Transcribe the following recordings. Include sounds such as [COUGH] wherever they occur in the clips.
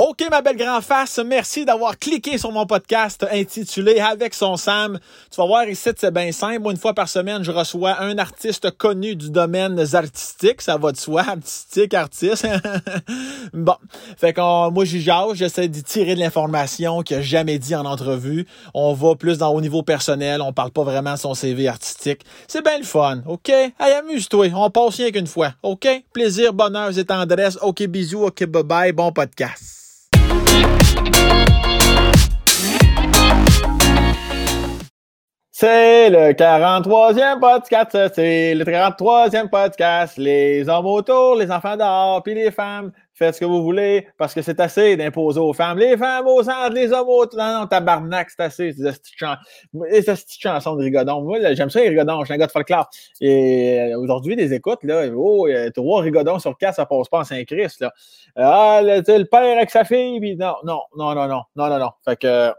OK, ma belle grand face, merci d'avoir cliqué sur mon podcast intitulé Avec son Sam. Tu vas voir ici, c'est bien simple. Une fois par semaine, je reçois un artiste connu du domaine artistique. Ça va de soi, artistique, artiste. [LAUGHS] bon, fait que moi, j'y jase, j'essaie d'y tirer de l'information qu'il a jamais dit en entrevue. On va plus dans au niveau personnel, on parle pas vraiment de son CV artistique. C'est bien le fun, OK? Hey, amuse-toi, on passe rien qu'une fois, OK? Plaisir, bonheur et tendresse. OK, bisous, OK, bye-bye, bon podcast. C'est le 43e podcast, c'est le 33e podcast. Les hommes autour, les enfants dehors, puis les femmes, faites ce que vous voulez, parce que c'est assez d'imposer aux femmes. Les femmes au centre, les hommes autour. Non, non, tabarnak, c'est assez. C'est cette chanson de Rigodon. Moi, j'aime ça, les Rigodons. Je suis un gars de folklore. Et euh, aujourd'hui, les écoutes, là, oh, trois Rigodons sur quatre, ça passe pas en Saint-Christ, là. Ah, le, le, père avec sa fille, puis non, non, non, non, non, non, non, non. Fait que,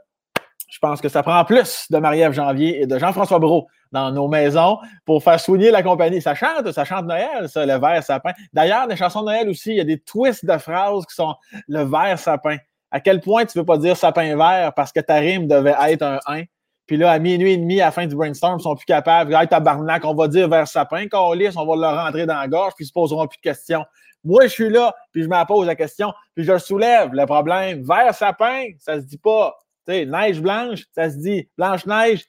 je pense que ça prend plus de Marie-Ève Janvier et de Jean-François Brault dans nos maisons pour faire soigner la compagnie. Ça chante, ça chante Noël, ça, le vert sapin. D'ailleurs, les chansons de Noël aussi, il y a des twists de phrases qui sont le vert sapin. À quel point tu ne veux pas dire sapin vert parce que ta rime devait être un 1. Puis là, à minuit et demi, à la fin du brainstorm, ils sont plus capables. Hey, tabarnak, on va dire vert sapin, lisse, on va leur rentrer dans la gorge, puis ils se poseront plus de questions. Moi, je suis là, puis je me pose la question, puis je soulève. Le problème, vert sapin, ça se dit pas neige blanche, ça se dit blanche-neige.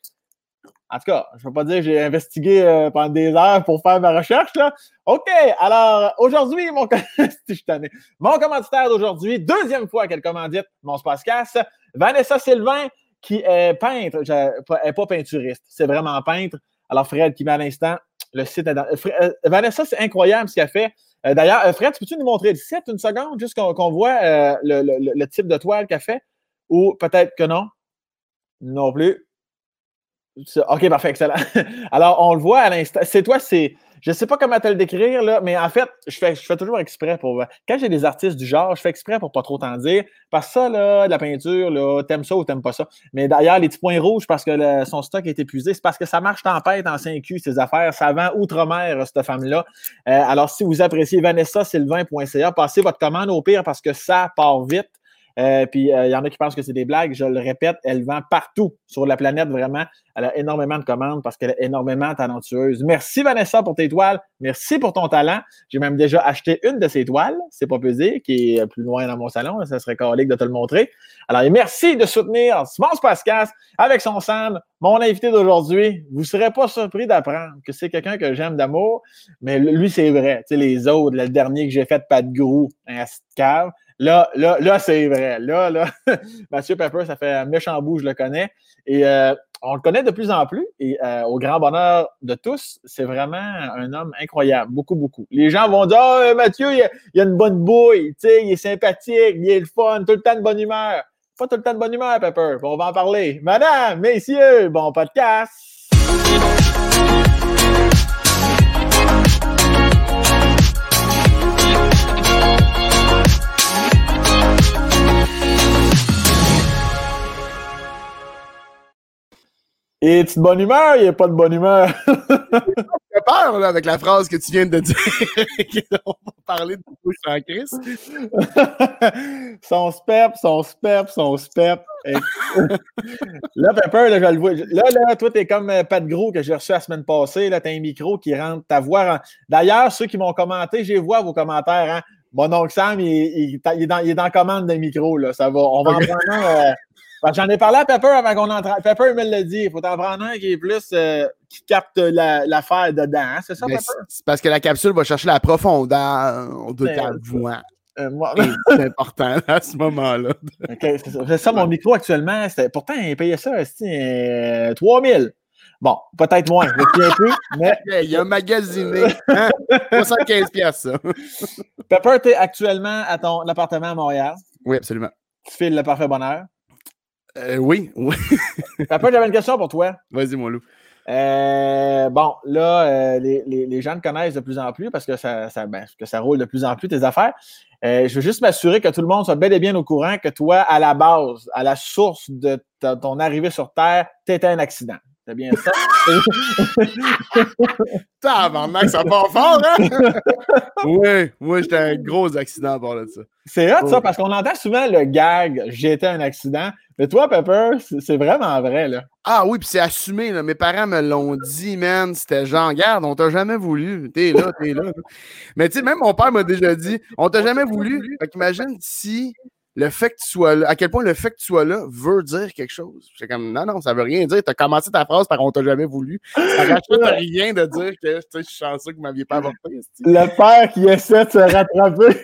En tout cas, je ne veux pas dire que j'ai investigué euh, pendant des heures pour faire ma recherche. Là. OK, alors aujourd'hui, mon, [LAUGHS] mon commanditaire d'aujourd'hui, deuxième fois qu'elle commandite mon casse, Vanessa Sylvain, qui est peintre, elle n'est pas peinturiste, c'est vraiment peintre. Alors, Fred qui met à l'instant le site. Euh, Vanessa, c'est incroyable ce qu'elle fait. Euh, d'ailleurs, Fred, peux-tu nous montrer le site une seconde, juste qu'on voit le, type de toile qu'elle fait? Ou peut-être que non? Non plus. OK, parfait, excellent. [LAUGHS] Alors, on le voit à l'instant. C'est toi, c'est. Je ne sais pas comment te le décrire, là, mais en fait, je fais, je fais toujours exprès pour. Quand j'ai des artistes du genre, je fais exprès pour pas trop t'en dire. Parce que ça, là, de la peinture, là, t'aimes ça ou t'aimes pas ça. Mais d'ailleurs, les petits points rouges, parce que son stock est épuisé, c'est parce que ça marche tempête en 5Q, ces affaires. Ça vend outre-mer, cette femme-là. Euh, alors, si vous appréciez Vanessa passez votre commande au pire parce que ça part vite. Euh, puis il euh, y en a qui pensent que c'est des blagues. Je le répète, elle vend partout sur la planète vraiment. Elle a énormément de commandes parce qu'elle est énormément talentueuse. Merci Vanessa pour tes toiles. Merci pour ton talent. J'ai même déjà acheté une de ces toiles, c'est pas pesé, qui est plus loin dans mon salon. Ça serait colique de te le montrer. Alors, merci de soutenir Simon Pascal avec son Sam, mon invité d'aujourd'hui. Vous ne serez pas surpris d'apprendre que c'est quelqu'un que j'aime d'amour, mais lui, c'est vrai. Tu sais, les autres, le dernier que j'ai fait, pas de Grou, un cave. Là, là, là, c'est vrai. Là, là, [LAUGHS] Mathieu Pepper, ça fait un méchant bout, je le connais. Et euh, on le connaît de plus en plus. Et euh, au grand bonheur de tous, c'est vraiment un homme incroyable. Beaucoup, beaucoup. Les gens vont dire oh, Mathieu, il a, il a, une bonne bouille, il est sympathique, il est le fun, tout le temps de bonne humeur. Pas tout le temps de bonne humeur, Pepper. On va en parler. Madame, messieurs, bon podcast. Et tu de bonne humeur? Il n'y a pas de bonne humeur. [LAUGHS] J'ai peur là, avec la phrase que tu viens de dire. [LAUGHS] On va parler de bouche en crise. [LAUGHS] son spep, son spep, son spep. là, Pepper, là, je le vois. Là, là, toi, t'es comme euh, Pat Gros que j'ai reçu la semaine passée. Là, t'as un micro qui rentre ta voix. D'ailleurs, ceux qui m'ont commenté, j'ai vu vos commentaires. Hein? Mon oncle Sam, il, il, il, est dans, il est dans commande d'un micro. Là. Ça va. On va en prendre un. Euh, J'en ai parlé à Pepper avant qu'on entre. Pepper me l'a dit. Il faut en prendre un qui est plus euh, qui capte l'affaire dedans. Hein? C'est ça, Pepper? C'est parce que la capsule va chercher la profondeur de ta voix. Euh, c'est important à ce moment-là. [LAUGHS] c'est ça. mon micro actuellement. Pourtant, il payait ça, euh, 3000. Bon, peut-être moins. [LAUGHS] Il a magasiné. Hein? 75 pièces ça. Pepper, tu es actuellement à ton appartement à Montréal. Oui, absolument. Tu files le parfait bonheur. Euh, oui, oui. [LAUGHS] Papa, j'avais une question pour toi. Vas-y, mon loup. Euh, bon, là, euh, les, les, gens te connaissent de plus en plus parce que ça, ça, ben, que ça roule de plus en plus tes affaires. je veux juste m'assurer que tout le monde soit bel et bien au courant que toi, à la base, à la source de ton arrivée sur Terre, tu étais un accident. C'est bien ça. [LAUGHS] Tabarnak, ça part fort, hein? [LAUGHS] oui, moi, j'étais un gros accident par là de ça. C'est hot, ça, parce qu'on entend souvent le gag « j'étais un accident ». Mais toi, Pepper, c'est vraiment vrai, là. Ah oui, puis c'est assumé, là. Mes parents me l'ont dit, man. C'était genre, garde, on t'a jamais voulu. T'es là, t'es là. Mais tu sais, même mon père m'a déjà dit, on t'a jamais voulu. Fait qu'imagine si le fait que tu sois là, à quel point le fait que tu sois là veut dire quelque chose. C'est comme, non, non, ça veut rien dire. Tu as commencé ta phrase par on t'a jamais voulu. Ça [LAUGHS] rajoute rien de dire que je suis chanceux que vous m'aviez pas avorté. Le père qui essaie de se rattraper.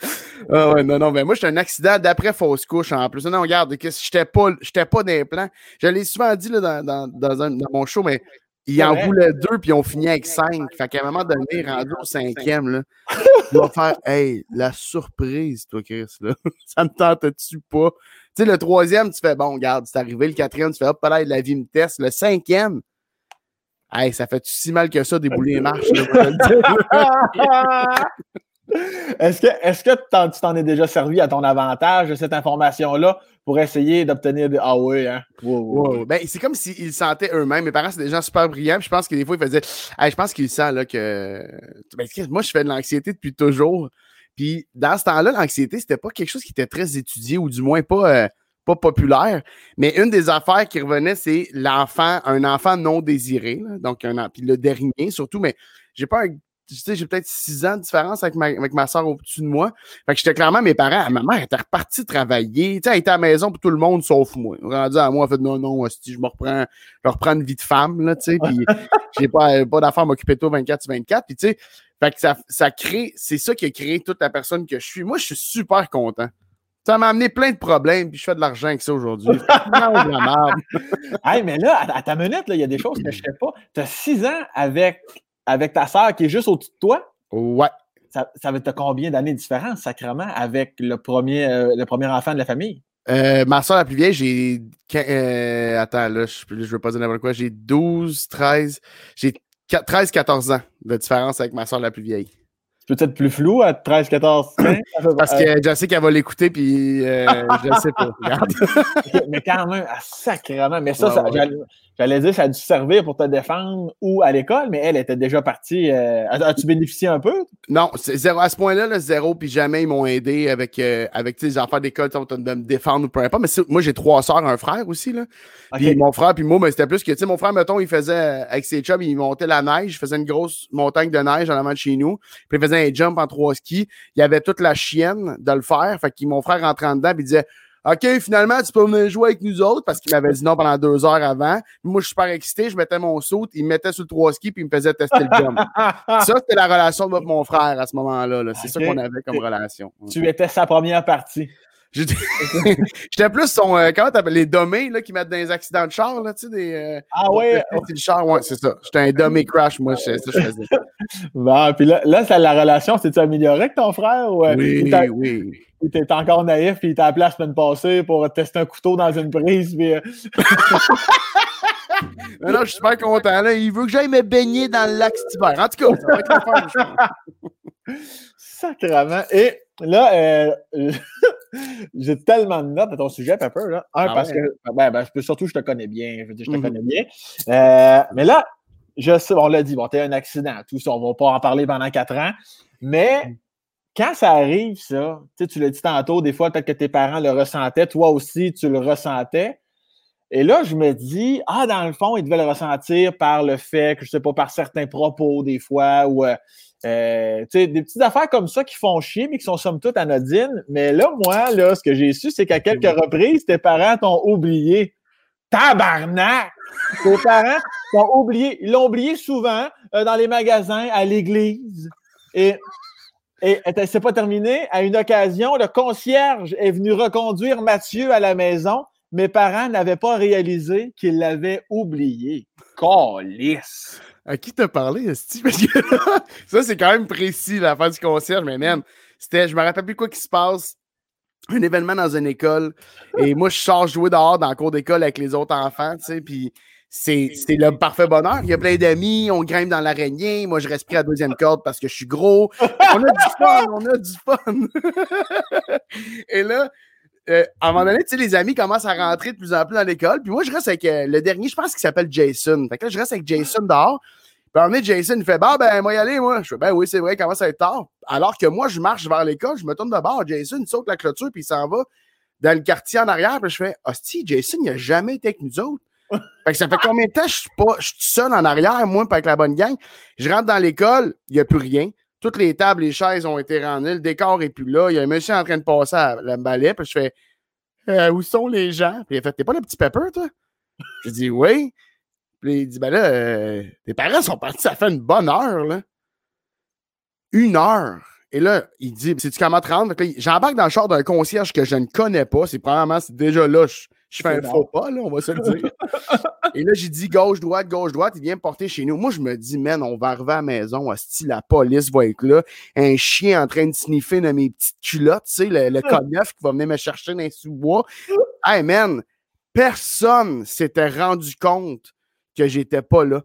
[LAUGHS] ah ouais, non, non, mais moi, j'étais un accident d'après fausse couche en plus. Non, regarde, j'étais pas, j'étais pas d'implant. Je l'ai souvent dit là, dans, dans, dans, un, dans mon show, mais ils en voulaient deux, puis ils ont fini avec cinq. Fait qu'à un moment donné, rendu au cinquième, là, tu vas faire Hey, la surprise, toi, Chris, là. [LAUGHS] ça me tente-tu pas? Tu sais, le troisième, tu fais Bon, regarde, c'est arrivé. Le quatrième, tu fais Hop, là, la vie me teste. Le cinquième, Hey, ça fait si mal que ça, débouler les [LAUGHS] marches? [LAUGHS] Est-ce que, est que tu t'en es déjà servi à ton avantage de cette information-là pour essayer d'obtenir des. Ah oui, hein? Ben, c'est comme s'ils sentaient eux-mêmes. Mes parents, c'est des gens super brillants. je pense que des fois, ils faisaient. je pense qu'ils sentent là, que. Ben, moi, je fais de l'anxiété depuis toujours. Puis dans ce temps-là, l'anxiété, c'était pas quelque chose qui était très étudié ou du moins pas. Euh, pas populaire. Mais une des affaires qui revenait, c'est l'enfant, un enfant non désiré. donc, un, puis le dernier surtout, mais j'ai pas un tu sais, j'ai peut-être six ans de différence avec ma, avec ma soeur au-dessus de moi. Fait que j'étais clairement mes parents. Ma mère était repartie travailler. Tu sais, elle était à la maison pour tout le monde sauf moi. Rendu à moi, fait, non, non, si je me reprends, je reprends une vie de femme, là, tu sais, puis j'ai pas, pas d'affaires à m'occuper de toi 24 sur 24. Puis, tu sais, fait que ça, ça crée, c'est ça qui a créé toute la personne que je suis. Moi, je suis super content. Ça m'a amené plein de problèmes, puis je fais de l'argent avec ça aujourd'hui. [LAUGHS] hey, mais là, à, ta minute, il y a des choses que je ne sais pas. Tu as six ans avec avec ta sœur qui est juste au-dessus de toi? Ouais. Ça, ça va être combien d'années de différence, sacrément, avec le premier, euh, le premier enfant de la famille? Euh, ma soeur la plus vieille, j'ai. Euh, attends, là, je, je veux pas dire n'importe quoi. J'ai 12, 13. J'ai 13, 14 ans de différence avec ma soeur la plus vieille peut-être plus flou à 13, 14, 15. Parce que je sais qu'elle va l'écouter, puis euh, [LAUGHS] je ne sais pas. [LAUGHS] mais quand même, sacrément. Mais ça, ça j'allais dire, ça a dû servir pour te défendre ou à l'école, mais elle était déjà partie. Euh, as-tu bénéficié un peu? Non, zéro, à ce point-là, zéro, puis jamais ils m'ont aidé avec, euh, avec les enfants d'école de me défendre ou peu importe. Mais moi, j'ai trois soeurs, un frère aussi. Là. Puis mon frère, puis moi, mais c'était plus que, tu sais, mon frère, mettons, il faisait, avec ses chums, il montait la neige, il faisait une grosse montagne de neige en avant de chez nous, puis il faisait un jump en trois skis. Il y avait toute la chienne de le faire. Fait que mon frère rentrait en dedans, puis il disait, OK, finalement, tu peux venir jouer avec nous autres parce qu'il m'avait dit non pendant deux heures avant. Moi, je suis super excité, je mettais mon saut, il me mettait sur le trois ski puis il me faisait tester le jump. [LAUGHS] ça, c'était la relation de mon frère à ce moment-là. C'est ça qu'on avait comme relation. Tu étais sa première partie. [LAUGHS] [LAUGHS] J'étais plus son. Euh, comment t'appelles les dommés là, qui mettent dans les accidents de char, là, tu sais, des. Euh, ah ouais! C'est du char, ouais, c'est ça. J'étais un dummy crash, moi, c'est ça je faisais. [LAUGHS] bon, puis là, là ça, la relation s'est-tu améliorée avec ton frère? Ou, euh, oui, oui. Il était encore naïf, puis il t'a appelé la semaine passée pour tester un couteau dans une prise, puis. non, non, je suis super content. Là. Il veut que j'aille me baigner dans le lac cet En tout cas, ça va être Sacrement. Et là, euh, j'ai tellement de notes à ton sujet, Pepper. Là. Un, ah parce que ben, ben, surtout, je te connais bien. Je veux dire, je te mhm. connais bien. Euh, mais là, je sais, on l'a dit, bon, t'es un accident, tout ça, on va pas en parler pendant quatre ans. Mais mhm. quand ça arrive, ça, tu l'as dit tantôt, des fois, peut-être que tes parents le ressentaient, toi aussi, tu le ressentais. Et là, je me dis, ah, dans le fond, ils devaient le ressentir par le fait que, je sais pas, par certains propos, des fois, ou euh, euh, des petites affaires comme ça qui font chier, mais qui sont somme toute anodines. Mais là, moi, là, ce que j'ai su, c'est qu'à quelques reprises, tes parents t'ont oublié. Tabarnak! Tes parents t'ont oublié. Ils l'ont oublié souvent euh, dans les magasins, à l'église. Et, et, c'est pas terminé. À une occasion, le concierge est venu reconduire Mathieu à la maison. Mes parents n'avaient pas réalisé qu'il l'avait oublié. Calice! À qui t'as parlé, [LAUGHS] que ça, c'est quand même précis, la fin du concierge, mais même, c'était, je me rappelle plus quoi qui se passe. Un événement dans une école. Et moi, je sors jouer dehors dans le cours d'école avec les autres enfants, tu sais, puis c'est le parfait bonheur. Il y a plein d'amis, on grimpe dans l'araignée. Moi, je respire à deuxième corde parce que je suis gros. On a du fun, on a du fun. [LAUGHS] Et là, euh, à un moment donné, tu sais, les amis commencent à rentrer de plus en plus dans l'école. Puis moi, je reste avec euh, le dernier, je pense qu'il s'appelle Jason. Fait que là, je reste avec Jason dehors. Puis un moment Jason, il fait Bah, ben, moi, y aller, moi. Je fais Ben oui, c'est vrai, il commence à être tard. Alors que moi, je marche vers l'école, je me tourne de bord. Jason, il saute la clôture, puis il s'en va dans le quartier en arrière. Puis je fais Hostie, Jason, il a jamais été avec nous autres. fait que ça fait combien de temps je suis pas, je suis seul en arrière, moi, pas avec la bonne gang? Je rentre dans l'école, il n'y a plus rien. Toutes les tables, les chaises ont été rendues, le décor est plus là. Il y a un monsieur en train de passer à la balai, puis je fais euh, Où sont les gens? Puis il a fait T'es pas le petit Pepper, toi? Je dis Oui. Puis il dit Ben là, euh, tes parents sont partis, ça fait une bonne heure, là. Une heure. Et là, il dit C'est-tu comment te rendre? J'embarque dans le char d'un concierge que je ne connais pas. C'est probablement, déjà là, je fais un faux pas, là, on va se le dire. [LAUGHS] Et là, j'ai dit gauche, droite, gauche, droite. Il vient me porter chez nous. Moi, je me dis, man, on va arriver à la maison. Si la police va être là. Un chien en train de sniffer dans mes petites culottes, tu sais, le, le [LAUGHS] qui va venir me chercher dans les sous-bois. Hey, man, personne s'était rendu compte que j'étais pas là.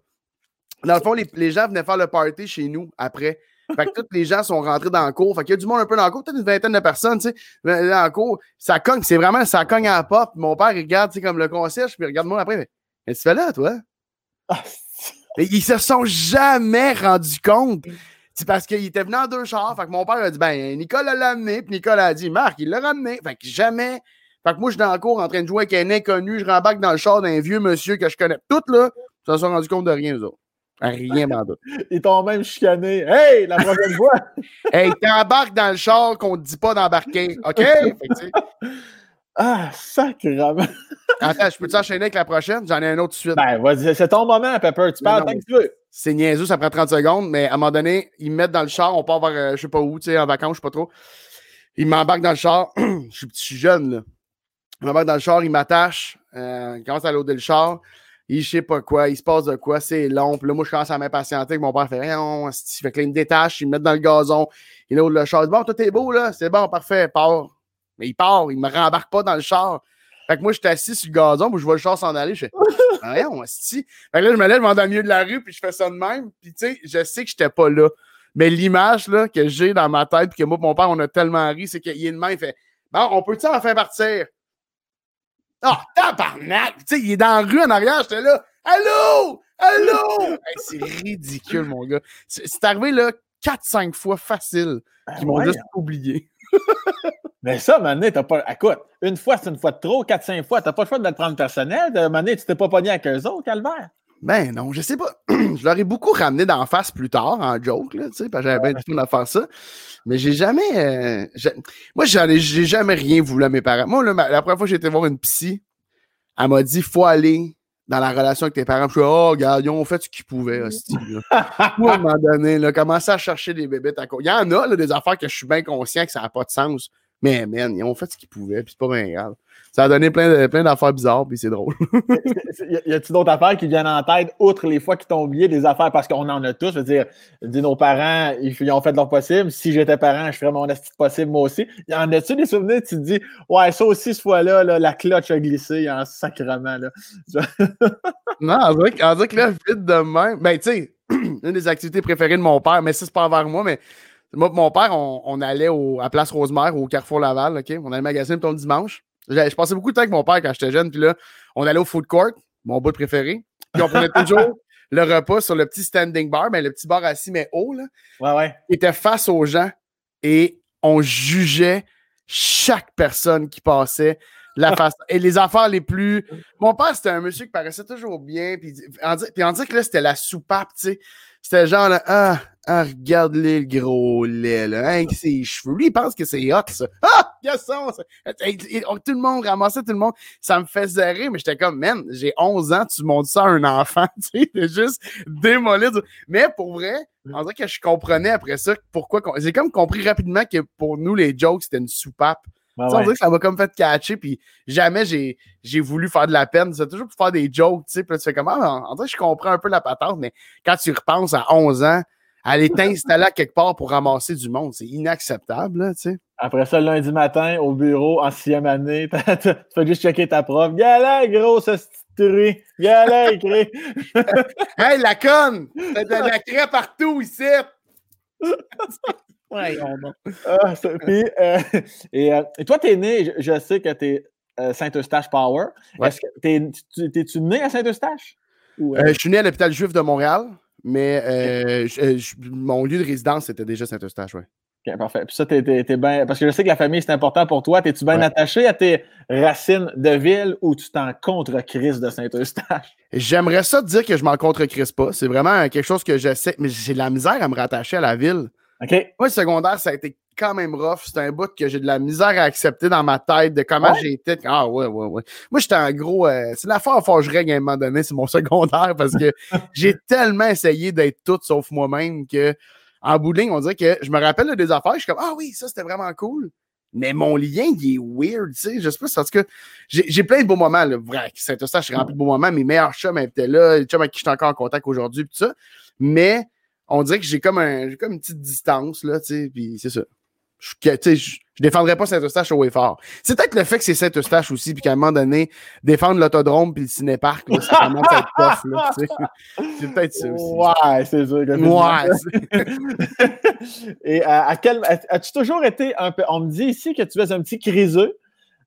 Dans le fond, les, les gens venaient faire le party chez nous après. Fait que tous les gens sont rentrés dans le cours. Fait qu'il y a du monde un peu dans le cours, peut-être une vingtaine de personnes, tu sais, dans le cours. Ça cogne, c'est vraiment, ça cogne à la porte. Mon père, il regarde, tu sais, comme le concierge, puis il regarde moi après. Mais tu fais là, toi? [LAUGHS] Et ils se sont jamais rendus compte. C'est parce qu'il était venu en deux chars. Fait que mon père a dit, ben, Nicole l'a amené. Puis Nicole a dit, Marc, il l'a ramené. Fait que jamais. Fait que moi, je suis dans le cours en train de jouer avec un inconnu. Je rembarque dans le char d'un vieux monsieur que je connais. Tout là, ils se sont rendus compte de rien, eux autres. Rien mandat. Ils t'ont même chicané. Hey, la prochaine fois! [LAUGHS] hey, t'embarques dans le char qu'on te dit pas d'embarquer. OK? Fait que, [LAUGHS] Ah, sacrément! [LAUGHS] Attends, je peux t'enchaîner avec la prochaine? J'en ai un autre de suite. Ben, vas-y, c'est ton moment, Pepper. Tu parles tant que tu veux. C'est niaiseux, ça prend 30 secondes, mais à un moment donné, ils me mettent dans le char, on part vers euh, je sais pas où, tu sais, en vacances, je sais pas trop. Ils m'embarquent dans le char. [CLEARS THROAT] je suis petit jeune, là. Ils m'embarquent dans le char, ils m'attachent. Euh, ils commencent à loader le char. Il je sais pas quoi, il se passe de quoi, c'est long. Puis là, moi, je commence à m'impatienter. Mon père fait non, fait que là, il me détache, il me met dans le gazon, il load le char. Il dit, Bon, toi, t'es beau, là, c'est bon, parfait, part. Mais il part, il me rembarque pas dans le char. Fait que moi, je suis assis sur le gazon, puis je vois le char s'en aller. Je fais, [LAUGHS] rien, asti. Fait que là, je me lève, je dans le milieu de la rue, puis je fais ça de même. Puis, tu sais, je sais que j'étais pas là. Mais l'image, là, que j'ai dans ma tête, puis que moi, mon père, on a tellement ri, c'est qu'il est de main, il fait, bon, on peut-tu enfin partir? Ah, oh, tabarnak! Tu sais, il est dans la rue en arrière, j'étais là. Allô? Allô? [LAUGHS] hey, c'est ridicule, mon gars. C'est arrivé, là, 4-5 fois facile qu'ils m'ont ouais. juste oublié. [LAUGHS] Mais ça, Mané, t'as pas. Écoute, une fois, c'est une fois de trop, quatre, cinq fois, t'as pas le choix de le prendre personnel. Mané, tu t'es pas pogné avec eux autres, Calvaire. Ben non, je sais pas. [CLEARS THROAT] je leur ai beaucoup ramené d'en face plus tard, en joke, là, tu sais, parce que j'avais bien du tout à faire ça. Mais j'ai jamais. Euh, moi, j'en ai, j'ai jamais rien voulu à mes parents. Moi, là, la première fois que j'ai été voir une psy, elle m'a dit faut aller dans la relation avec tes parents. Je suis oh, regarde, ils ont fait ce qu'ils pouvaient, hostie, [LAUGHS] à un moment donné, là, commencer à chercher des bébés à Il y en a, là, des affaires que je suis bien conscient que ça n'a pas de sens. Mais, man, ils ont fait ce qu'ils pouvaient, puis c'est pas bien grave. Ça a donné plein, de, plein d'affaires bizarres, puis c'est drôle. [LAUGHS] y a-t-il d'autres affaires qui viennent en tête, outre les fois qu'ils t'ont oublié des affaires, parce qu'on en a tous, je veux dire, dis, nos parents, ils, ils, ont fait leur possible. Si j'étais parent, je ferais mon esti possible, moi aussi. Y en a-tu des souvenirs, tu te dis, ouais, ça aussi, ce fois-là, là, la cloche a glissé en sacrement, là? [LAUGHS] non, on dirait, on dirait que là, vite de même. Ben, tu sais, [CLEARS THROAT] une des activités préférées de mon père, mais ça, c'est pas envers moi, mais moi mon père, on, on allait au, à Place Rosemère, au Carrefour Laval, OK? On allait au magasin le dimanche. Je passais beaucoup de temps avec mon père quand j'étais jeune, puis là, on allait au food court, mon bout préféré. Puis on prenait toujours [LAUGHS] le repas sur le petit standing bar, ben, le petit bar assis, mais haut, là. Ouais, ouais. Il était face aux gens et on jugeait chaque personne qui passait. La [LAUGHS] face... et les affaires les plus. Mon père, c'était un monsieur qui paraissait toujours bien. Puis on on dit que là, c'était la soupape, tu sais. C'était genre, là, ah, ah regarde-le, le gros lait, là, hein, ses cheveux. Lui, il pense que c'est hot, ça. Ah, ça. Tout le monde ramassait tout le monde. Ça me fait zérer, mais j'étais comme, man, j'ai 11 ans, tu montres ça à un enfant, [LAUGHS] tu sais, juste démolir. Mais pour vrai, on dirait que je comprenais après ça pourquoi. J'ai comme compris rapidement que pour nous, les jokes, c'était une soupape. Ouais, on dirait que ça m'a comme fait catcher, puis jamais j'ai, voulu faire de la peine. C'est toujours pour faire des jokes, tu sais. Puis tu fais comment? Ah, on dirait que je comprends un peu la patente, mais quand tu repenses à 11 ans, aller t'installer à quelque part pour ramasser du monde, c'est inacceptable, là, tu sais. Après ça, lundi matin, au bureau, en sixième année, [LAUGHS] tu fais juste checker ta prof. Gala, gros, ce truie. Gala, écrit. [LAUGHS] hey, la conne! T'as de la craie partout ici! Ah, puis, euh, et, euh, et, toi, tu es né, je, je, sais que tu es euh, Saint-Eustache Power. Ouais. Est-ce que t'es, t'es-tu né à Saint-Eustache? je suis né à l'hôpital juif de Montréal, mais je, je, mon lieu de résidence, c'était déjà Saint-Eustache, oui. OK, parfait. Puis ça, t'es, t'es, t'es bien. Parce que je sais que la famille, c'est important pour toi. T'es-tu bien ouais. attaché à tes racines de ville ou tu t'en contre-crises de Saint-Eustache? J'aimerais ça te dire que je m'en contre-crise pas. C'est vraiment quelque chose que j'essaie, mais j'ai de la misère à me rattacher à la ville. OK. Moi, le secondaire, ça a été quand même rough. C'est un bout que j'ai de la misère à accepter dans ma tête de comment Ouais. j'étais. Ah ouais, ouais, ouais. Moi, j'étais en gros. euh, c'est l'affaire à je règle à un moment donné, c'est mon [LAUGHS] secondaire parce que [LAUGHS] j'ai tellement essayé d'être tout sauf moi-même que en bout de ligne, on dirait que je me rappelle de des affaires, je suis comme Ah oui, ça c'était vraiment cool. Mais mon lien, il est weird, tu sais. Je sais pas, parce que j'ai plein de beaux moments, là. Vrai, Saint-Eustache, j'ai rempli de beaux moments. Mes meilleurs chums étaient là, les chums avec qui je suis encore en contact aujourd'hui, tout ça. Mais on dirait que j'ai comme, un, j'ai comme une petite distance, là, tu sais. Puis c'est ça. Je, je, je défendrais pas Saint-Eustache au fort. C'est peut-être le fait que c'est Saint-Eustache aussi, puis qu'à un moment donné, défendre l'autodrome puis le cinéparc, là, ça commence à être tough, là. [LAUGHS] C'est peut-être ça aussi. Ouais, c'est sûr. Ouais. [LAUGHS] Et à, à quel. As-tu toujours été un peu. On me dit ici que tu es un petit criseux.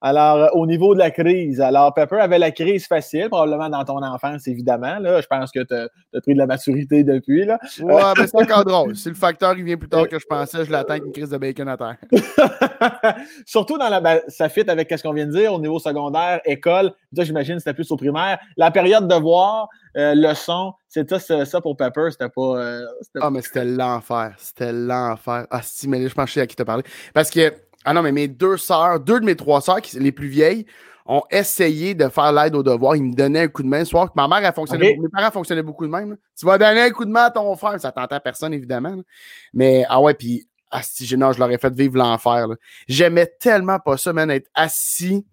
Alors, euh, au niveau de la crise, alors Pepper avait la crise facile, probablement dans ton enfance, évidemment. Là. Je pense que tu as, pris de la maturité depuis. Là. Ouais, mais c'est encore [LAUGHS] drôle. Si le facteur il vient plus tard que je pensais, je l'attends avec une crise de bacon à terre. [LAUGHS] Surtout dans la. Ben, ça fit avec ce qu'on vient de dire au niveau secondaire, école. J'imagine, c'était plus au primaire. La période de voir, euh, leçon, c'était ça, ça pour Pepper, c'était pas. Euh, ah, mais c'était l'enfer. C'était l'enfer. Ah, si, mais là, je pense que je sais à qui t'as parlé. Parce que. Ah non, mais mes deux sœurs, deux de mes trois sœurs, qui, les plus vieilles, ont essayé de faire l'aide aux devoirs. Ils me donnaient un coup de main le soir. Ma mère, elle fonctionnait, okay. mes parents fonctionnaient beaucoup de même. Là. Tu vas donner un coup de main à ton frère. Ça tentait à personne, évidemment. Là. Mais, ah ouais, puis, ah, si, non, je leur ai fait vivre l'enfer. J'aimais tellement pas ça, man, être assis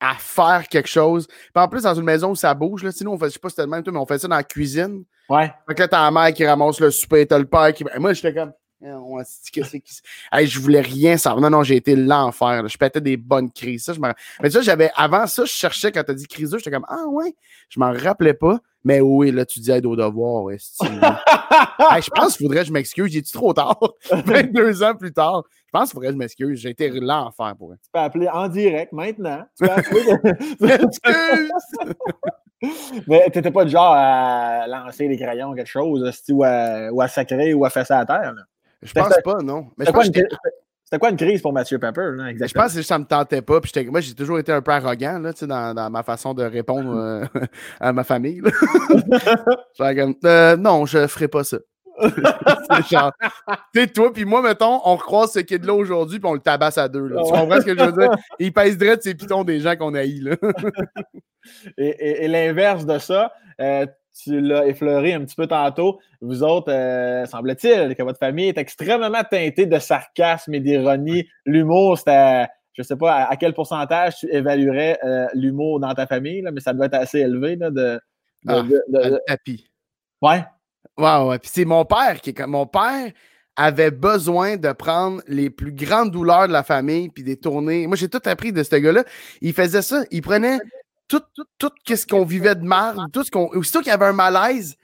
à faire quelque chose. Puis en plus, dans une maison où ça bouge, là, sinon, on fait, je sais pas si c'était le même, mais on fait ça dans la cuisine. Ouais. Fait que là, t'as la mère qui ramasse le souper, t'as le père qui. Moi, j'étais comme. On que c'est qui... hey, je voulais rien savoir. Non, non, j'ai été l'enfer. Je pétais des bonnes crises. Ça, je. Mais tu j'avais. Avant ça, je cherchais quand t'as dit crise, j'étais comme Ah ouais, je m'en rappelais pas. Mais oui, là, tu dis aide au devoir, ouais, [LAUGHS] hey, Je pense qu'il faudrait que je m'excuse. J'ai-tu trop tard? [LAUGHS] 22 ans plus tard. Je pense qu'il faudrait que je m'excuse. J'ai été l'enfer pour elle. Tu peux appeler en direct maintenant. Tu peux appeler. [LAUGHS] Mais t'étais pas du genre à lancer les crayons ou quelque chose, ou à, ou à sacrer ou à fesser à terre. Là. Je pense pas, non. C'était quoi, une... quoi, une crise pour Mathieu Pepper? Là, exactement? Je pense que ça me tentait pas. Puis moi, j'ai toujours été un peu arrogant là, dans, dans ma façon de répondre [LAUGHS] euh, [LAUGHS] à ma famille. [LAUGHS] euh, non, je ferai pas ça. tu sais, toi puis moi, mettons, on recroise ce kid-là aujourd'hui puis on le tabasse à deux. Là. Tu comprends ce que je veux dire? Il pèse direct ces pitons des gens qu'on haït. Là. et, et, et l'inverse de ça, euh, tu l'as effleuré un petit peu tantôt. Vous autres, euh, semble-t-il que votre famille est extrêmement teintée de sarcasme et d'ironie. L'humour, c'était, je ne sais pas à, à, quel pourcentage tu évaluerais euh, l'humour dans ta famille, là, mais ça doit être assez élevé là, de, de, ah, de, tapis. Ouais. Ouais, ouais. Puis c'est mon père qui est comme mon père avait besoin de prendre les plus grandes douleurs de la famille puis des tournées. Moi, j'ai tout appris de ce gars-là. Il faisait ça. Il prenait tout, tout, tout ce qu'on vivait de mal, tout ce qu'on. Aussitôt qu'il y avait un malaise,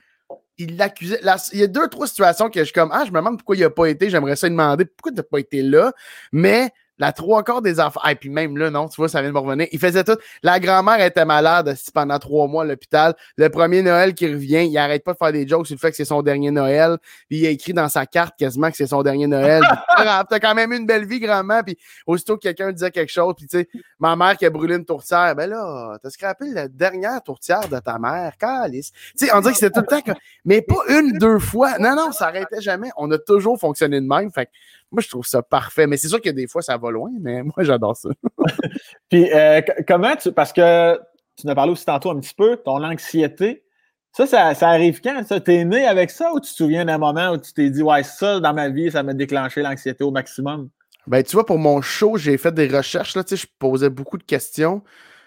il l'accusait. Il y a deux, trois situations que je suis comme Ah, je me demande pourquoi il n'a pas été. J'aimerais ça lui demander pourquoi tu n'as pas été là. Mais la trois quarts des enfants. Et puis même là, non, tu vois, ça vient de me revenir. Il faisait tout. La grand-mère était malade pendant trois mois à l'hôpital. Le premier Noël qui revient, il arrête pas de faire des jokes sur le fait que c'est son dernier Noël. Puis il a écrit dans sa carte quasiment que c'est son dernier Noël. [LAUGHS] T'as quand même eu une belle vie, grand-mère. Puis aussitôt que quelqu'un disait quelque chose, puis tu sais, ma mère qui a brûlé une tourtière, ben là, t'as scrapé la dernière tourtière de ta mère, calice. Tu sais, on dirait que c'était tout le temps, que... mais pas une, deux fois. Non, non, ça arrêtait jamais. On a toujours fonctionné de même. Fait moi, je trouve ça parfait. Mais c'est sûr que des fois, ça va loin, mais [LAUGHS] moi, j'adore ça. [LAUGHS] Puis, euh, comment tu. Parce que tu nous as parlé aussi tantôt un petit peu, ton anxiété. Ça, ça, ça arrive quand? Ça, t'es né avec ça ou tu te souviens d'un moment où tu t'es dit, ouais, ça, dans ma vie, ça m'a déclenché l'anxiété au maximum? Ben, tu vois, pour mon show, j'ai fait des recherches, là, tu sais, je posais beaucoup de questions.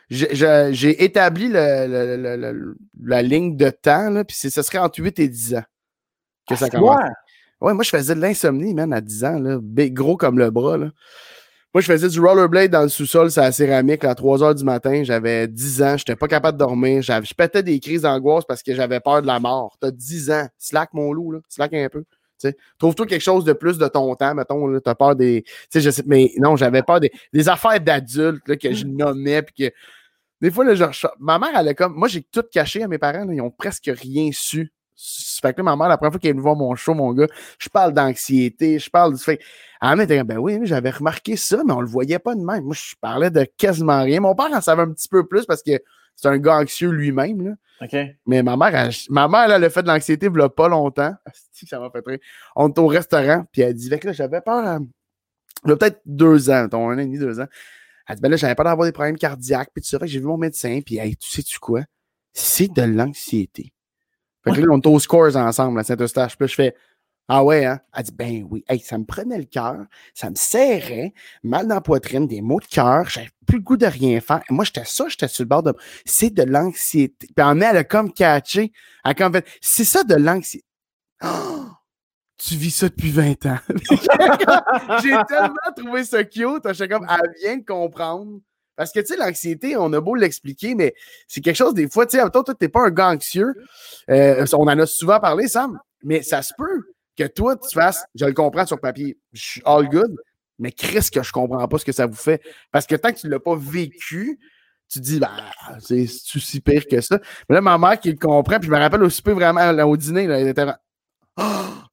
J'ai établi le, le, le, la ligne de temps, là, puis ce serait entre 8 et 10 ans que ça commence. Ouais, moi, je faisais de l'insomnie, man, à 10 ans, là, gros comme le bras, là. Moi, je faisais du rollerblade dans le sous-sol, c'est la céramique, à 3 heures du matin. J'avais 10 ans, j'étais pas capable de dormir. Je pétais des crises d'angoisse parce que j'avais peur de la mort. T'as 10 ans. Slack, mon loup, là. Slack un peu. Trouve-toi quelque chose de plus de ton temps, mettons, tu as peur des. Je sais, mais non, j'avais peur des, des affaires d'adultes que je nommais, puis que. Des fois, là, genre, ma mère, elle est comme. Moi, j'ai tout caché à mes parents, ils ont presque rien su. Fait que là, ma mère, la première fois qu'elle est venue voir mon show, mon gars, je parle d'anxiété, je parle de. Fait elle m'a dit, ben oui, j'avais remarqué ça, mais on le voyait pas de même. Moi, je parlais de quasiment rien. Mon père en savait un petit peu plus parce que c'est un gars anxieux lui-même. Mais ma mère, elle, ma mère, elle, a fait de l'anxiété il y a pas longtemps. [LAUGHS] Ça m'a fait très. On est au restaurant, puis elle dit, fait que là, j'avais peur. Euh, il y a peut-être deux ans, ton un an et demi, deux ans. Elle dit, ben là, j'avais peur d'avoir des problèmes cardiaques, puis tout ça. Fait que j'ai vu mon médecin, puis hey, tu sais-tu quoi? C'est de l'anxiété. Fait que là, on est au scores ensemble à Saint-Eustache. Puis je fais, ah ouais, hein? Elle dit, ben oui. Hey, ça me prenait le cœur, ça me serrait, mal dans la poitrine, des maux de cœur, j'avais plus le goût de rien faire. Et moi, j'étais ça, j'étais sur le bord de. C'est de l'anxiété. Puis en elle a comme catché. Elle a comme fait, c'est ça de l'anxiété. Oh! Tu vis ça depuis 20 ans. [LAUGHS] J'ai tellement trouvé ça cute. J'étais comme, elle vient de comprendre. Parce que, tu sais, l'anxiété, on a beau l'expliquer, mais c'est quelque chose, des fois, tu sais, toi, t'es pas un gars anxieux. Euh, on en a souvent parlé, Sam, mais ça se peut que toi, tu fasses, je le comprends sur papier, je suis all good, mais Chris, que je comprends pas ce que ça vous fait. Parce que tant que tu l'as pas vécu, tu dis, bah, c'est si pire que ça? Mais là, ma mère qui le comprend, puis je me rappelle au souper vraiment, au dîner, là, elle était oh!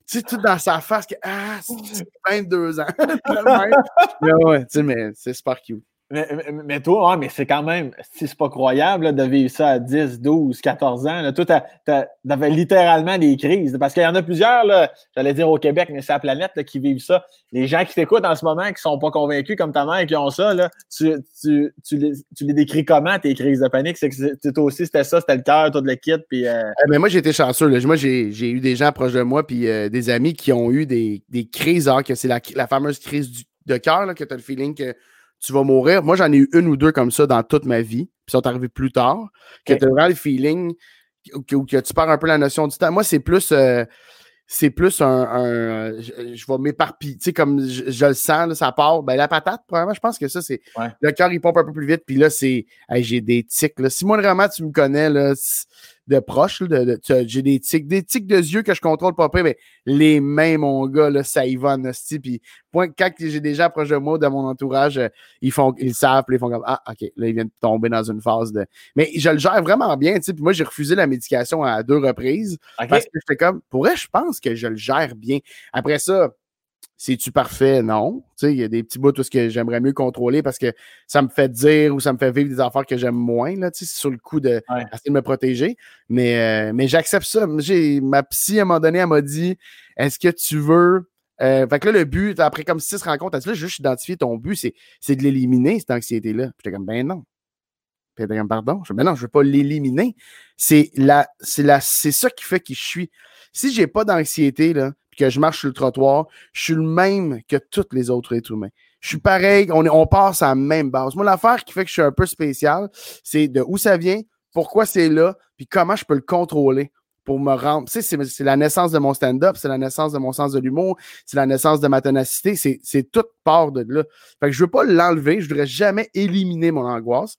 tu sais, tout dans sa face, que, ah, c'est 22 [LAUGHS] ans? [LAUGHS] ouais, tu sais, mais c'est super cute. Mais, mais, toi, mais c'est quand même, si c'est pas croyable de vivre ça à 10, 12, 14 ans. Là, toi, t'avais littéralement des crises. Parce qu'il y en a plusieurs, j'allais dire au Québec, mais c'est la planète qui vivent ça. Les gens qui t'écoutent en ce moment, qui sont pas convaincus comme ta mère qui ont ça, là, tu, tu, tu, les, tu les décris comment tes crises de panique? C'est que toi aussi, c'était ça, c'était le cœur, toi de le kit. Puis, euh... eh, moi, j'ai été chanceux. Là. Moi, j'ai eu des gens proches de moi, puis euh, des amis qui ont eu des, des crises, alors que c'est la, la fameuse crise du, de cœur, que tu as le feeling que tu vas mourir. Moi, j'en ai eu une ou deux comme ça dans toute ma vie. Puis sont arrivés plus tard. Que tu as vraiment le feeling que, que, tu perds un peu la notion du temps. Moi, c'est plus. Euh, c'est plus un, je, vais m'éparpiller, tu sais, comme je, le sens, ça part. Ben, la patate, probablement, je pense que ça, c'est. Le cœur, il pompe un peu plus vite, puis là, c'est. j'ai des tics, là. Si moi, vraiment, tu me connais, là, de proche. De, j'ai des tics, des tics de yeux que je contrôle pas près, mais les mains, mon gars, là, ça y va en Puis quand j'ai des gens proches de moi, de mon entourage, euh, ils font, ils savent, ils font comme Ah, OK, là, ils viennent tomber dans une phase de. Mais je le gère vraiment bien, tu sais. Puis moi, j'ai refusé la médication à deux reprises. Parce que j'étais comme, pour vrai, je pense que je le gère bien. Après ça, c'est-tu parfait? Non. Il y a des petits bouts tout ce que j'aimerais mieux contrôler parce que ça me fait dire ou ça me fait vivre des affaires que j'aime moins. Là, sur le coup de, de me protéger. Mais, euh, mais j'accepte ça. Ma psy, à un moment donné, elle m'a dit Est-ce que tu veux. Euh, fait que là, le but, après comme six rencontres, elle dit là, juste identifier ton but, c'est de l'éliminer, cette anxiété-là. J'étais comme Ben non. Puis comme Pardon. Je dis, ben non, je veux pas l'éliminer. C'est la, la, ça qui fait qui je suis. Si j'ai pas d'anxiété, là, que je marche sur le trottoir, je suis le même que tous les autres êtres humains. Je suis pareil, on, on passe à la même base. Moi, l'affaire qui fait que je suis un peu spécial, c'est de où ça vient, pourquoi c'est là, puis comment je peux le contrôler pour me rendre. Tu sais, c'est la naissance de mon stand-up, c'est la naissance de mon sens de l'humour, c'est la naissance de ma ténacité, c'est toute part de là. Fait que je veux pas l'enlever, je voudrais jamais éliminer mon angoisse.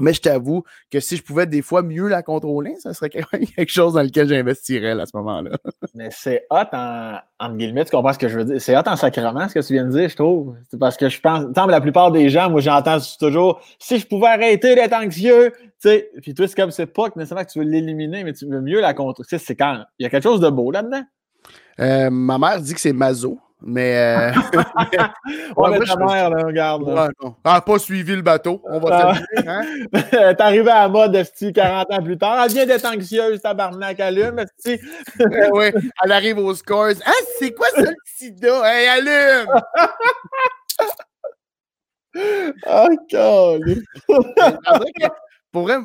Mais je t'avoue que si je pouvais des fois mieux la contrôler, ça serait [LAUGHS] quelque chose dans lequel j'investirais à ce moment-là. [LAUGHS] Mais c'est hot en, en guillemets, tu comprends ce que je veux dire? C'est hot en sacrement ce que tu viens de dire, je trouve. Parce que je pense, tant la plupart des gens, moi j'entends toujours si je pouvais arrêter d'être anxieux, tu sais, puis toi, c'est comme c'est pas que nécessairement que tu veux l'éliminer, mais tu veux mieux la contrôler. c'est quand il y a quelque chose de beau là-dedans. Euh, ma mère dit que c'est mazo. Mais. Euh... [LAUGHS] [LAUGHS] on ouais, ta mère, là, regarde. Là. Ah, pas suivi le bateau. On va ah. hein? [LAUGHS] T'es arrivé à la mode, de 40 ans plus tard. Elle vient d'être anxieuse, tabarnak, allume, eh oui, elle arrive aux scores. Ah, c'est quoi ça, le sida? Hey, allume! oh, Pour vrai,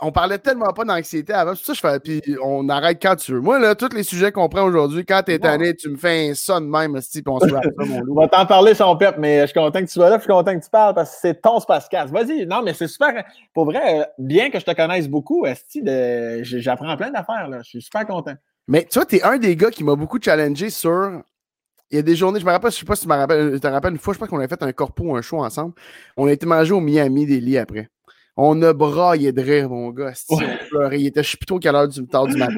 on parlait tellement pas d'anxiété avant. Ça je fais. Puis on arrête quand tu veux. Moi, là, tous les sujets qu'on prend aujourd'hui, quand t'es tanné, tu me fais un son de même, puis on se ça, mon [LAUGHS] loup. On va t'en parler, son pep, mais je suis content que tu sois là, je suis content que tu parles parce que c'est ton spacecast. Vas-y. Non, mais c'est super. Pour vrai, bien que je te connaisse beaucoup, de... j'apprends plein d'affaires. Je suis super content. Mais tu vois, t'es un des gars qui m'a beaucoup challengé sur il y a des journées, je me rappelle, je sais pas si tu me rappelles, te rappelles une fois, je pense qu'on a fait un corpo, un show ensemble. On a été manger au Miami des lits après. On a braillé de rire, mon gars. On pleurait. Il était, plutôt quelle heure du, tard du matin.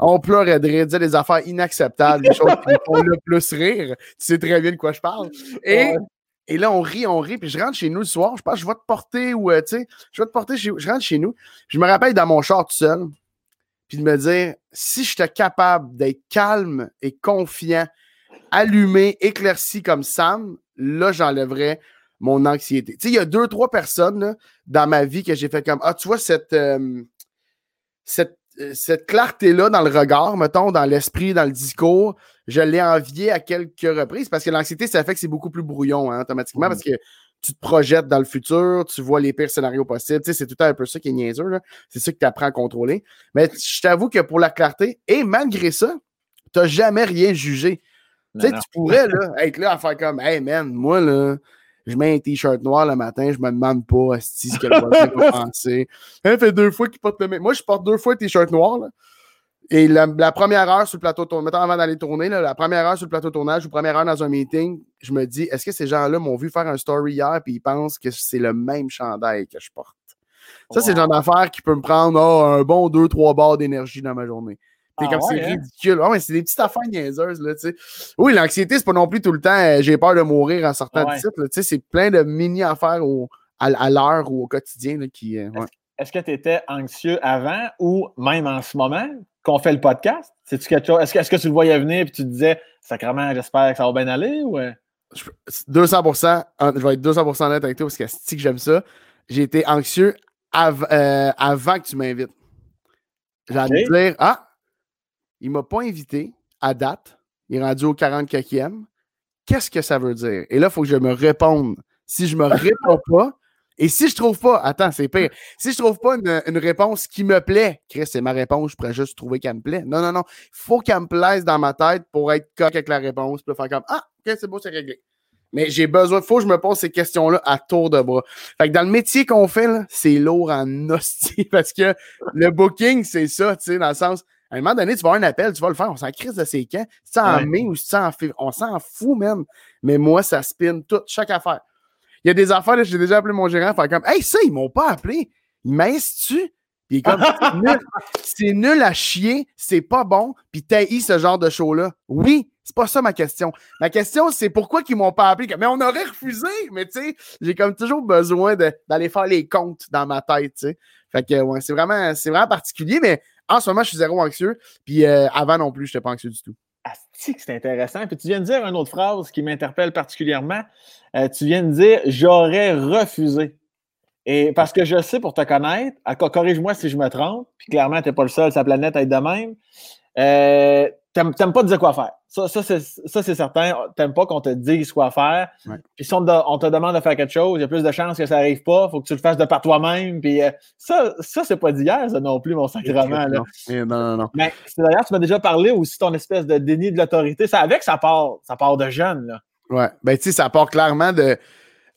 On pleurait de rire, disait des affaires inacceptables, des choses qui font le plus rire. Tu sais très bien de quoi je parle. Et, et là, on rit, on rit, puis je rentre chez nous le soir. Je pense je vais te porter ou, euh, tu sais, je vais te porter, je rentre chez nous. Je me rappelle dans mon char tout seul, puis de me dire, si j'étais capable d'être calme et confiant, allumé, éclairci comme Sam, là, j'enlèverais mon anxiété. Tu sais, il y a deux, trois personnes dans ma vie que j'ai fait comme Ah, tu vois, cette, euh, cette, euh, cette clarté-là dans le regard, mettons, dans l'esprit, dans le discours, je l'ai envié à quelques reprises parce que l'anxiété, ça fait que c'est beaucoup plus brouillon hein, automatiquement parce que tu te projettes dans le futur, tu vois les pires scénarios possibles. Tu sais, c'est tout un peu ça qui est niaiseux. C'est ça que tu apprends à contrôler. Mais je t'avoue que pour la clarté, et malgré ça, tu n'as jamais rien jugé. Tu sais, tu pourrais là, être là à faire comme Hey man, moi là, je mets un t-shirt noir le matin, je me demande pas si ce que le voisin va [LAUGHS] penser. Elle fait deux fois qu'il porte le même. Moi, je porte deux fois le t-shirt noir. Là. Et la, première heure sur le plateau de tournage, mettons avant d'aller tourner, la première heure sur le plateau de tournage ou première heure dans un meeting, je me dis, est-ce que ces gens-là m'ont vu faire un story hier et ils pensent que c'est le même chandail que je porte? Ça, c'est le genre d'affaire qui peut me prendre oh, un bon 2-3 barres d'énergie dans ma journée. C'est ah comme c'est hein? ridicule. Ah c'est des petites affaires niaiseuses, là, tu sais. Oui, l'anxiété, c'est pas non plus tout le temps euh, j'ai peur de mourir en sortant de site. Tu sais, c'est plein de mini-affaires à, l'heure ou au quotidien qui. Euh, est-ce que tu étais anxieux avant ou même en ce moment qu'on fait le podcast? Est-ce que, est que, tu le voyais venir et tu te disais, sacrément, j'espère que ça va bien aller? Ou... 200%, je vais être 200% honnête avec toi parce que c'est que j'aime ça. J'ai été anxieux euh, avant que tu m'invites. J'ai envie de dire, ah, il ne m'a pas invité à date. Il est rendu au 44e. Qu'est-ce que ça veut dire? Et là, il faut que je me réponde. Si je ne me [LAUGHS] réponds pas, et si je trouve pas, attends, c'est pire. [LAUGHS] Si je trouve pas une, réponse qui me plaît, Chris, c'est ma réponse, je pourrais juste trouver qu'elle me plaît. Non, non, non. Il faut qu'elle me plaise dans ma tête pour être coq avec la réponse, puis faire comme Ah, ok, c'est beau, c'est réglé. Mais j'ai besoin, il faut que je me pose ces questions-là à tour de bras. Fait que dans le métier qu'on fait, c'est lourd en [LAUGHS] hostie parce que le booking, c'est ça, tu sais, dans le sens, à un moment donné, tu vas avoir un appel, tu vas le faire, on s'en crise de ses camps. Si en mai ou si en février, on s'en fout même. Mais moi, ça spin toute, chaque affaire. Il y a des affaires, j'ai déjà appelé mon gérant, faire comme Hey, ça, ils m'ont pas appelé. Ils m'instituent. Puis comme [LAUGHS] c'est nul, à chier, c'est pas bon, puis taillis ce genre de show-là. Oui, c'est pas ça ma question. Ma question, c'est pourquoi ils m'ont pas appelé? Mais on aurait refusé, mais tu sais, j'ai comme toujours besoin d'aller faire les comptes dans ma tête, tu sais. Fait que ouais, c'est vraiment, vraiment particulier, mais en ce moment, je suis zéro anxieux. Puis euh, avant non plus, je n'étais pas anxieux du tout. c'est intéressant. Puis tu viens de dire une autre phrase qui m'interpelle particulièrement. Euh, tu viens de dire j'aurais refusé. Et parce que je sais pour te connaître, corrige-moi si je me trompe, puis clairement, tu n'es pas le seul sur la planète à être de même. Euh, t'aimes pas dire quoi faire. Ça, ça c'est certain. T'aimes pas qu'on te dise quoi faire. Puis si on, te demande de faire quelque chose, il y a plus de chances que ça n'arrive pas. Il faut que tu le fasses de par toi-même. Puis euh, ça, ça c'est pas d'hier, ça non plus, mon sacrement. Là. Non, non, non. Mais d'ailleurs, tu m'as déjà parlé aussi ton espèce de déni de l'autorité. Ça avec, ça part, ça part de jeune. Là. Ouais. Ben, tu sais, ça part clairement de.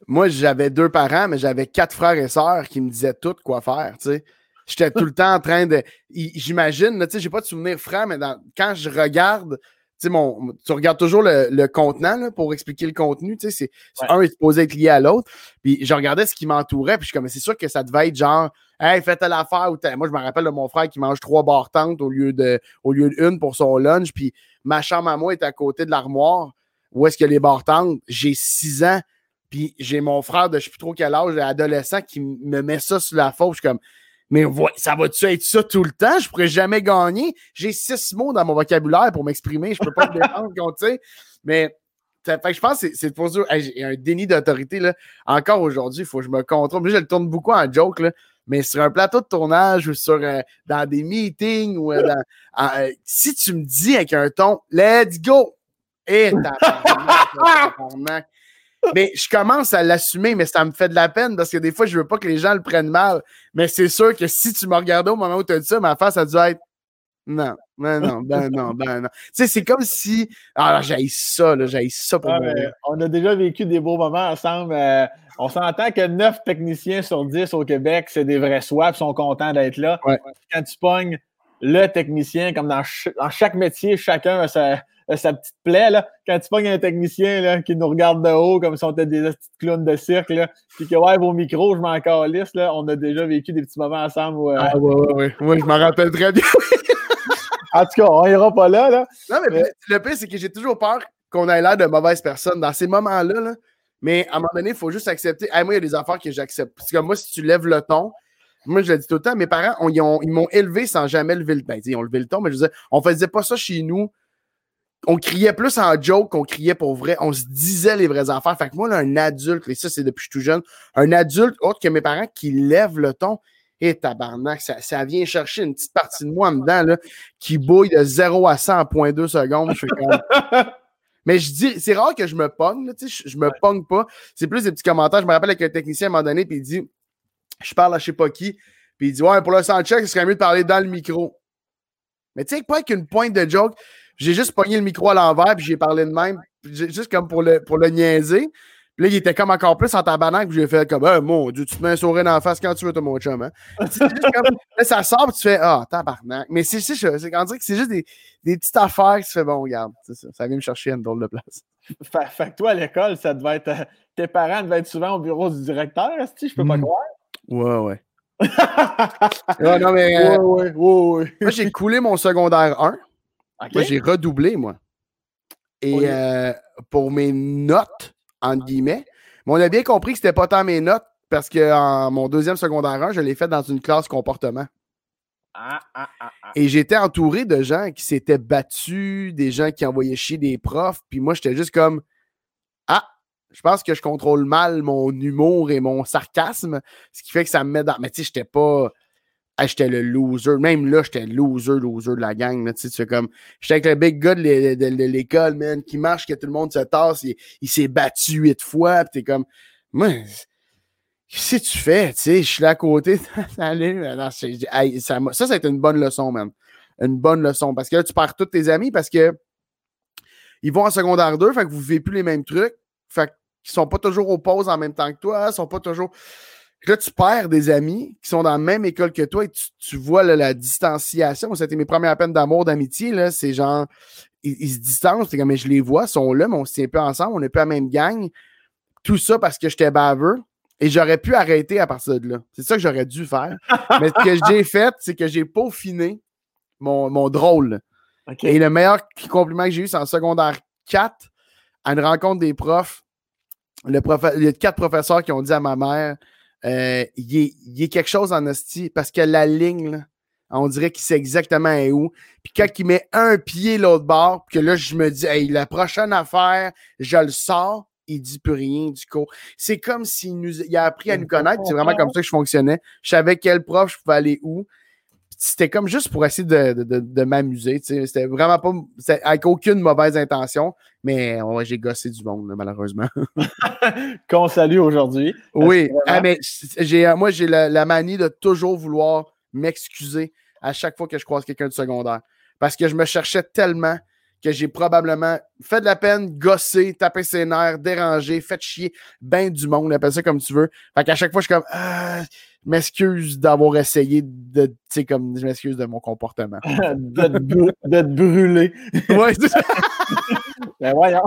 Moi, j'avais deux parents, mais j'avais quatre frères et sœurs qui me disaient tout quoi faire, tu sais. J'étais tout le temps en train de. J'imagine, tu sais, j'ai pas de souvenir franc, mais quand je regarde, tu sais, mon, tu regardes toujours le, contenant pour expliquer le contenu, tu sais, c'est un est supposé être lié à l'autre. Puis je regardais ce qui m'entourait, puis je suis comme, c'est sûr que ça devait être genre, hey, faites l'affaire. Moi, je me rappelle de mon frère qui mange trois barres au lieu de, au lieu d'une pour son lunch, puis ma chambre à moi est à côté de l'armoire. Où est-ce que les barres J'ai six ans, puis j'ai mon frère de je sais plus trop quel âge, adolescent, qui me met ça sur la faute. Je suis comme, mais ça va-tu être ça tout le temps? Je pourrais jamais gagner. J'ai six mots dans mon vocabulaire pour m'exprimer. Je peux pas me défendre, tu sais. Mais fait que je pense que c'est pour dire, j'ai un déni d'autorité. là. Encore aujourd'hui, il faut que je me contrôle. Moi, je le tourne beaucoup en joke, là, mais sur un plateau de tournage ou sur euh, dans des meetings ou euh, euh, si tu me dis avec un ton Let's go! Et [LAUGHS] mais je commence à l'assumer, mais ça me fait de la peine parce que des fois, je veux pas que les gens le prennent mal. Mais c'est sûr que si tu me regardais au moment où tu as dit ça, ma face a dû être non, ben non, ben non, ben non. Tu sais, c'est comme si. Ah, j'ai ça, là, j'ai ça pour moi. On a déjà vécu des beaux moments ensemble. Euh, on s'entend que 9 techniciens sur 10 au Québec, c'est des vrais swaps, sont contents d'être là. Quand tu pognes le technicien, comme dans, chaque métier, chacun a sa, sa petite plaie, là, quand tu pognes un technicien là, qui nous regarde de haut comme si on était des petites clowns de cirque, là, puis que ouais, vos micros, je m'en calisse, là, on a déjà vécu des petits moments ensemble. Où, ah ouais, ouais, ouais. Moi, je m'en rappelle très bien. [LAUGHS] en tout cas, on ira pas là. là. Non, mais, le pire, c'est que j'ai toujours peur qu'on ait l'air de mauvaise personne dans ces moments-là. Là. Mais à un moment donné, il faut juste accepter. moi, il y a des affaires que j'accepte. Parce que moi, si tu lèves le ton, moi, je le dis tout le temps, mes parents, ils, m'ont élevé sans jamais lever le ton. Ben, ils ont levé le ton, mais je disais, on faisait pas ça chez nous. On criait plus en joke qu'on criait pour vrai. On se disait les vraies affaires. Fait que moi, là, un adulte, et ça, c'est depuis que je suis tout jeune, un adulte autre que mes parents qui lève le ton, et tabarnak, ça, ça, vient chercher une petite partie de moi en dedans, là, qui bouille de 0 à 100 en 0.2 secondes. Je [LAUGHS] Mais je dis, c'est rare que je me pogne, tu sais, je, me pogne pas. C'est plus des petits commentaires. Je me rappelle avec un technicien à un moment donné, puis il dit, je parle à je sais pas qui, puis il dit, ouais, pour le soundcheck, ce serait mieux de parler dans le micro. Mais tu sais, pas avec une pointe de joke, j'ai juste pogné le micro à l'envers, puis j'ai parlé de même, juste comme pour le, pour le niaiser. Puis là, il était comme encore plus en tabarnak, puis j'ai fait comme, mon Dieu, tu te mets un sourire dans la face quand tu veux, toi, mon chum. Hein? [LAUGHS] comme, là, ça sort, puis tu fais, ah, tabarnak. Mais c'est c'est quand que c'est juste des, des, petites affaires qui se fait, bon, regarde, ça, ça vient me chercher une drôle de place. Fait, fait, que toi, à l'école, ça devait être. Euh, tes parents devaient être souvent au bureau du directeur, si je peux pas hmm. croire? Ouais, ouais. [LAUGHS] ouais, non, mais. Euh, ouais, ouais, ouais, Moi, j'ai coulé mon secondaire 1. Moi, j'ai redoublé, moi. Et euh, pour mes notes, entre guillemets. Mais on a bien compris que c'était pas tant mes notes parce que en mon deuxième secondaire 1, je l'ai fait dans une classe comportement. Ah, ah, ah, Et j'étais entouré de gens qui s'étaient battus, des gens qui envoyaient chier des profs, puis moi j'étais juste comme Ah, je pense que je contrôle mal mon humour et mon sarcasme, ce qui fait que ça me met dans. Mais tu sais, j'étais pas j'étais le loser. Même là, j'étais le loser, loser de la gang. tu sais, comme, j'étais avec le big gars de l'école, man, qui marche, que tout le monde se tasse. Il, s'est battu huit fois. Pis t'es comme, moi, qu'est-ce que tu fais? Tu sais, je suis là à côté. ça, ça, ça a été une bonne leçon, man. Une bonne leçon. Parce que là, tu perds tous tes amis parce que ils vont en secondaire 2, fait que vous ne vivez plus les mêmes trucs. Fait qu'ils sont pas toujours aux pauses en même temps que toi. Ils sont pas toujours. Là, tu perds des amis qui sont dans la même école que toi et tu, vois la distanciation. C'était mes premières peines d'amour, d'amitié. C'est genre, ils, se distancent. Comme, mais je les vois, ils sont là, mais on se tient pas ensemble, on n'est pas la même gang. Tout ça parce que j'étais baveux. Et j'aurais pu arrêter à partir de là. C'est ça que j'aurais dû faire. [LAUGHS] mais ce que j'ai fait, c'est que j'ai peaufiné mon, mon drôle. Et le meilleur compliment que j'ai eu, c'est en secondaire 4, à une rencontre des profs. Le il y a quatre professeurs qui ont dit à ma mère euh, il, y a quelque chose en hostie parce que la ligne, on dirait qu'il sait exactement où. Puis quand il met un pied l'autre bord, que là, je me dis, hey, la prochaine affaire, je le sors, il dit plus rien du coup. C'est comme s'il nous il a appris à nous connaître. C'est vraiment comme ça que je fonctionnais. Je savais quel prof je pouvais aller où c'était comme juste pour essayer de, de, de, m'amuser. C'était vraiment pas. avec aucune mauvaise intention, mais j'ai gossé du monde, malheureusement. [LAUGHS] Qu'on salue aujourd'hui. Oui, ah, mais j'ai, moi, j'ai la, manie de toujours vouloir m'excuser à chaque fois que je croise quelqu'un de secondaire. Parce que je me cherchais tellement que j'ai probablement fait de la peine, gossé, tapé ses nerfs, dérangé, fait chier ben du monde, appelle ça comme tu veux. Fait qu'à chaque fois, je suis comme. Ah, m'excuse d'avoir essayé de, tu sais, comme je m'excuse de mon comportement. [LAUGHS] D'être brûlé. ouais, c'est ça. [LAUGHS] ben voyons.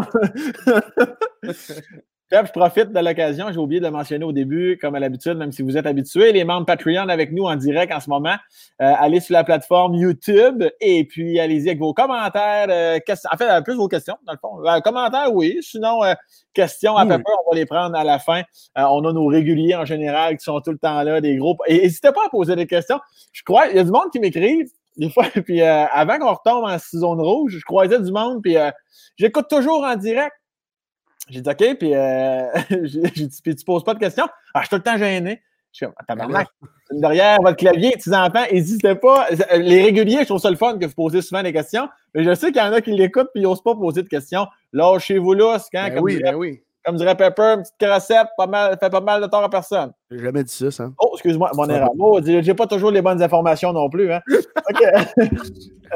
[LAUGHS] je profite de l'occasion, j'ai oublié de le mentionner au début, comme à l'habitude, même si vous êtes habitués, les membres Patreon avec nous en direct en ce moment. Euh, allez sur la plateforme YouTube et puis allez-y avec vos commentaires. Euh, en fait, plus vos questions, dans le fond. Euh, commentaires, oui. Sinon, questions à peu près, on va les prendre à la fin. on a nos réguliers en général qui sont tout le temps là, des groupes. Et n'hésitez pas à poser des questions. Je crois, il y a du monde qui m'écrit des fois, [LAUGHS] puis avant qu'on retombe en zone rouge, je croisais du monde, puis j'écoute toujours en direct. J'ai dit OK, puis euh, [LAUGHS] j'ai dit, puis tu poses pas de questions? Ah, je suis tout le temps gêné. Je suis comme, tabarnak, [LAUGHS] derrière votre clavier, petits enfants, n'hésitez pas. Les réguliers, je trouve ça le fun que vous posez souvent des questions, mais je sais qu'il y en a qui l'écoutent puis ils n'osent pas poser de questions. Lâchez-vous là, quand, ben comme, oui, dirait, ben oui. comme dirait Pepper, une petite cassette, pas mal, fait pas mal de tort à personne. J'ai jamais dit ça, ça. Oh, excuse-moi, mon erreur. Oh, j'ai pas toujours les bonnes informations non plus. Hein. [LAUGHS] OK.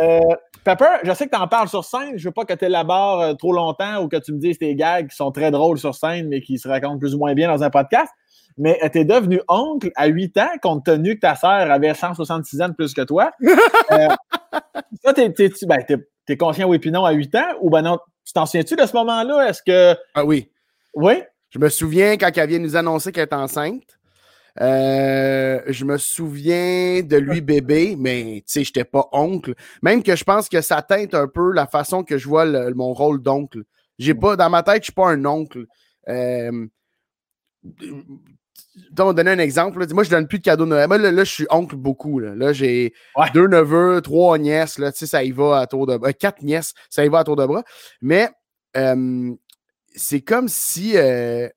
euh, Pepper, je sais que tu en parles sur scène. Je veux pas que tu élabores euh, trop longtemps ou que tu me dises tes gags qui sont très drôles sur scène, mais qui se racontent plus ou moins bien dans un podcast. Mais euh, tu es devenu oncle à 8 ans, compte tenu que ta sœur avait 166 ans de plus que toi. [LAUGHS] Euh, ça, t'es, t'es, ben, t'es, t'es conscient, oui, puis non, à 8 ans? Ou ben non, tu t'en souviens-tu de ce moment-là? Est-ce que. Ah oui. Oui? Je me souviens quand elle vient nous annoncer qu'elle est enceinte. Euh, je me souviens de lui bébé, mais tu sais, j'étais pas oncle. Même que je pense que ça teinte un peu la façon que je vois le- mon rôle d'oncle. J'ai pas, dans ma tête, je suis pas un oncle. Euh, on va donner un exemple. là. Moi, je donne plus de cadeaux de Noël. Moi, là, là, je suis oncle beaucoup. Là, Là, j'ai Ouais. deux neveux, trois nièces. Là, tu sais, ça y va à tour de bras. quatre nièces, ça y va à tour de bras. Mais euh, c'est comme si euh,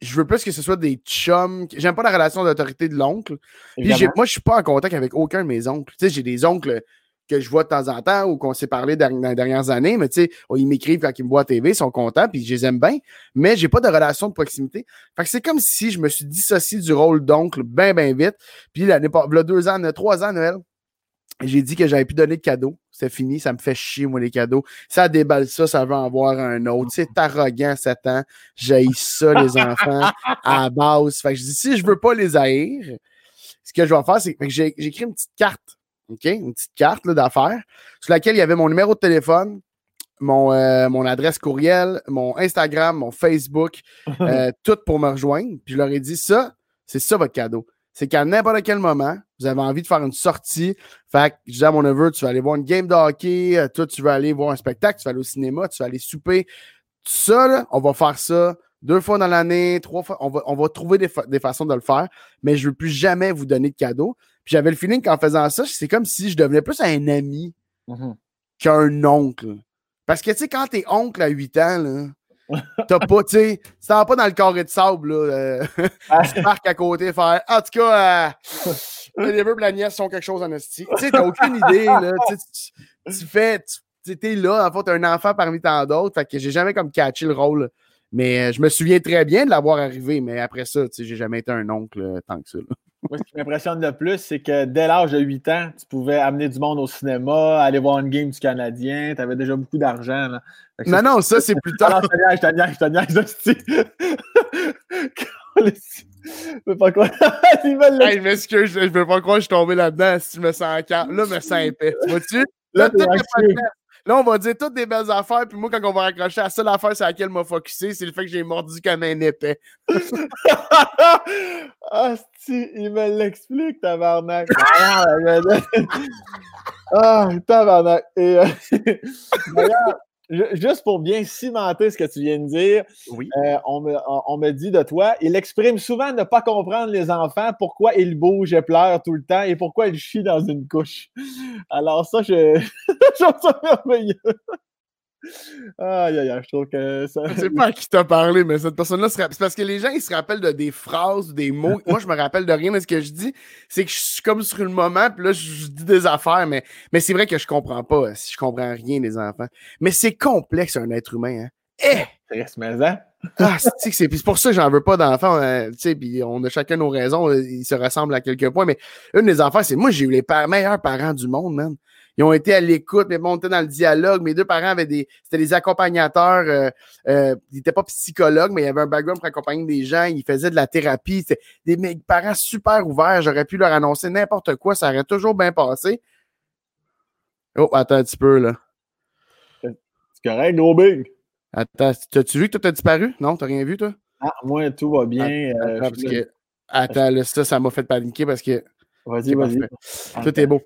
je veux plus que ce soit des chums. J'aime pas la relation d'autorité de l'oncle. Puis moi, je suis pas en contact avec aucun de mes oncles. Tu sais, j'ai des oncles que je vois de temps en temps ou qu'on s'est parlé dans dans les dernières années, mais tu sais, oh, ils m'écrivent quand ils me voient à TV, ils sont contents, puis je les aime bien, mais j'ai pas de relation de proximité. Fait que c'est comme si je me suis dissocié du rôle d'oncle bien, bien vite. Puis l'année pas, là, deux ans, trois ans, Noël, j'ai dit que j'avais plus donné de cadeaux. C'était fini, ça me fait chier, moi, les cadeaux. Ça déballe ça, ça veut en avoir un autre. C'est arrogant, 7 ans. J'ai ça, les [LAUGHS] enfants, à la base. Fait que je dis, si je veux pas les haïr, ce que je vais faire, c'est que j'ai écrit une petite carte, OK? Une petite carte d'affaires sur laquelle il y avait mon numéro de téléphone, mon, euh, mon adresse courriel, mon Instagram, mon Facebook, [LAUGHS] euh, tout pour me rejoindre. Puis je leur ai dit, ça, c'est ça votre cadeau. C'est qu'à n'importe quel moment, vous avez envie de faire une sortie. Fait que je disais à mon neveu, tu vas aller voir une game de hockey, euh, toi, tu vas aller voir un spectacle, tu vas aller au cinéma, tu vas aller souper. Tout ça, là, on va faire ça deux fois dans l'année, trois fois. On va, on va trouver des, fa- des façons de le faire, mais je ne veux plus jamais vous donner de cadeaux. Puis j'avais le feeling qu'en faisant ça, c'est comme si je devenais plus un ami Mhm. qu'un oncle. Parce que, tu sais, quand t'es oncle à 8 ans, là, t'as pas, tu sais, tu pas dans le carré de sable, là, euh, [LAUGHS] tu parques à côté, faire, en tout cas, euh, les neveux et la nièce sont quelque chose en esti. Tu sais, t'as aucune idée, là, tu, fais, tu t'es là, en fait, t'as un enfant parmi tant d'autres, fait que j'ai jamais comme catché le rôle. Mais euh, je me souviens très bien de l'avoir arrivé, mais après ça, tu sais, j'ai jamais été un oncle euh, tant que ça. Moi, ce qui m'impressionne le plus, c'est que dès l'âge de 8 ans, tu pouvais amener du monde au cinéma, aller voir une game du Canadien, tu avais déjà beaucoup d'argent. là. Non, non, ça, c'est plus tard. [LAUGHS] Je te niaise, je te niaise, je peux [LAUGHS] pas quoi. Ils veulent le- Hey, je m'excuse, je je veux pas croire que je suis tombé là-dedans si je me sens calme. Là, je me sens épais. Tu vois-tu? Là, tout est. Là, on va dire toutes des belles affaires, puis moi, quand on va raccrocher, la seule affaire sur laquelle m'a focusé, c'est le fait que j'ai mordu comme un épais. [LAUGHS] Ah, si, il me l'explique, tabarnak. [LAUGHS] Ah, tabarnak. Et, euh, [LAUGHS] D'ailleurs, juste pour bien cimenter ce que tu viens de dire, Oui. euh, on, me, on, on me dit de toi, il exprime souvent ne pas comprendre les enfants, pourquoi ils bougent et pleurent tout le temps et pourquoi ils chient dans une couche. Alors ça, je, [LAUGHS] je trouve ça merveilleux. Aïe, aïe, aïe, je trouve que ça... Je sais pas à qui t'as parlé, mais cette personne-là se rappelle. C'est parce que les gens, ils se rappellent de des phrases, des mots. [LAUGHS] Moi, je me rappelle de rien, mais ce que je dis, c'est que je suis comme sur le moment, puis là, je, dis des affaires, mais, mais c'est vrai que je comprends pas. Si je comprends rien des enfants. Mais c'est complexe, un être humain, hein. Eh! Reste maison. Ah, c'est pour ça que j'en veux pas d'enfants. euh, tu sais, puis on a chacun nos raisons. euh, Ils se ressemblent à quelques points. Mais une des affaires, c'est moi, j'ai eu les meilleurs parents du monde, man. Ils ont été à l'écoute, mais bon, on était dans le dialogue. Mes deux parents avaient des. C'était des accompagnateurs. euh, euh, ils n'étaient pas psychologues, mais il y avait un background pour accompagner des gens. Ils faisaient de la thérapie. C'était des mes parents super ouverts. J'aurais pu leur annoncer n'importe quoi. Ça aurait toujours bien passé. Oh, attends un petit peu, là. C'est correct, gros big. Attends, t'as-tu vu que toi, t'as disparu? Non, t'as rien vu, toi? Ah, moi, tout va bien. euh, Attends, je parce suis là. que- attends, là, ça, ça m'a fait paniquer parce que Vas-y, vas-y. tout est beau.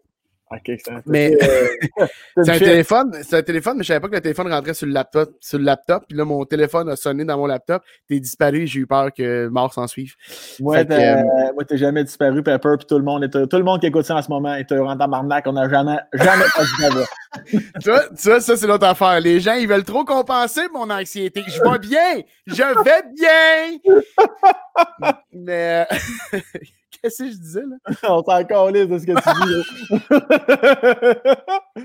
C'est un- Mais c'est [LAUGHS] c'est un une téléphone, c'est un téléphone, mais je savais pas que le téléphone rentrait sur le laptop. Sur le laptop, puis là, mon téléphone a sonné dans mon laptop. T'es disparu, j'ai eu peur que mort s'en suive. Moi, euh, t'es jamais disparu, Pepper, puis tout le monde, est, tout le monde qui écoute ça en ce moment est en tabarnak. On n'a jamais, jamais pas dit d'avoir. [LAUGHS] Tu vois, tu vois, ça, c'est l'autre affaire. Les gens, ils veulent trop compenser mon anxiété. Je vais bien! Je vais bien! [LAUGHS] mais euh, qu'est-ce que je disais, là? [LAUGHS] On s'en calisse de ce que tu dis. là. [LAUGHS]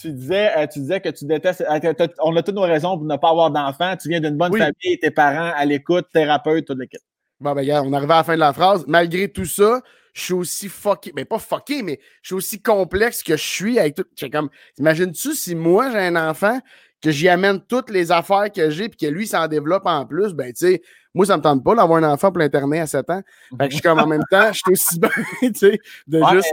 tu, disais, euh, tu disais que tu détestes. euh, on a toutes nos raisons pour ne pas avoir d'enfants. Tu viens d'une bonne Oui. famille, tes parents à l'écoute, thérapeute, toute l'équipe. Bon, ben, regarde, on arrive à la fin de la phrase. Malgré tout ça, je suis aussi fucké. Mais pas fucké, mais je suis aussi complexe que je suis avec tout. Comme, imagines-tu si moi j'ai un enfant, que j'y amène toutes les affaires que j'ai, puis que lui s'en développe en plus, ben, tu sais, moi, ça me tente pas d'avoir un enfant pour l'Internet à 7 ans. Fait que je suis comme en même temps, je suis aussi [LAUGHS] bien, tu sais, de Ouais, juste.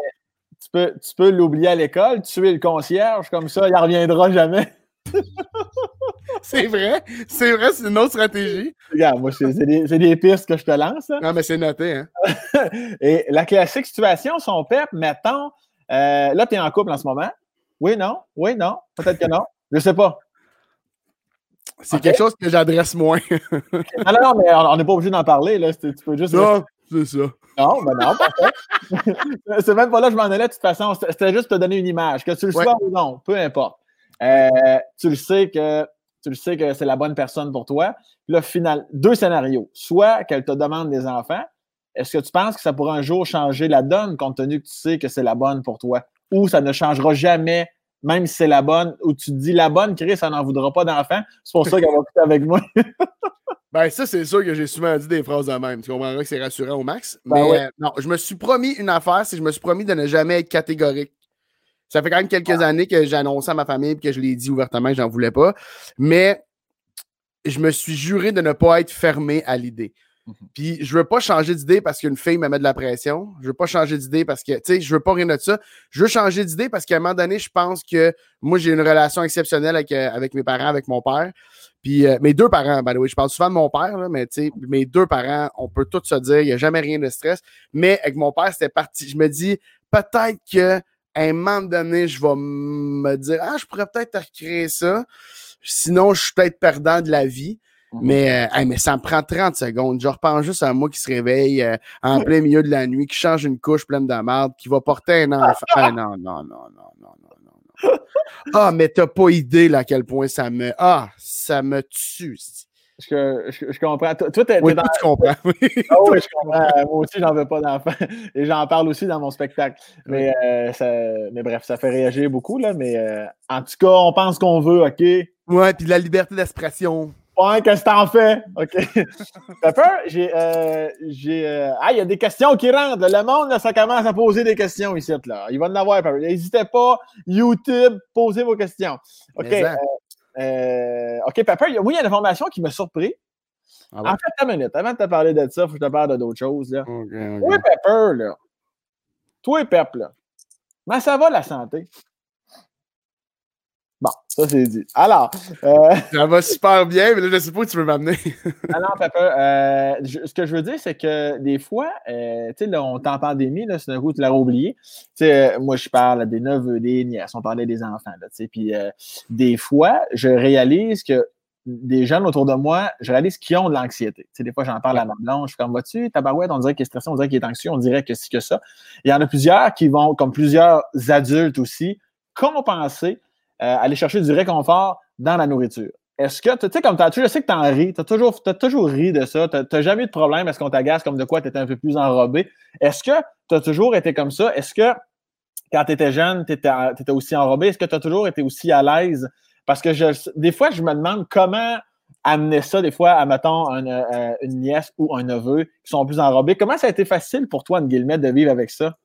tu peux, tu peux l'oublier à l'école, tuer le concierge, comme ça, il ne reviendra jamais. [LAUGHS] c'est vrai, c'est vrai, c'est une autre stratégie. Regarde, moi, c'est des, pistes que je te lance. Non, mais c'est noté. Hein? [LAUGHS] Et la classique situation, son pep, mettons, euh, là, tu es en couple en ce moment. Oui, non, oui, non, peut-être que non? Je sais pas. C'est quelque chose que j'adresse moins. [LAUGHS] non, non, mais on n'est pas obligé d'en parler. Là. Tu peux juste. Non, c'est ça. Non, ben non, [LAUGHS] C'est même pas là que je m'en allais de toute façon. C'était juste te donner une image. Que tu le sois ou non, peu importe. Euh, tu le sais que tu le sais que c'est la bonne personne pour toi. Puis là, final, deux scénarios. Soit qu'elle te demande des enfants. Est-ce que tu penses que ça pourra un jour changer la donne compte tenu que tu sais que c'est la bonne pour toi? Ou ça ne changera jamais même si c'est la bonne, ou tu te dis la bonne, Chris, ça n'en voudra pas d'enfant. C'est pour ça qu'elle va coucher avec moi. [LAUGHS] ben, ça, c'est sûr que j'ai souvent dit des phrases de même. Tu comprendras que c'est rassurant au max. Ben mais euh, non, je me suis promis une affaire, c'est que je me suis promis de ne jamais être catégorique. Ça fait quand même quelques ah. années que j'ai annoncé à ma famille et que je l'ai dit ouvertement que j'en voulais pas. Mais je me suis juré de ne pas être fermé à l'idée. Mhm. Puis je veux pas changer d'idée parce qu'une fille me met de la pression. Je veux pas changer d'idée parce que, tu sais, je veux pas rien de ça. Je veux changer d'idée parce qu'à un moment donné, je pense que moi, j'ai une relation exceptionnelle avec, euh, avec mes parents, avec mon père. Puis euh, mes deux parents, the way, je parle souvent de mon père, là, mais tu sais, mes deux parents, on peut tout se dire, il n'y a jamais rien de stress. Mais avec mon père, c'était parti. Je me dis, peut-être que un moment donné, je vais me dire, ah, je pourrais peut-être recréer ça. Sinon, je suis peut-être perdant de la vie. Mais, euh, mais ça me prend 30 secondes. Je repense juste à moi qui se réveille euh, en plein milieu de la nuit, qui change une couche pleine de merde, qui va porter un enfant. [LAUGHS] Ah, non, non, non, non, non, non, non. Ah, mais t'as pas idée là, à quel point ça me. Ah, ça me tue. Je, je, comprends? Toi, t'es, oui, dans... [LAUGHS] tu comprends. Oui. Oui, je comprends. moi aussi, j'en veux pas d'enfant. [LAUGHS] Et j'en parle aussi dans mon spectacle. Mais, euh, ça, mais bref, ça fait réagir beaucoup. Là, mais en tout cas, on pense qu'on veut, OK? Ouais, puis la liberté d'expression. Ouais, qu'est-ce que t'en fais? OK. [LAUGHS] Pepper, j'ai. Euh, j'ai euh, ah, il y a des questions qui rentrent. Le monde, là, ça commence à poser des questions ici. Là. Il va en avoir, Pepper. N'hésitez pas. YouTube, posez vos questions. OK. Euh, OK, Pepper, oui, il y a une information qui m'a surpris. Ah en fait, une minute. Avant de te parler de ça, il faut que je te parle de d'autres choses. Là. Toi, Pepper, là. Toi, Pep, là. Mais ça va la santé? Bon, ça c'est dit. Alors. Euh... [LAUGHS] Ça va super bien, mais là, je sais pas où tu veux m'amener. [LAUGHS] Alors, Papa, euh, ce que je veux dire, c'est que des fois, euh, tu sais, là, on est en pandémie, là, c'est un coup, tu l'as oublié. Tu sais, euh, moi, je parle des neveux, des nièces, on parlait des enfants, là, tu sais. Puis euh, des fois, je réalise que des jeunes autour de moi, je réalise qu'ils ont de l'anxiété. Tu sais, des fois, j'en parle à ma blanche, je suis comme, vas-tu, tabarouette, on dirait qu'il est stressé, on dirait qu'il est anxieux, on dirait que c'est que ça. Il y en a plusieurs qui vont, comme plusieurs adultes aussi, compenser euh, aller chercher du réconfort dans la nourriture. Est-ce que, tu sais, comme tu je sais que tu en ris, tu as toujours, toujours ri de ça, tu n'as jamais eu de problème, est-ce qu'on t'agace comme de quoi tu étais un peu plus enrobé? Est-ce que tu as toujours été comme ça? Est-ce que quand tu étais jeune, tu étais, aussi enrobé? Est-ce que tu as toujours été aussi à l'aise? Parce que je, des fois, je me demande comment amener ça, des fois, à, mettons, euh, une nièce ou un neveu qui sont plus enrobés. Comment ça a été facile pour toi, en guillemets, de vivre avec ça?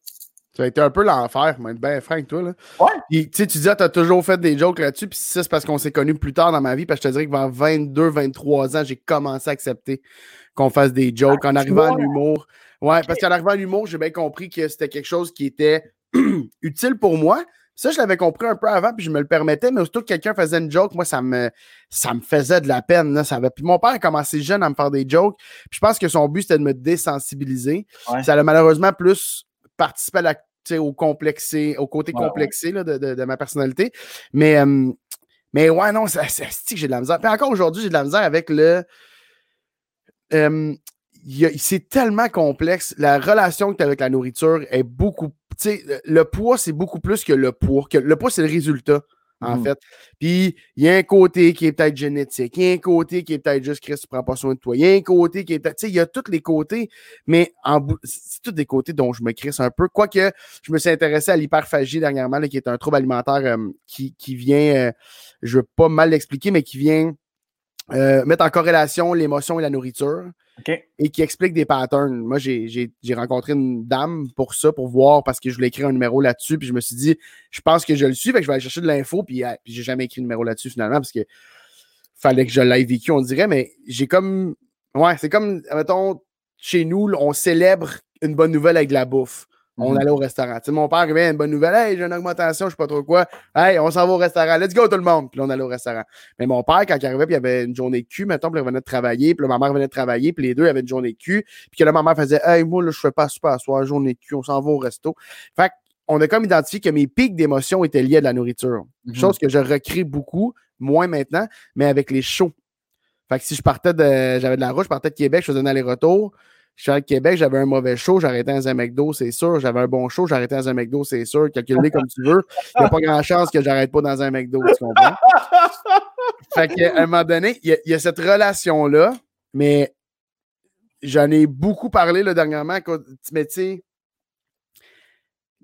Ça a été un peu l'enfer, mais ben franc toi. Là. Ouais. tu dis, ah, tu as toujours fait des jokes là-dessus, puis ça, c'est parce qu'on s'est connus plus tard dans ma vie, parce que je te dirais que vers 22, 23 ans, j'ai commencé à accepter qu'on fasse des jokes en arrivant à l'humour. Ouais, parce qu'en arrivant à l'humour, j'ai bien compris que c'était quelque chose qui était [CLEARS THROAT] utile pour moi. Ça, je l'avais compris un peu avant, puis je me le permettais, mais aussitôt que quelqu'un faisait une joke, moi, ça me, ça me faisait de la peine. Là, ça avait... Puis mon père a commencé jeune à me faire des jokes. Puis je pense que son but, c'était de me désensibiliser. Ça a malheureusement plus participer à la, au complexé, au côté complexé de, de, ma personnalité. Mais, mais ouais, non, c'est que j'ai de la misère? Puis encore aujourd'hui, j'ai de la misère avec le. c'est tellement complexe. La relation que tu as avec la nourriture est beaucoup. Le poids, c'est beaucoup plus que le poids. Que le poids, c'est le résultat en mmh. fait. Puis, il y a un côté qui est peut-être génétique, il y a un côté qui est peut-être juste Chris, tu prends pas soin de toi, il y a un côté qui est peut-être, tu sais, il y a tous les côtés, mais en c'est tous des côtés dont je me crisse un peu. Quoique, je me suis intéressé à l'hyperphagie dernièrement, qui est un trouble alimentaire qui, qui, vient, euh, je veux pas mal l'expliquer, mais qui vient euh, mettre en corrélation l'émotion et la nourriture et qui explique des patterns. Moi, j'ai rencontré une dame pour ça, pour voir, parce que je voulais écrire un numéro là-dessus, puis je me suis dit, je pense que je le suis, fait que je vais aller chercher de l'info, puis, euh, puis j'ai jamais écrit de numéro là-dessus finalement, parce que fallait que je l'aille vécu, on dirait, mais j'ai comme. Ouais, c'est comme, mettons, chez nous, on célèbre une bonne nouvelle avec de la bouffe. On Mhm. allait au restaurant. Tu sais, mon père arrivait, une bonne nouvelle, hey, j'ai une augmentation, je sais pas trop quoi. Hey, on s'en va au restaurant, let's go tout le monde. Puis là, on allait au restaurant. Mais mon père, quand il arrivait, puis il avait une journée de cul, mettons, puis il revenait de travailler, puis là, ma mère venait de travailler, puis les deux avaient une journée de cul, puis que là, ma mère faisait, hey, moi, là, je fais pas super à soir, journée de cul, on s'en va au resto. Fait on a comme identifié que mes pics d'émotion étaient liés à de la nourriture. Mhm. Chose que je recrée beaucoup, moins maintenant, mais avec les shows. Fait que si je partais de. J'avais de la route, je partais de Québec, je faisais un aller-retour. Je suis allé de Québec, j'avais un mauvais show, j'arrêtais dans un McDo, c'est sûr. J'avais un bon show, j'arrêtais dans un McDo, c'est sûr. Calculez comme tu veux. Il n'y a pas grand chance que j'arrête pas dans un McDo, tu comprends? fait qu'à un moment donné, il y, a- il y a cette relation-là, mais j'en ai beaucoup parlé là, dernièrement. quand- Mais tu sais,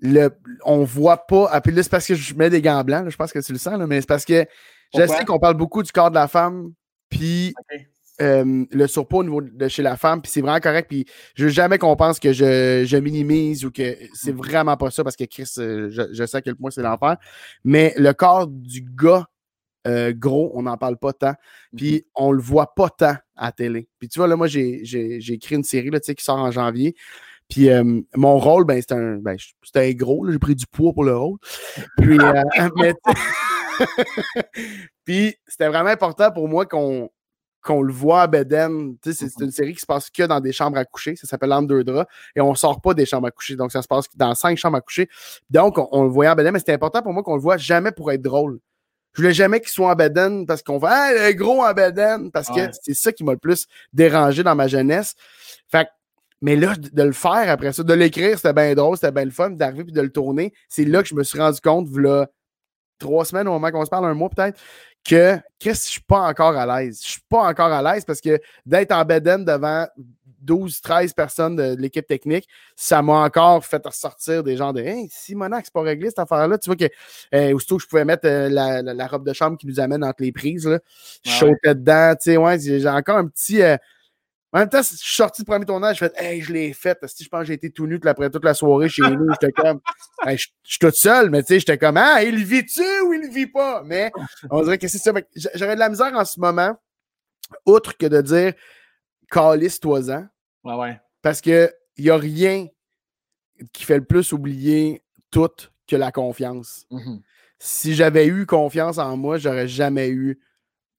le, on voit pas. Ah, puis là, c'est parce que je mets des gants blancs, là, je pense que tu le sens, là, mais c'est parce que je sais qu'on parle beaucoup du corps de la femme, puis. Euh, le surpoids au niveau de chez la femme, puis c'est vraiment correct. Puis je veux jamais qu'on pense que je, je minimise ou que c'est vraiment pas ça parce que Chris, euh, je, je sais à quel point c'est l'enfer. Mais le corps du gars euh, gros, on n'en parle pas tant. Puis on le voit pas tant à la télé. Puis tu vois, là, moi, j'ai écrit une série là, tu sais, qui sort en janvier. Puis euh, mon rôle, ben, c'est un, ben, c'était un gros, j'ai pris du poids pour le rôle. Puis, [LAUGHS] mais, [LAUGHS] puis c'était vraiment important pour moi qu'on qu'on le voit à Beden. C'est c'est une série qui se passe que dans des chambres à coucher. Ça s'appelle draps. Et on sort pas des chambres à coucher. Donc, ça se passe dans cinq chambres à coucher. Donc, on, on le voyait en Beden, mais c'était important pour moi qu'on le voit jamais pour être drôle. Je voulais jamais qu'il soit en Beden parce qu'on va, hey, le gros en Beden. Parce que c'est ça qui m'a le plus dérangé dans ma jeunesse. Fait que- mais là, de le faire après ça, de l'écrire, c'était bien drôle, c'était bien le fun, d'arriver puis de le tourner, c'est là que je me suis rendu compte, là, trois semaines au moment qu'on se parle, un mois peut-être, que Chris, je suis pas encore à l'aise. Je suis pas encore à l'aise parce que d'être en Beden devant 12, 13 personnes de, de l'équipe technique, ça m'a encore fait ressortir des gens de Hey, Simonac, c'est pas réglé cette affaire-là. Tu vois que euh, aussitôt que je pouvais mettre euh, la, la- la robe de chambre qui nous amène entre les prises, là, je Ouais, sautais dedans. Tu sais, ouais, j'ai j'ai encore un petit. euh, en même temps, je suis sorti du premier tournage, je fais Hey, je l'ai fait. Si je pense que j'ai été tout nu après toute la soirée chez nous, [LAUGHS] j'étais comme Hey, je je suis toute seule, mais tu sais, j'étais comme Ah, il vit-tu ou il vit pas? Mais on dirait que c'est ça. J'aurais de la misère en ce moment, outre que de dire calisse-toi-en, Ouais, ouais. parce qu'il n'y a rien qui fait le plus oublier tout que la confiance. Mhm. Si j'avais eu confiance en moi, j'aurais jamais eu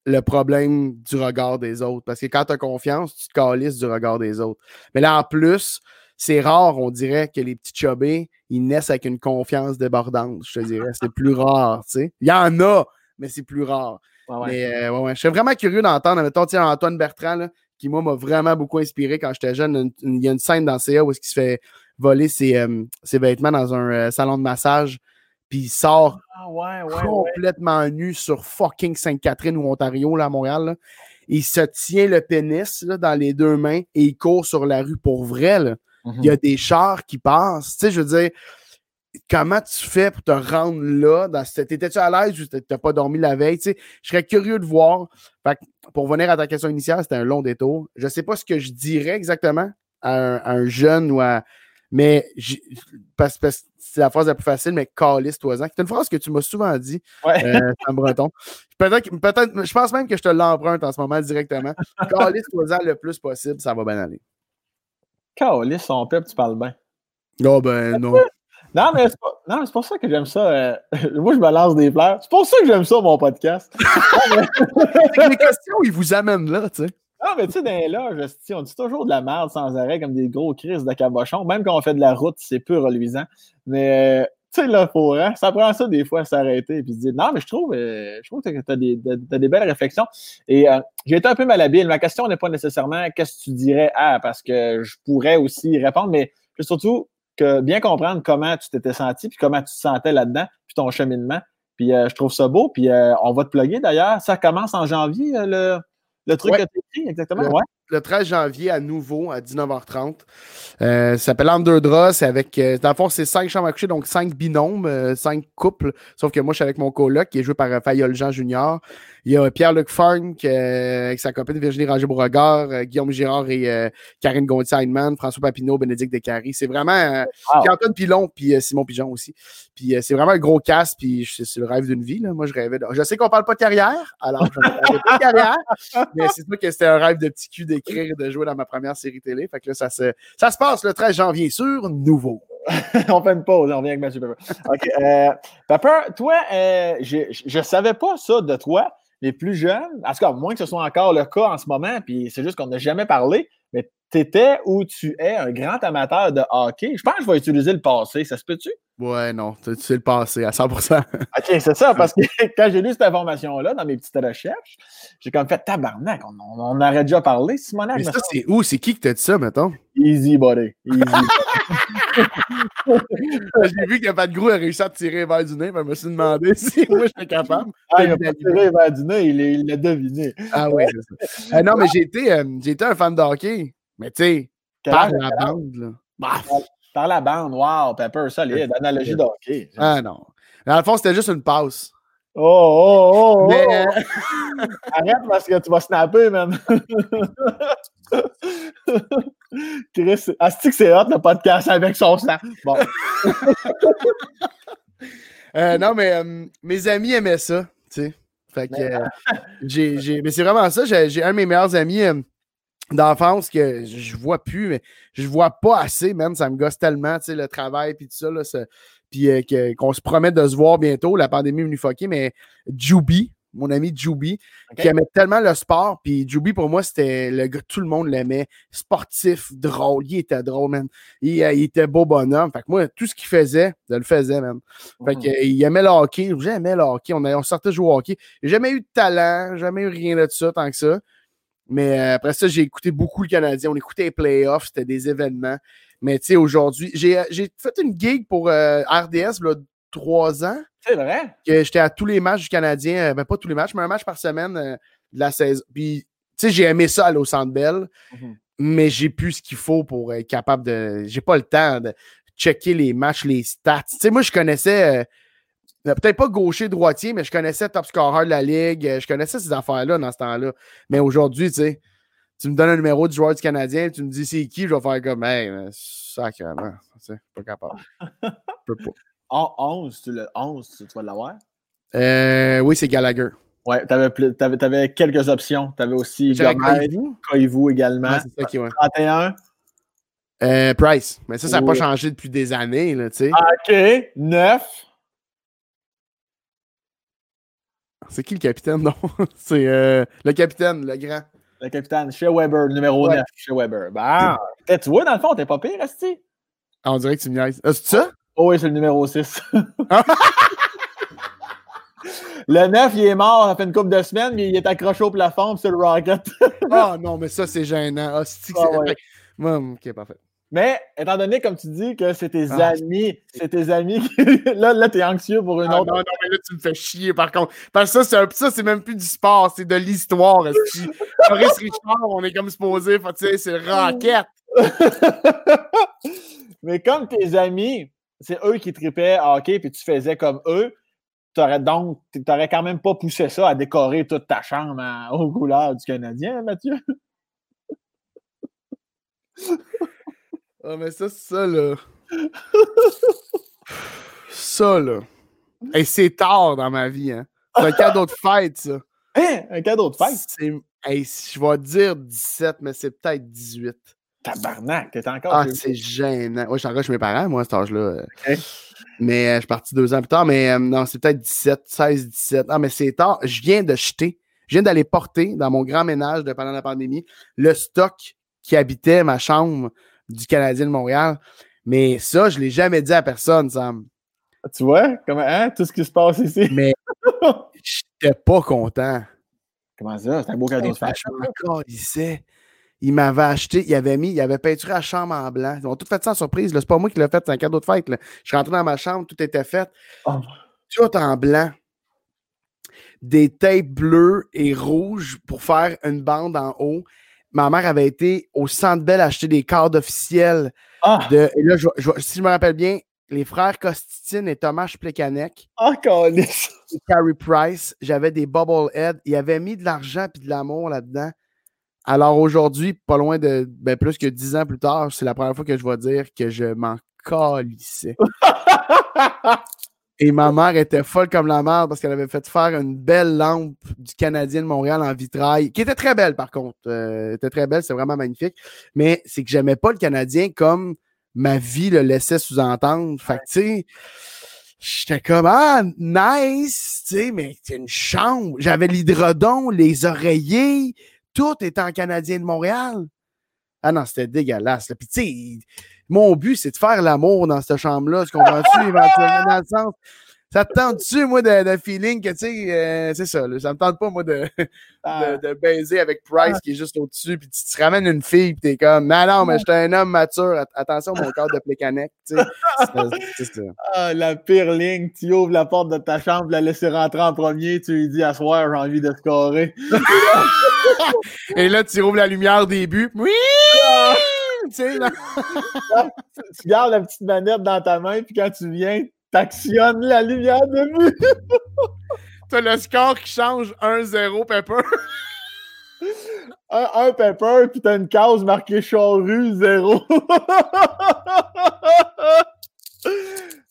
le problème du regard des autres. Parce que quand tu as confiance, tu te calisses du regard des autres. Mais là, en plus, c'est rare, on dirait, que les petits chubés, ils naissent avec une confiance débordante, je te dirais. C'est plus rare, tu sais. Il y en a, mais c'est plus rare. Ouais, ouais. Mais euh, ouais, ouais. Je serais vraiment curieux d'entendre, mettons, tiens, Antoine Bertrand, là, qui, moi, m'a vraiment beaucoup inspiré quand j'étais jeune. Une- une- Il y a une scène dans CA où il se fait voler ses, euh, ses vêtements dans un euh, salon de massage, puis il sort Ah, ouais, ouais, ouais. complètement nu sur fucking Sainte-Catherine ou Ontario, là, à Montréal. là. Il se tient le pénis là, dans les deux mains et il court sur la rue pour vrai. là. Mhm. Il y a des chars qui passent. Tu sais, je veux dire, comment tu fais pour te rendre là? Dans cette... T'étais-tu à l'aise ou t'as pas dormi la veille? Tu sais, je serais curieux de voir. Fait que pour revenir à ta question initiale, c'était un long détour. Je sais pas ce que je dirais exactement à un, à un jeune ou à. Mais parce, que c'est la phrase la plus facile, mais calisse-toi-en. C'est une phrase que tu m'as souvent dit, Ouais. euh, Sam Breton. Peut-être, peut-être, je pense même que je te l'emprunte en ce moment directement. Calisse-toi-en le plus possible, ça va bien aller. Calisse, son peuple, tu parles bien. Non, ben non. Non, mais c'est pas- non, mais c'est pour ça que j'aime ça. euh, [LAUGHS] Moi, je me lance des fleurs. C'est pour ça que j'aime ça, mon podcast. [LAUGHS] Les questions, ils vous amènent là, tu sais. Non, mais tu sais, dans les on dit toujours de la merde sans arrêt, comme des gros crises de cabochon. Même quand on fait de la route, c'est peu reluisant. Mais, euh, tu sais, là, faut, hein, ça prend ça des fois à s'arrêter et puis se dire, non, mais je trouve, euh, je trouve que tu as des, belles réflexions. Et euh, j'ai été un peu malhabile. Ma question n'est pas nécessairement qu'est-ce que tu dirais à, parce que je pourrais aussi répondre, mais surtout que bien comprendre comment tu t'étais senti, puis comment tu te sentais là-dedans, puis ton cheminement. Puis euh, je trouve ça beau. Puis euh, on va te plugger d'ailleurs. Ça commence en janvier, le, le truc Ouais. que tu écrit, exactement. Ouais. Le 13 janvier, à nouveau, à 19h30. Euh, ça s'appelle Under Draws. C'est avec, euh, dans le fond, c'est cinq chambres à coucher, donc cinq binômes, euh, cinq couples. Sauf que moi, je suis avec mon coloc, qui est joué par euh, Fayol Jean Junior. Il y a Pierre-Luc Funk, euh, avec sa copine Virginie Ranger-Beauregard, Guillaume Girard et Karine Gontier-Heinemann, François Papineau, Bénédicte Descaries. C'est vraiment... Wow. puis Antoine Pilon, puis Simon Pigeon aussi. Puis c'est vraiment un gros casse, puis c'est le rêve d'une vie. Là. Moi, je rêvais de... Je sais qu'on parle pas de carrière, alors je ne parle pas de carrière, [LAUGHS] mais c'est sûr que c'était un rêve de petit cul d'écrire de jouer dans ma première série télé. Fait que là, ça se, ça se passe le 13 janvier sur Nouveau. [LAUGHS] on fait une pause, on revient avec Mathieu Pepper. Euh, Pepper, toi, euh, je ne savais pas ça de toi. Les plus jeunes, en tout cas, moins que ce soit encore le cas en ce moment, puis c'est juste qu'on n'a jamais parlé, mais tu étais ou tu es un grand amateur de hockey? Je pense que je vais utiliser le passé. Ça se peut-tu? Ouais, non, tu sais le passé à 100%. [LAUGHS] OK, c'est ça, parce que [LAUGHS] quand j'ai lu cette information-là dans mes petites recherches, j'ai comme fait tabarnak, on, on, aurait déjà parlé, Simonac. Mais ça, c'est où? C'est qui qui t'a dit ça, mettons? Easy, buddy. Easy. [LAUGHS] j'ai vu que Pat Grou a réussi à tirer vers du nez, mais je me suis demandé si moi j'étais capable. Ah, il a pas tiré vers du nez, il l'a deviné. Ah oui, c'est ça. Euh, non, mais j'ai été, euh, été, un fan de hockey, mais tu sais, par la bande, là. Bah. Par la bande, wow, Pepper, solide, analogie de hockey. Ah non. Dans le fond, c'était juste une passe. Oh, oh, oh, oh. Mais... [LAUGHS] Arrête parce que tu vas snapper, man. [LAUGHS] Chris, est-ce que c'est hot le podcast avec son snap? Bon. [LAUGHS] euh, non, mais euh, mes amis aimaient ça, tu sais. Fait que, euh, j'ai, mais c'est vraiment ça. J'ai, un de mes meilleurs amis d'enfance que je vois plus, mais je vois pas assez, même. Ça me gosse tellement, tu sais, le travail puis tout ça, là, puis euh, qu'on se promet de se voir bientôt. La pandémie est venue fucker, mais Juby, mon ami Juby, qui aimait tellement le sport. Puis Juby, pour moi, c'était le gars, tout le monde l'aimait. Sportif, drôle. Il était drôle, man. Il, euh, était beau bonhomme. Fait que moi, tout ce qu'il faisait, je le faisais, man. Fait que, euh, il aimait le hockey. J'aimais le hockey. On, on sortait jouer au hockey. J'ai jamais eu de talent, jamais eu rien de ça tant que ça. Mais euh, après ça, j'ai écouté beaucoup le Canadien. On écoutait les playoffs, c'était des événements. Mais tu sais, aujourd'hui, j'ai euh, fait une gig pour euh, RDS a trois ans. C'est vrai? Que j'étais à tous les matchs du Canadien, ben pas tous les matchs, mais un match par semaine de la saison. Puis, tu sais, j'ai aimé ça aller au Centre Bell, mhm. mais j'ai plus ce qu'il faut pour être capable de. J'ai pas le temps de checker les matchs, les stats. Tu sais, moi, je connaissais euh, peut-être pas gaucher, droitier, mais je connaissais top scorer de la ligue. Euh, je connaissais ces affaires-là dans ce temps-là. Mais aujourd'hui, tu sais, tu me donnes un numéro du joueur du Canadien, tu me dis c'est qui, je vais faire comme, hey, sacrément, tu sais, pas capable. [LAUGHS] peux pas. En 11, tu, le 11, tu, vas l'avoir? Euh, oui, c'est Gallagher. Ouais, tu avais, avais, quelques options. Tu avais aussi Koivu également. c'est ça qui, ouais. 31. Euh, Price. Mais ça, ça n'a pas changé depuis des années, là, tu sais. OK. 9. C'est qui le capitaine, [LAUGHS] non? c'est euh, le capitaine, le grand. Le capitaine, chez Weber, numéro 9, chez Weber. Bah, tu vois, dans le fond, t'es pas pire, Asti. Ah, on dirait que tu me niaises. Ah, c'est ça? Oh, oui, c'est le numéro 6. [LAUGHS] le 9, il est mort, ça fait une couple de semaines, mais il est accroché au plafond, c'est le Rocket. ah non, mais ça, c'est gênant. Ah, c'est... Ah, ouais. ok, parfait. Mais étant donné, comme tu dis, que c'est tes ah, amis, c'est tes amis, [LAUGHS] là, là t'es anxieux pour une ah, autre. Non, non, mais là, tu me fais chier, par contre. Parce que ça, c'est, ça, même plus du sport, c'est de l'histoire. [LAUGHS] Maurice Richard, on est comme supposé, tu sais, c'est Rocket. [LAUGHS] mais comme tes amis, c'est eux qui tripaient hockey, puis tu faisais comme eux, t'aurais donc, t'aurais quand même pas poussé ça à décorer toute ta chambre aux couleurs du Canadien, Mathieu? Ah, mais ça, ça, là. ça, là. Et c'est tard dans ma vie, hein. C'est un cadeau de fête, ça. Hein? Un cadeau de fête? Hey, je vais dire 17, mais c'est peut-être 18. Tabarnak, t'es encore. Ah, c'est gênant. Ouais, je suis encore chez mes parents, moi, à cet âge-là. Mais euh, je suis parti deux ans plus tard, mais euh, non, c'est peut-être 17, 16, 17. Ah, mais c'est tard. Je viens de jeter, je viens d'aller porter dans mon grand ménage de pendant la pandémie le stock qui habitait ma chambre du Canadien de Montréal. Mais ça, je ne l'ai jamais dit à personne, Sam. Tu vois, comment, hein, tout ce qui se passe ici. Mais [LAUGHS] j'étais pas content. Comment ça? C'est un beau cadeau de fête. Il m'avait acheté, il avait mis, il avait peinturé la chambre en blanc. Ils ont tout fait ça en surprise. C'est pas moi qui l'ai fait, c'est un cadeau de fête. Je suis rentré dans ma chambre, tout était fait. Oh. Tout en blanc. Des tapes bleues et rouges pour faire une bande en haut ma mère avait été au Centre Bell acheter des cartes officielles. Ah! De, et là, si je me rappelle bien, les frères Costitine et Thomas Plekanec. Ah, et Carrie Price. J'avais des Bubblehead. Il avait mis de l'argent et de l'amour là-dedans. Alors aujourd'hui, pas loin de ben, plus que dix ans plus tard, c'est la première fois que je vais dire que je m'en calissais. [LAUGHS] Et ma mère était folle comme la mère parce qu'elle avait fait faire une belle lampe du Canadien de Montréal en vitrail, qui était très belle par contre. Euh, était très belle, c'est vraiment magnifique. Mais c'est que j'aimais pas le Canadien comme ma vie le laissait sous-entendre. Fait que, tu sais, j'étais comme, ah, nice, tu sais, mais c'est une chambre. J'avais l'hydrodon, les oreillers, tout était en Canadien de Montréal. Ah non, c'était dégueulasse. Puis, tu sais, mon but, c'est de faire l'amour dans cette chambre-là. Tu comprends-tu, [LAUGHS] éventuellement, dans le sens? Ça te tente-tu, moi, de, feeling que, tu sais, euh, c'est ça, là, ça me tente pas, moi, de, [LAUGHS] ah. de, baiser avec Price ah. qui est juste au-dessus, puis tu te ramènes une fille, puis t'es comme, non, non, mais j'étais un homme mature, attention, mon corps de plécanec, tu sais. [LAUGHS] Ah, la pire ligne, tu ouvres la porte de ta chambre, la laisser rentrer en premier, tu lui dis, à soir, j'ai envie de scorer. Et là, tu ouvres la lumière début. Oui! Tu sais, là. [LAUGHS] tu gardes la petite manette dans ta main, puis quand tu viens, t'actionnes la lumière de vue. [LAUGHS] T'as le score qui change 1-0 Pepper. [LAUGHS] un, un Pepper, puis t'as une case marquée charrue 0.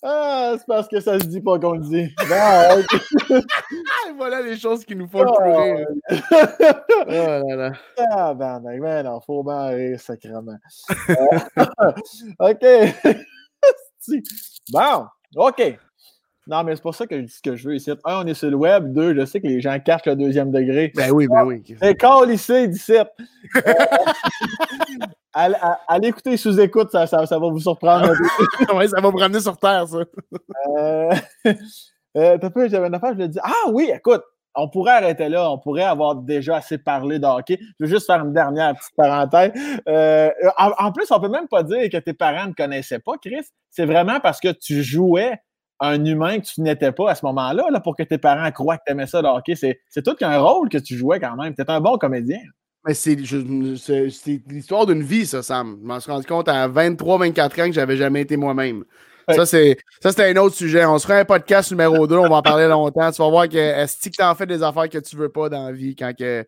Ah, c'est parce que ça se dit pas qu'on le dit. [LAUGHS] voilà les choses qui nous font oh, pleurer. oh là là. Ah, ben, ben, non, faut marrer, sacrément. [LAUGHS] OK. [LAUGHS] bon, OK. Non, mais c'est pour ça que je dis ce que je veux ici. Un, on est sur le web. Deux, je sais que les gens cachent le deuxième degré. Ben oui, ben oui. C'est call ici, 17. allez, allez, écouter sous-écoute, ça, ça, ça, va vous surprendre. [LAUGHS] oui, ça va vous ramener sur Terre, ça. euh, [LAUGHS] euh, j'avais une affaire, je me dis Ah oui, écoute, on pourrait arrêter là, on pourrait avoir déjà assez parlé de hockey. Je veux juste faire une dernière petite parenthèse. Euh, en, plus, on peut même pas dire que tes parents ne connaissaient pas, Chris. C'est vraiment parce que tu jouais un humain que tu n'étais pas à ce moment-là là, pour que tes parents croient que tu aimais ça le hockey. C'est tout qu'un rôle que tu jouais quand même. Tu étais un bon comédien. Mais c'est l'histoire d'une vie, ça, Sam. Je m'en suis rendu compte à 23-24 ans que j'avais jamais été moi-même. Ça, c'est un autre sujet. On se fera un podcast numéro 2, on va en parler longtemps. Tu vas voir que est-ce que tu en fais des affaires que tu veux pas dans la vie quand que.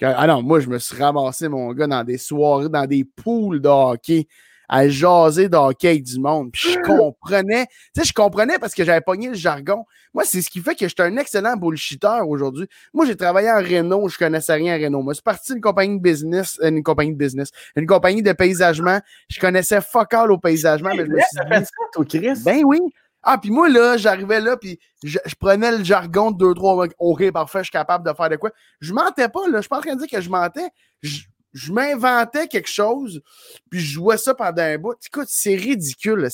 ah non, moi, je me suis ramassé, mon gars, dans des soirées, dans des poules de hockey à jaser d'hockey du monde. Puis je comprenais, tu sais, je comprenais parce que j'avais pogné le jargon. Moi, c'est ce qui fait que j'étais un excellent bullshitter aujourd'hui. Moi, j'ai travaillé en Renault, je connaissais rien à Renault. Moi, je suis parti d'une compagnie de business, une compagnie de business, une compagnie de paysagement. Je connaissais fuck all au paysagement, mais je me suis dit, Ben oui. Ah, puis moi, là, j'arrivais là, puis je, prenais le jargon de deux, trois, OK, parfait, je suis capable de faire de quoi. Je mentais pas, là. Je suis pas en train de dire que je mentais. Je, je m'inventais quelque chose, puis je jouais ça pendant un bout. Écoute, c'est ridicule.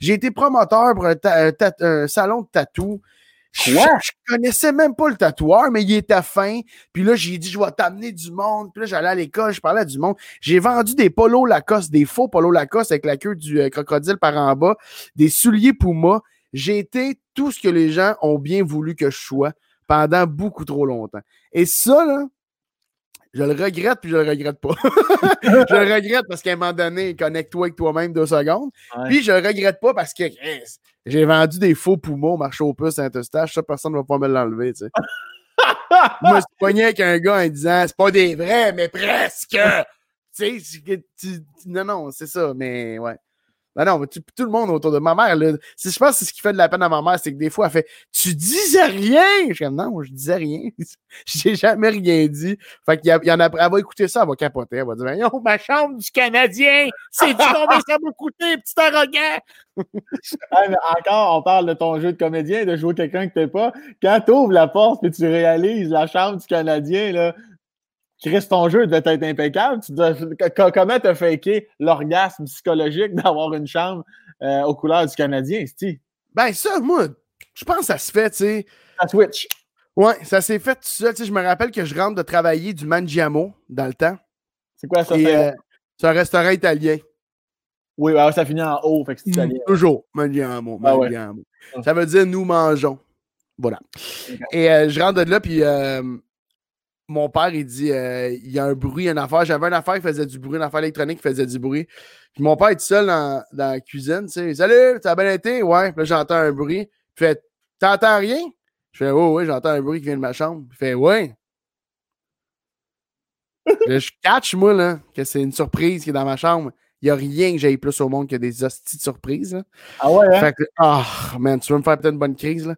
J'ai été promoteur pour un, salon de tatou. Quoi? Je, connaissais même pas le tatoueur, mais il était fin. Puis là, j'ai dit, je vais t'amener du monde. Puis là, j'allais à l'école, je parlais du monde. J'ai vendu des polos Lacoste, des faux polos Lacoste avec la queue du euh, crocodile par en bas, des souliers Puma. J'ai été tout ce que les gens ont bien voulu que je sois pendant beaucoup trop longtemps. Et ça, là, je le regrette, puis je le regrette pas. [LAUGHS] je le regrette parce qu'à un moment donné, connecte-toi avec toi-même deux secondes. Puis je le regrette pas parce que j'ai vendu des faux poumons au marché aux puces Saint-Eustache. Ça, personne ne va pas me l'enlever, tu sais. Moi, [LAUGHS] je suis pogné avec un gars en disant c'est pas des vrais, mais presque. [LAUGHS] tu sais, non, non, c'est ça, mais ouais. Ben non, tout le monde autour de ma mère, là, je pense que c'est ce qui fait de la peine à ma mère, c'est que des fois, elle fait Tu disais rien! Je comme non, je disais rien. [LAUGHS] J'ai jamais rien dit. Fait qu'il y, en a, elle va écouter ça, elle va capoter. Elle va dire Yo, ma chambre du Canadien! C'est du combien ça m'a coûté, petit arrogant! [LAUGHS] encore, on parle de ton jeu de comédien, de jouer quelqu'un que t'es pas. Quand tu ouvres la porte et tu réalises la chambre du Canadien, là, Chris, ton jeu devait être impeccable. Tu dois, comment t'as faké l'orgasme psychologique d'avoir une chambre euh, aux couleurs du Canadien, Steve? Ben, ça, moi, je pense que ça se fait, tu sais. Ça switch. Ouais, ça s'est fait tout seul. Tu sais, je me rappelle que je rentre de travailler du Mangiamo dans le temps. C'est quoi ça? Euh, c'est un restaurant italien. Oui, ça finit en haut, fait que c'est italien. toujours, Mangiamo. Ah Mangiamo. Ça veut dire nous mangeons. Voilà. Et euh, je rentre de là, puis mon père, il dit euh, il y a un bruit, une affaire. J'avais une affaire qui faisait du bruit, une affaire électronique qui faisait du bruit. Puis mon père est seul dans, la cuisine, tu sais. Salut, ça a bien été? Ouais. Puis là, j'entends un bruit. Puis fait T'entends rien? Je fais Oh, oui, j'entends un bruit qui vient de ma chambre. Il fait Ouais. [LAUGHS] je catch, moi, là, que c'est une surprise qui est dans ma chambre. Il n'y a rien que j'aille plus au monde que des hosties de surprises. Ah ouais, hein? Fait que, ah, man, tu veux me faire peut-être une bonne crise, là?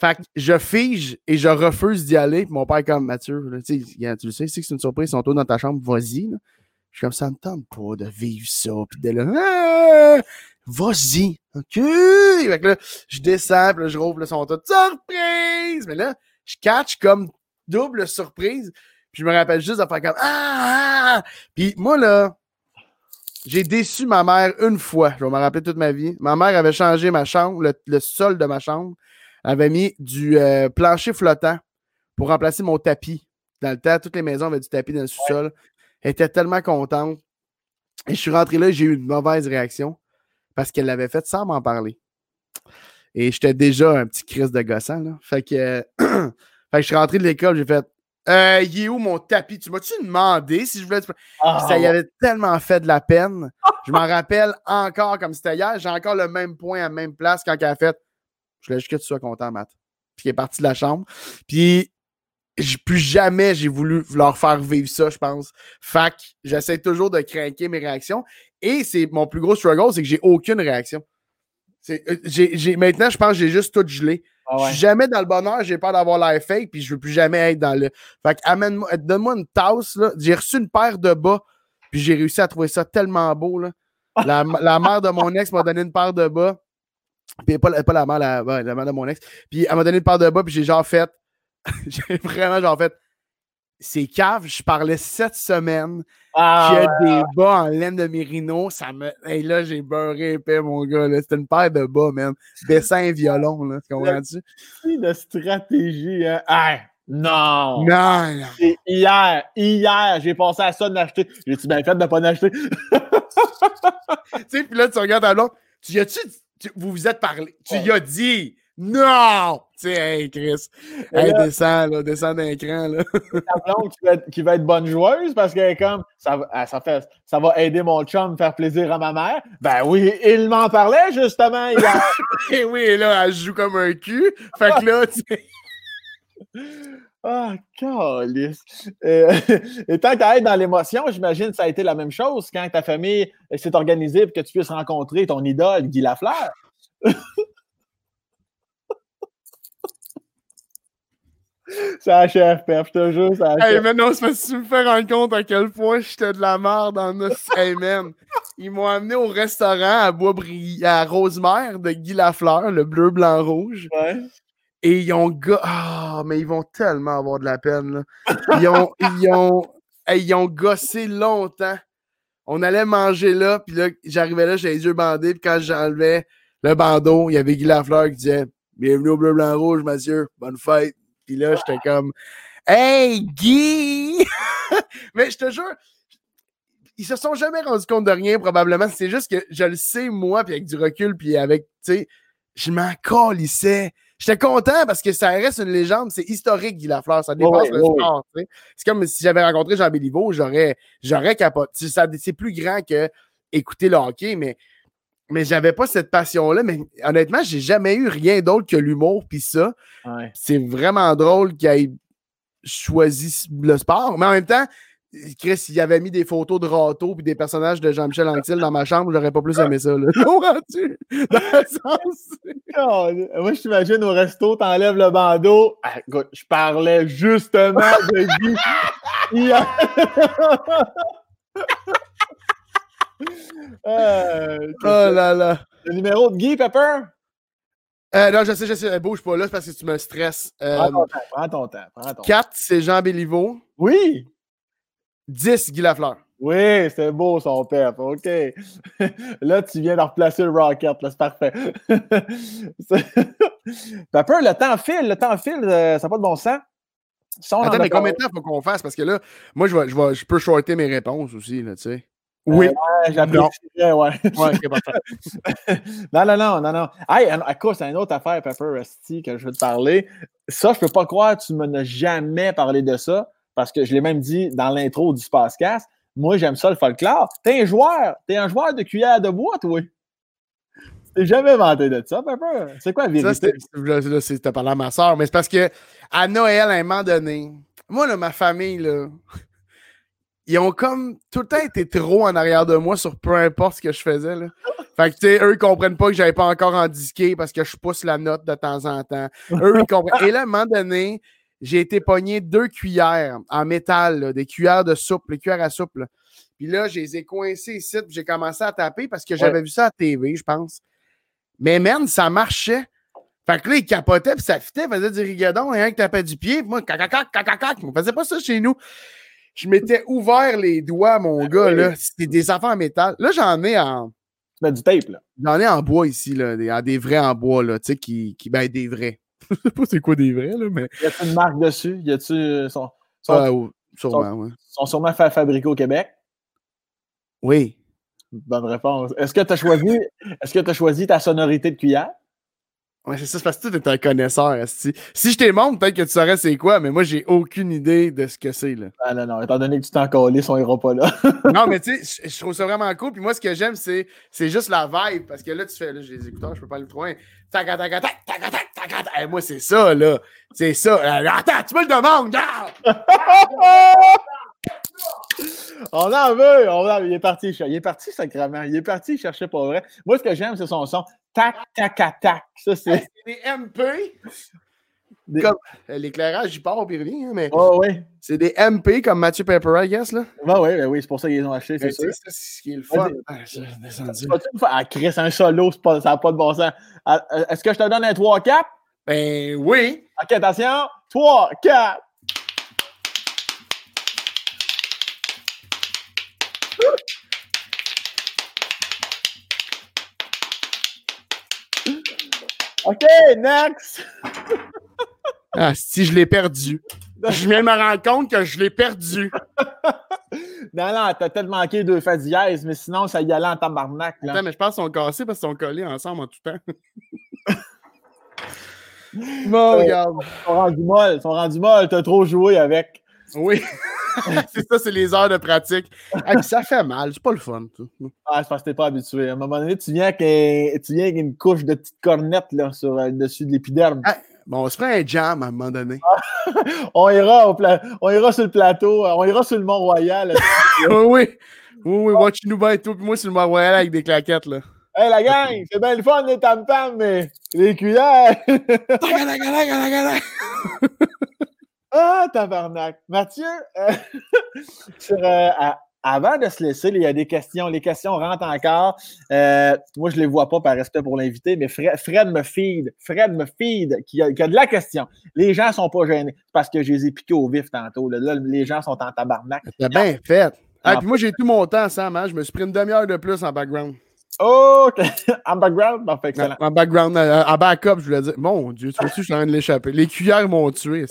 Fait que je fige et je refuse d'y aller. mon père est comme Mathieu, tu le sais, c'est que c'est une surprise, ils sont tous dans ta chambre, vas-y. Je suis comme ça me tente pas de vivre ça. Puis de là, Ah! vas-y, OK? Fait que là, je descends, puis là, je rouvre le son tout. Surprise! Mais là, je catch comme double surprise. Puis je me rappelle juste de faire comme Ah! ah! Puis moi, là, j'ai déçu ma mère une fois. Je vais me rappeler toute ma vie. Ma mère avait changé ma chambre, le sol de ma chambre. Elle avait mis du euh, plancher flottant pour remplacer mon tapis. Dans le temps, toutes les maisons avaient du tapis dans le sous-sol. Elle était tellement contente. Et je suis rentré là, j'ai eu une mauvaise réaction parce qu'elle l'avait fait sans m'en parler. Et j'étais déjà un petit crise de gossant. Là. Fait que, euh, [CLEARS THROAT] fait que je suis rentré de l'école, j'ai fait euh, Il est où mon tapis? Tu m'as-tu demandé si je voulais. Ah, ça y avait tellement fait de la peine. [LAUGHS] Je m'en rappelle encore comme c'était hier. J'ai encore le même point à la même place quand elle a fait Je voulais juste que tu sois content, Matt. Puis il est parti de la chambre. Puis plus jamais j'ai voulu leur faire vivre ça, je pense. Fait que j'essaie toujours de craquer mes réactions. Et c'est mon plus gros struggle, c'est que j'ai aucune réaction. Euh, maintenant, je pense que j'ai juste tout gelé. ah Je ouais. suis jamais dans le bonheur, j'ai peur d'avoir l'air fake, puis je veux plus jamais être dans le. Fait que amène-moi, donne-moi une tasse, là. J'ai reçu une paire de bas, puis j'ai réussi à trouver ça tellement beau, là. La, la mère de mon ex m'a donné une paire de bas. Puis pas, la- pas la mère, la, ouais, la mère de mon ex. Puis elle m'a donné une paire de bas, puis j'ai genre fait. [LAUGHS] j'ai vraiment genre fait. C'est cave, je parlais cette semaine Ah, ouais. a des bas en laine de mérino. Ça me. Hey, là, j'ai beurré épais, mon gars. C'était une paire de bas, man. Dessin violon, là. Tu comprends-tu? de stratégie. Hein. Hey, non! Non, non. C'est hier, hier, j'ai pensé à ça de l'acheter. J'ai-tu bien fait de ne pas l'acheter? [LAUGHS] tu sais, puis là, tu regardes ta blonde. Tu y as-tu. Tu- vous vous êtes parlé. Tu y as dit. Non! Tu sais, hey, Chris. Hey, là- descends, là. Descends d'un cran, là. [LAUGHS] Ta blonde qui va, être, qui va être bonne joueuse parce qu'elle est comme ça, va- ah, ça, fait, ça va aider mon chum faire plaisir à ma mère. Ben oui, il m'en parlait justement hier. [LAUGHS] Et oui, et là, elle joue comme un cul. Fait que là, [LAUGHS] tu sais. Ah, calice. Euh, [LAUGHS] et tant qu'à être dans l'émotion, j'imagine que ça a été la même chose quand ta famille s'est organisée pour que tu puisses rencontrer ton idole, Guy Lafleur. [LAUGHS] Ça achève, Pep, je te jure, ça Hey, achève. mais non, c'est parce que tu me fais rendre compte à quel point j'étais de la merde en. Hey, man. Ils m'ont amené au restaurant à Boisbriand, à Rosemère de Guy Lafleur, le bleu, blanc, rouge. Ouais. Et ils ont. Ah, mais ils vont tellement avoir de la peine, là. Ils ont. ils ont, hey, ils ont gossé longtemps. On allait manger là, puis là, j'arrivais là, j'avais les yeux bandés, puis quand j'enlevais le bandeau, il y avait Guy Lafleur qui disait Bienvenue au bleu, blanc, rouge, monsieur. Bonne fête. Puis là, j'étais comme Hey, Guy! [LAUGHS] Mais je te jure, ils se sont jamais rendus compte de rien, probablement. C'est juste que je le sais, moi, puis avec du recul, puis avec, tu sais, je m'en calissais. J'étais content parce que ça reste une légende. C'est historique, Guy Lafleur. Ça dépasse Ouais, le ouais, sport, tu sais. C'est comme si j'avais rencontré Jean Béliveau, j'aurais, j'aurais capoté. C'est plus grand que écouter le hockey, mais, mais j'avais pas cette passion-là. Mais honnêtement, j'ai jamais eu rien d'autre que l'humour, puis ça Ouais. c'est vraiment drôle qu'il ait choisi le sport. Mais en même temps, Chris, il avait mis des photos de râteaux puis des personnages de Jean-Michel Anctil dans ma chambre, j'aurais pas plus aimé ça. Là. [LAUGHS] Comprends-tu? Dans le sens. Moi, je t'imagine au resto, t'enlèves le bandeau. Ah, écoute, je parlais justement de Guy. [LAUGHS] Euh, Oh là là. le numéro de Guy Pepper? Euh, non, je sais, je sais. Bouge pas là, c'est parce que tu me stresses. Prends Euh, ton temps, prends ton temps. Prends ton temps. 4, c'est Jean Béliveau. Oui! 10, Guy Lafleur. Oui, c'est beau son pep. OK. [LAUGHS] Là, tu viens de replacer le Rocket. C'est parfait. [LAUGHS] Pepper, le temps file. Le temps file. euh, ça n'a pas de bon sens. Attends, mais combien de temps faut qu'on fasse? Parce que là, moi, je, vais, je, vais, je peux shorter mes réponses aussi, là, tu sais. Oui. Ouais, J'apprécierais, ouais. Ouais, ok, parfait. [LAUGHS] non, non, non, non, non. Hey, un- écoute, c'est une autre affaire, Pepper Rusty, que je veux te parler. Ça, je peux pas croire que tu me n'as jamais parlé de ça, parce que je l'ai même dit dans l'intro du Spacecast. Moi, j'aime ça, le folklore. T'es un joueur. T'es un joueur de cuillère de bois, toi. T'es jamais vanté de ça, Pepper. C'est quoi la Ça, vérité? c'était- c'est- t'as parlé à ma soeur, mais c'est parce que à Noël, à un moment donné, moi, là, ma famille, là, ils ont comme tout le temps été trop en arrière de moi sur peu importe ce que je faisais. Là. Fait que, tu sais, eux, ils comprennent pas que j'avais pas encore en disqué parce que je pousse la note de temps en temps. Eux, ils comprennent. Et là, à un moment donné, j'ai été pogné deux cuillères en métal, là, des cuillères de soupe, les cuillères à soupe. là. Puis là, je les ai coincés ici, puis j'ai commencé à taper parce que j'avais vu ça à TV, je pense. Mais man, ça marchait. Fait que là, il capotait, puis ça fitait, faisait du rigadon, et un qui tapait du pied, puis moi, cacacac, cacacac, on faisait pas ça chez nous. Je m'étais ouvert les doigts, mon gars, là. C'était des affaires en métal. Là, j'en ai en. Tu mets du tape, là. J'en ai en bois ici, là. Des, des vrais en bois, là. Tu sais, qui, qui. Ben, des vrais. [LAUGHS] Je sais pas c'est quoi des vrais, là, mais. Y a-tu une marque dessus? Y a-tu. euh, Sont, sont, Ah, oh, sûrement, ouais. sont sûrement fa- fabriqués au Québec? Oui. Bonne réponse. Est-ce que tu as choisi, est-ce que tu choisi ta sonorité de cuillère? Ouais, c'est ça, c'est parce que tu es un connaisseur. esti. Si je t'ai montre, peut-être que tu saurais c'est quoi, mais moi, j'ai aucune idée de ce que c'est, là. Ah non, non, étant donné que tu t'en collé, on ira pas là. [LAUGHS] non, mais tu sais, je- trouve ça vraiment cool. Puis moi, ce que j'aime, c'est, c'est juste la vibe. Parce que là, tu fais, là, j'ai les écouteurs, je peux pas aller trop loin. Tac, tac, tac, tac, tac, tac, tac, tac. Eh, moi, c'est ça, là. C'est ça. Euh, attends, tu me le demandes, [LAUGHS] on en veut, on en veut. Il est parti, il est parti sacrément. Il est parti, il cherchait pas vrai. Moi, ce que j'aime, c'est son son. Tac, tac, tac, tac. Ça, c'est. C'est des MP. Des- Comme euh, l'éclairage, j'y pars, puis il revient, hein, mais Oh, oui. c'est des MP comme Mathieu Pepper, I guess, là. Ben oui, ben oui, c'est pour ça qu'ils les ont achetés, c'est sûr. ça, c'est ce qui est le fun. Ah, descendu. Ah, Chris, un solo, c'est pas- ça n'a pas de bon sens. Ah, euh, Est-ce que je te donne un 3-4? Ben oui. Ok, attention. 3, 4. OK, next. Ah, si je l'ai perdu. Je viens de me rendre compte que je l'ai perdu. [LAUGHS] Non, non, t'as peut-être manqué deux faits dièse, mais sinon, ça y allait en tabarnak. Là. Attends, mais je pense qu'ils sont cassés parce qu'ils sont collés ensemble en tout temps. [LAUGHS] Bon, regarde. Ils sont rendus molles. Ils sont rendus molles. T'as trop joué avec. Oui. [LAUGHS] [LAUGHS] c'est ça, c'est les heures de pratique. Ah, ça fait mal, c'est pas le fun. tout. Ah, c'est parce que t'es pas habitué. À un moment donné, tu viens avec, un- tu viens avec une couche de petites cornettes là, sur euh, le dessus de l'épiderme. Ah. Bon, on se prend un jam à un moment donné. [LAUGHS] On ira, au pla- on ira sur le plateau, euh, on ira sur le Mont-Royal. [LAUGHS] oui, oui. Oui, oui, watch-nous bien et tout. Puis moi, sur le Mont Royal avec des claquettes, là. hey, la gang, c'est bien le fun, les tam-tams, mais les cuillères. Ah, tabarnak. Mathieu, euh, [LAUGHS] sur, euh, à- avant de se laisser, il y a des questions. Les questions rentrent encore. Euh, moi, je ne les vois pas par respect pour l'invité, mais Fred, Fred me feed. Fred me feed qui a, qui a de la question. Les gens ne sont pas gênés parce que je les ai piqués au vif tantôt. Là, les gens sont en tabarnak. T'as bien fait. Ah. puis moi, j'ai tout mon temps, Sam. Hein? Je me suis pris une demi-heure de plus en background. OK. [LAUGHS] en background, parfait, excellent. En background, euh, en backup, je voulais dire. Mon Dieu, tu vois-tu, je suis en train de l'échapper. Les cuillères m'ont tué.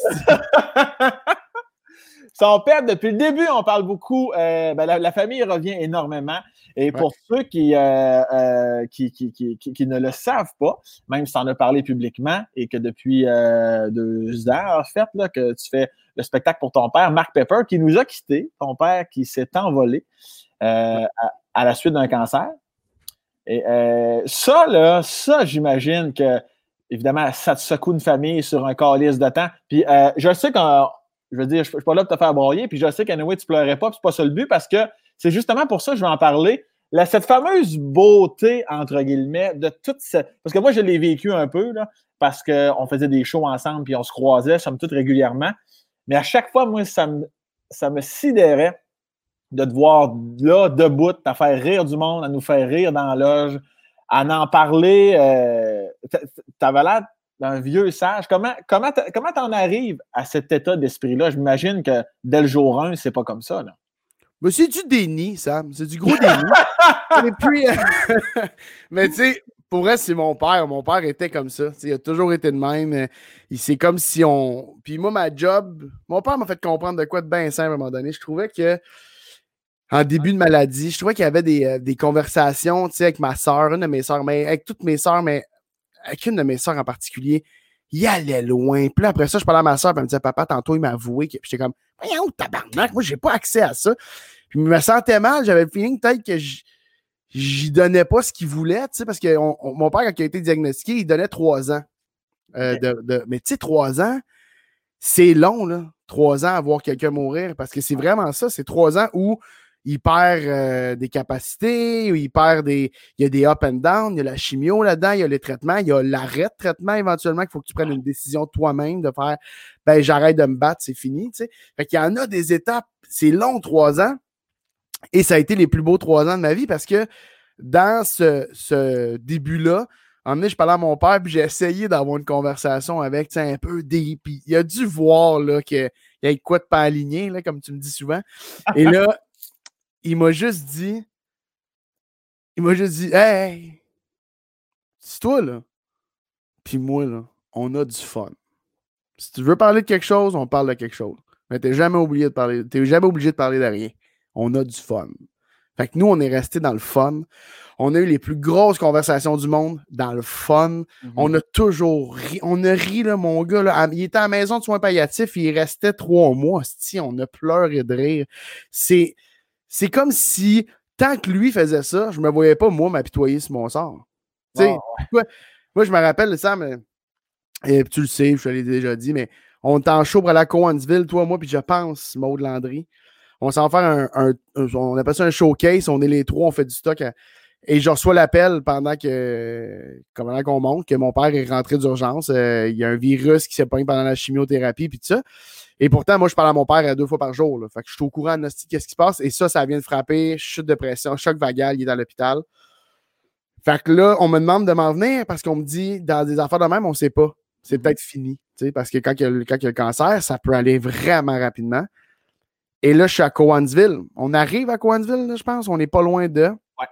Son [LAUGHS] père, depuis le début, on parle beaucoup. euh, ben, la, la famille revient énormément. Et pour ceux qui, euh, euh, qui, qui, qui, qui- qui ne le savent pas, même si tu en as parlé publiquement et que depuis deux ans, en fait, là, que tu fais le spectacle pour ton père, Mark Pepper, qui nous a quittés, ton père qui s'est envolé à, à la suite d'un cancer. Et euh, ça, là, ça, j'imagine que, évidemment, ça te secoue une famille sur un calice de temps. Puis euh, je sais qu'on je veux dire, je ne suis pas là pour te faire broyer, puis je sais qu'anyway, tu pleurais pas, puis c'est pas ça le but, parce que c'est justement pour ça que je vais en parler. Cette fameuse beauté, entre guillemets, de toute cette. Parce que moi, je l'ai vécu un peu, là, parce qu'on faisait des shows ensemble, puis on se croisait, somme toute, régulièrement. Mais à chaque fois, moi, ça me, ça me sidérait de te voir là, debout, à faire rire du monde, à nous faire rire dans la loge, à en parler. Euh, T'avais l'air d'un vieux sage. Comment comment comment t'en arrives à cet état d'esprit-là? Je m'imagine que dès le jour 1, c'est pas comme ça. Là. Mais c'est du déni, Sam? C'est du gros déni. [LAUGHS] Et puis, euh, [LAUGHS] mais tu sais, pour vrai, c'est mon père. Mon père était comme ça. Il a toujours été de même. Euh, C'est comme si on. Puis moi, ma job, mon père m'a fait comprendre de quoi de bien simple à un moment donné. Je trouvais que. En début de maladie, je trouvais qu'il y avait des, euh, des conversations, tu sais, avec ma soeur, une de mes soeurs, mais avec toutes mes soeurs, mais avec une de mes soeurs en particulier, il allait loin. Puis là, après ça, je parlais à ma soeur, puis elle me disait, papa, tantôt, il m'a avoué que. Puis j'étais comme, voyons, tabarnak, moi, j'ai pas accès à ça. Puis je me sentais mal, j'avais le feeling peut-être que j'y donnais pas ce qu'il voulait, tu sais, parce que on- on- mon père, quand il a été diagnostiqué, il donnait trois ans. Euh, de, de- mais tu sais, trois ans, c'est long, là. Trois ans à voir quelqu'un mourir, parce que c'est vraiment ça, c'est trois ans où il perd euh, des capacités, il perd des. Il y a des up and down, il y a la chimio là-dedans, il y a les traitements, il y a l'arrêt de traitement éventuellement, qu'il faut que tu prennes une décision toi-même de faire ben j'arrête de me battre, c'est fini, tu sais. Fait qu'il y en a des étapes, c'est long, trois ans. Et ça a été les plus beaux trois ans de ma vie parce que dans ce, ce début-là, un je parlais à mon père, puis j'ai essayé d'avoir une conversation avec, un peu des. Il a dû voir là, qu'il y a quoi de pas aligné, là, comme tu me dis souvent. Et là, il m'a juste dit. Il m'a juste dit Hey, c'est toi, là. Puis moi, là, on a du fun. Si tu veux parler de quelque chose, on parle de quelque chose. Mais t'es jamais obligé de parler. T'es jamais obligé de parler de rien. On a du fun. Fait que nous, on est resté dans le fun. On a eu les plus grosses conversations du monde dans le fun. Mm-hmm. On a toujours ri. On a ri, là, mon gars. Là. Il était à la maison de soins palliatifs. Il restait trois mois. Si, on a pleuré de rire. C'est, c'est comme si, tant que lui faisait ça, je me voyais pas, moi, m'apitoyer sur mon sort. Moi, je me rappelle, ça, mais et tu le sais, je te l'ai déjà dit, mais on est en show à Coansville, toi, moi, puis je pense, Maud Landry. On s'en fait un, un, On appelle ça un showcase. On est les trois, on fait du stock. et je reçois l'appel pendant que. Comment qu'on monte, que mon père est rentré d'urgence. Euh, il y a un virus qui s'est pogné pendant la chimiothérapie, puis tout ça. Et pourtant, moi, je parle à mon père deux fois par jour. Fait que je suis au courant de qu'est-ce qui se passe. Et ça, ça vient de frapper. Chute de pression, choc vagal, il est dans l'hôpital. Fait que là, on me demande de m'en venir parce qu'on me dit, dans des affaires de même, on ne sait pas. C'est peut-être fini. Parce que quand il, y a, le cancer, ça peut aller vraiment rapidement. Et là, je suis à Cowansville. On arrive à Cowansville, je pense. On n'est pas loin de. Ouais.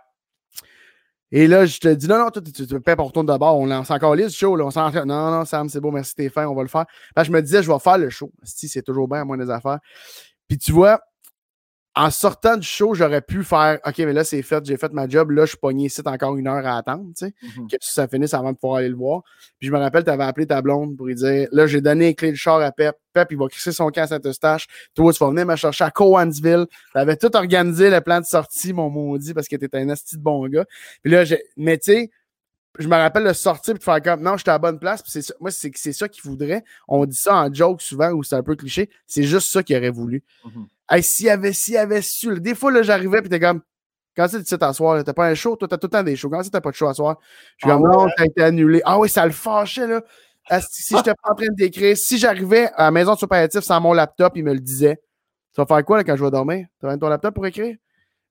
Et là, je te dis, non, non, tu, tu, tu on retourne d'abord. On lance encore les show. Là. On s'en Non, non, Sam, c'est beau, merci Stéphane, on va le faire. je me disais, je vais faire le show. Si, c'est toujours bien à moins des affaires. Puis tu vois, en sortant du show, j'aurais pu faire OK, mais là, c'est fait, j'ai fait ma job. Là, je suis pogné ici encore une heure à attendre, tu sais, mm-hmm. que ça finisse avant de pouvoir aller le voir. Puis je me rappelle, tu avais appelé ta blonde pour lui dire Là, j'ai donné les clés de char à Pep. Pep, il va crisser son camp à Saint-Eustache. Toi, tu vas venir me chercher à Cowansville. Tu avais tout organisé, le plan de sortie, mon maudit, parce que tu étais un asti de bon gars. Puis là, j'ai... mais tu sais, je me rappelle de sortir et de faire comme non, j'étais à la bonne place. c'est moi, c'est, c'est ça qu'il voudrait. On dit ça en joke souvent ou c'est un peu cliché. C'est juste ça qu'il aurait voulu. Mm-hmm. Hey, s'il avait, s'il avait su, des fois, là, j'arrivais, puis t'es comme, quand c'est tu t'asseoir, t'as pas un show, toi, t'as tout le temps des shows. Quand c'est t'as pas de show à soir? Je suis ah comme, non, t'as été annulé. Ah oui, ça le fâchait, là. Si j'étais pas en train d'écrire, si j'arrivais à la maison de superlatif sans mon laptop, il me le disait. Tu vas faire quoi, là, quand je vais dormir? Tu as ton laptop pour écrire?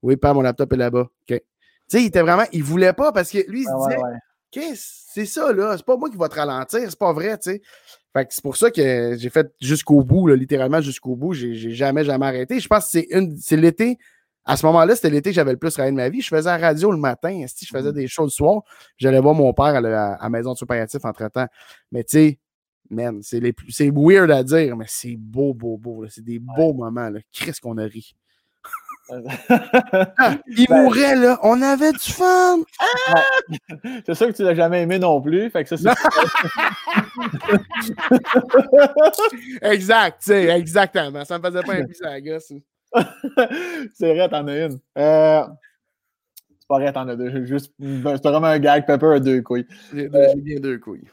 Oui, pas mon laptop est là-bas. OK. Tu sais, il était vraiment, il voulait pas parce que lui, il se disait, c'est ça, là. C'est pas moi qui va te ralentir. C'est pas vrai, tu sais. Fait que c'est pour ça que j'ai fait jusqu'au bout, littéralement jusqu'au bout. J'ai jamais, jamais arrêté. Je pense que c'est une, c'est l'été. À ce moment-là, c'était l'été que j'avais le plus travaillé de ma vie. Je faisais la radio le matin. Je faisais mm-hmm. des shows le soir. J'allais voir mon père à la, maison de superlatif entre-temps. Mais tu sais, man, c'est weird à dire, mais c'est beau, beau, beau. C'est des beaux moments. Qu'est-ce qu'on a ri. [LAUGHS] Ah, il ben, mourait, là. On avait du fun. [LAUGHS] C'est sûr que tu l'as jamais aimé non plus. Fait que ça, [LAUGHS] exact, tu sais, exactement. Ça me faisait pas un à la gosse. c'est vrai, t'en as une. Euh, c'est pas vrai, t'en as deux. Juste, c'est vraiment un gag. Pepper a deux couilles. J'ai bien deux couilles.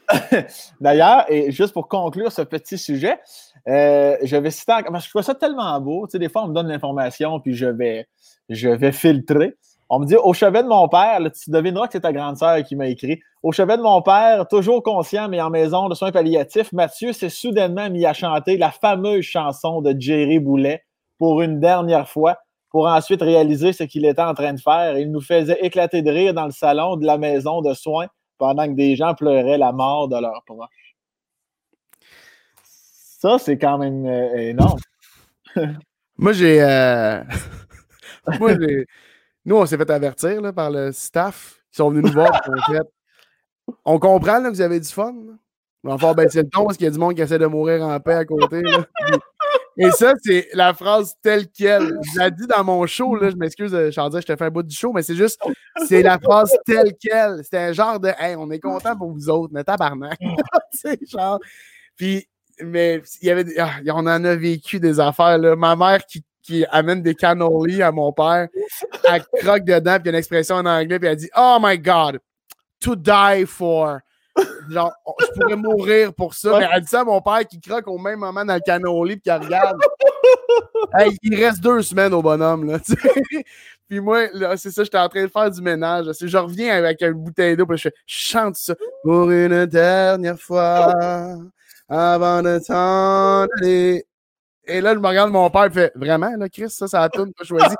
D'ailleurs, et juste pour conclure ce petit sujet, euh, je vais citer je trouve ça tellement beau. Tu sais, des fois, on me donne l'information, puis je vais, je vais filtrer. On me dit au chevet de mon père, tu devineras que c'est ta grande sœur qui m'a écrit. Au chevet de mon père, toujours conscient mais en maison de soins palliatifs, Mathieu s'est soudainement mis à chanter la fameuse chanson de Jerry Boulet pour une dernière fois, pour ensuite réaliser ce qu'il était en train de faire. Il nous faisait éclater de rire dans le salon de la maison de soins pendant que des gens pleuraient la mort de leur proche. Ça, c'est quand même euh, énorme. [LAUGHS] Moi, j'ai. Euh, [LAUGHS] moi, j'ai. Nous, on s'est fait avertir là, par le staff qui sont venus nous voir. On comprend là, vous avez du fun. Enfin, ben, c'est le ton parce qu'il y a du monde qui essaie de mourir en paix à côté. Et ça, c'est la phrase telle qu'elle. Je l'ai dit dans mon show, là, je m'excuse, Chandier, je te fais un bout du show, mais c'est juste, c'est la phrase telle qu'elle. C'était un genre de on est content pour vous autres, mais tabarnak. [LAUGHS] c'est genre. Puis mais il y avait, ah, on en a vécu des affaires. Là. Ma mère qui, qui amène des cannolis à mon père, [LAUGHS] elle croque dedans, puis il y a une expression en anglais, puis elle dit Oh my God, to die for. Genre, je pourrais mourir pour ça. Mais elle dit ça à mon père qui croque au même moment dans le cannoli, puis qui regarde. [LAUGHS] hey, il reste deux semaines au bonhomme, là, [LAUGHS] Puis moi, c'est ça, j'étais en train de faire du ménage. Je reviens avec une bouteille d'eau, puis je, je chante ça. Pour une dernière fois avant de t'en aller. Et là, je me regarde mon père fait Vraiment, là, Chris, ça, ça a tout pas choisi.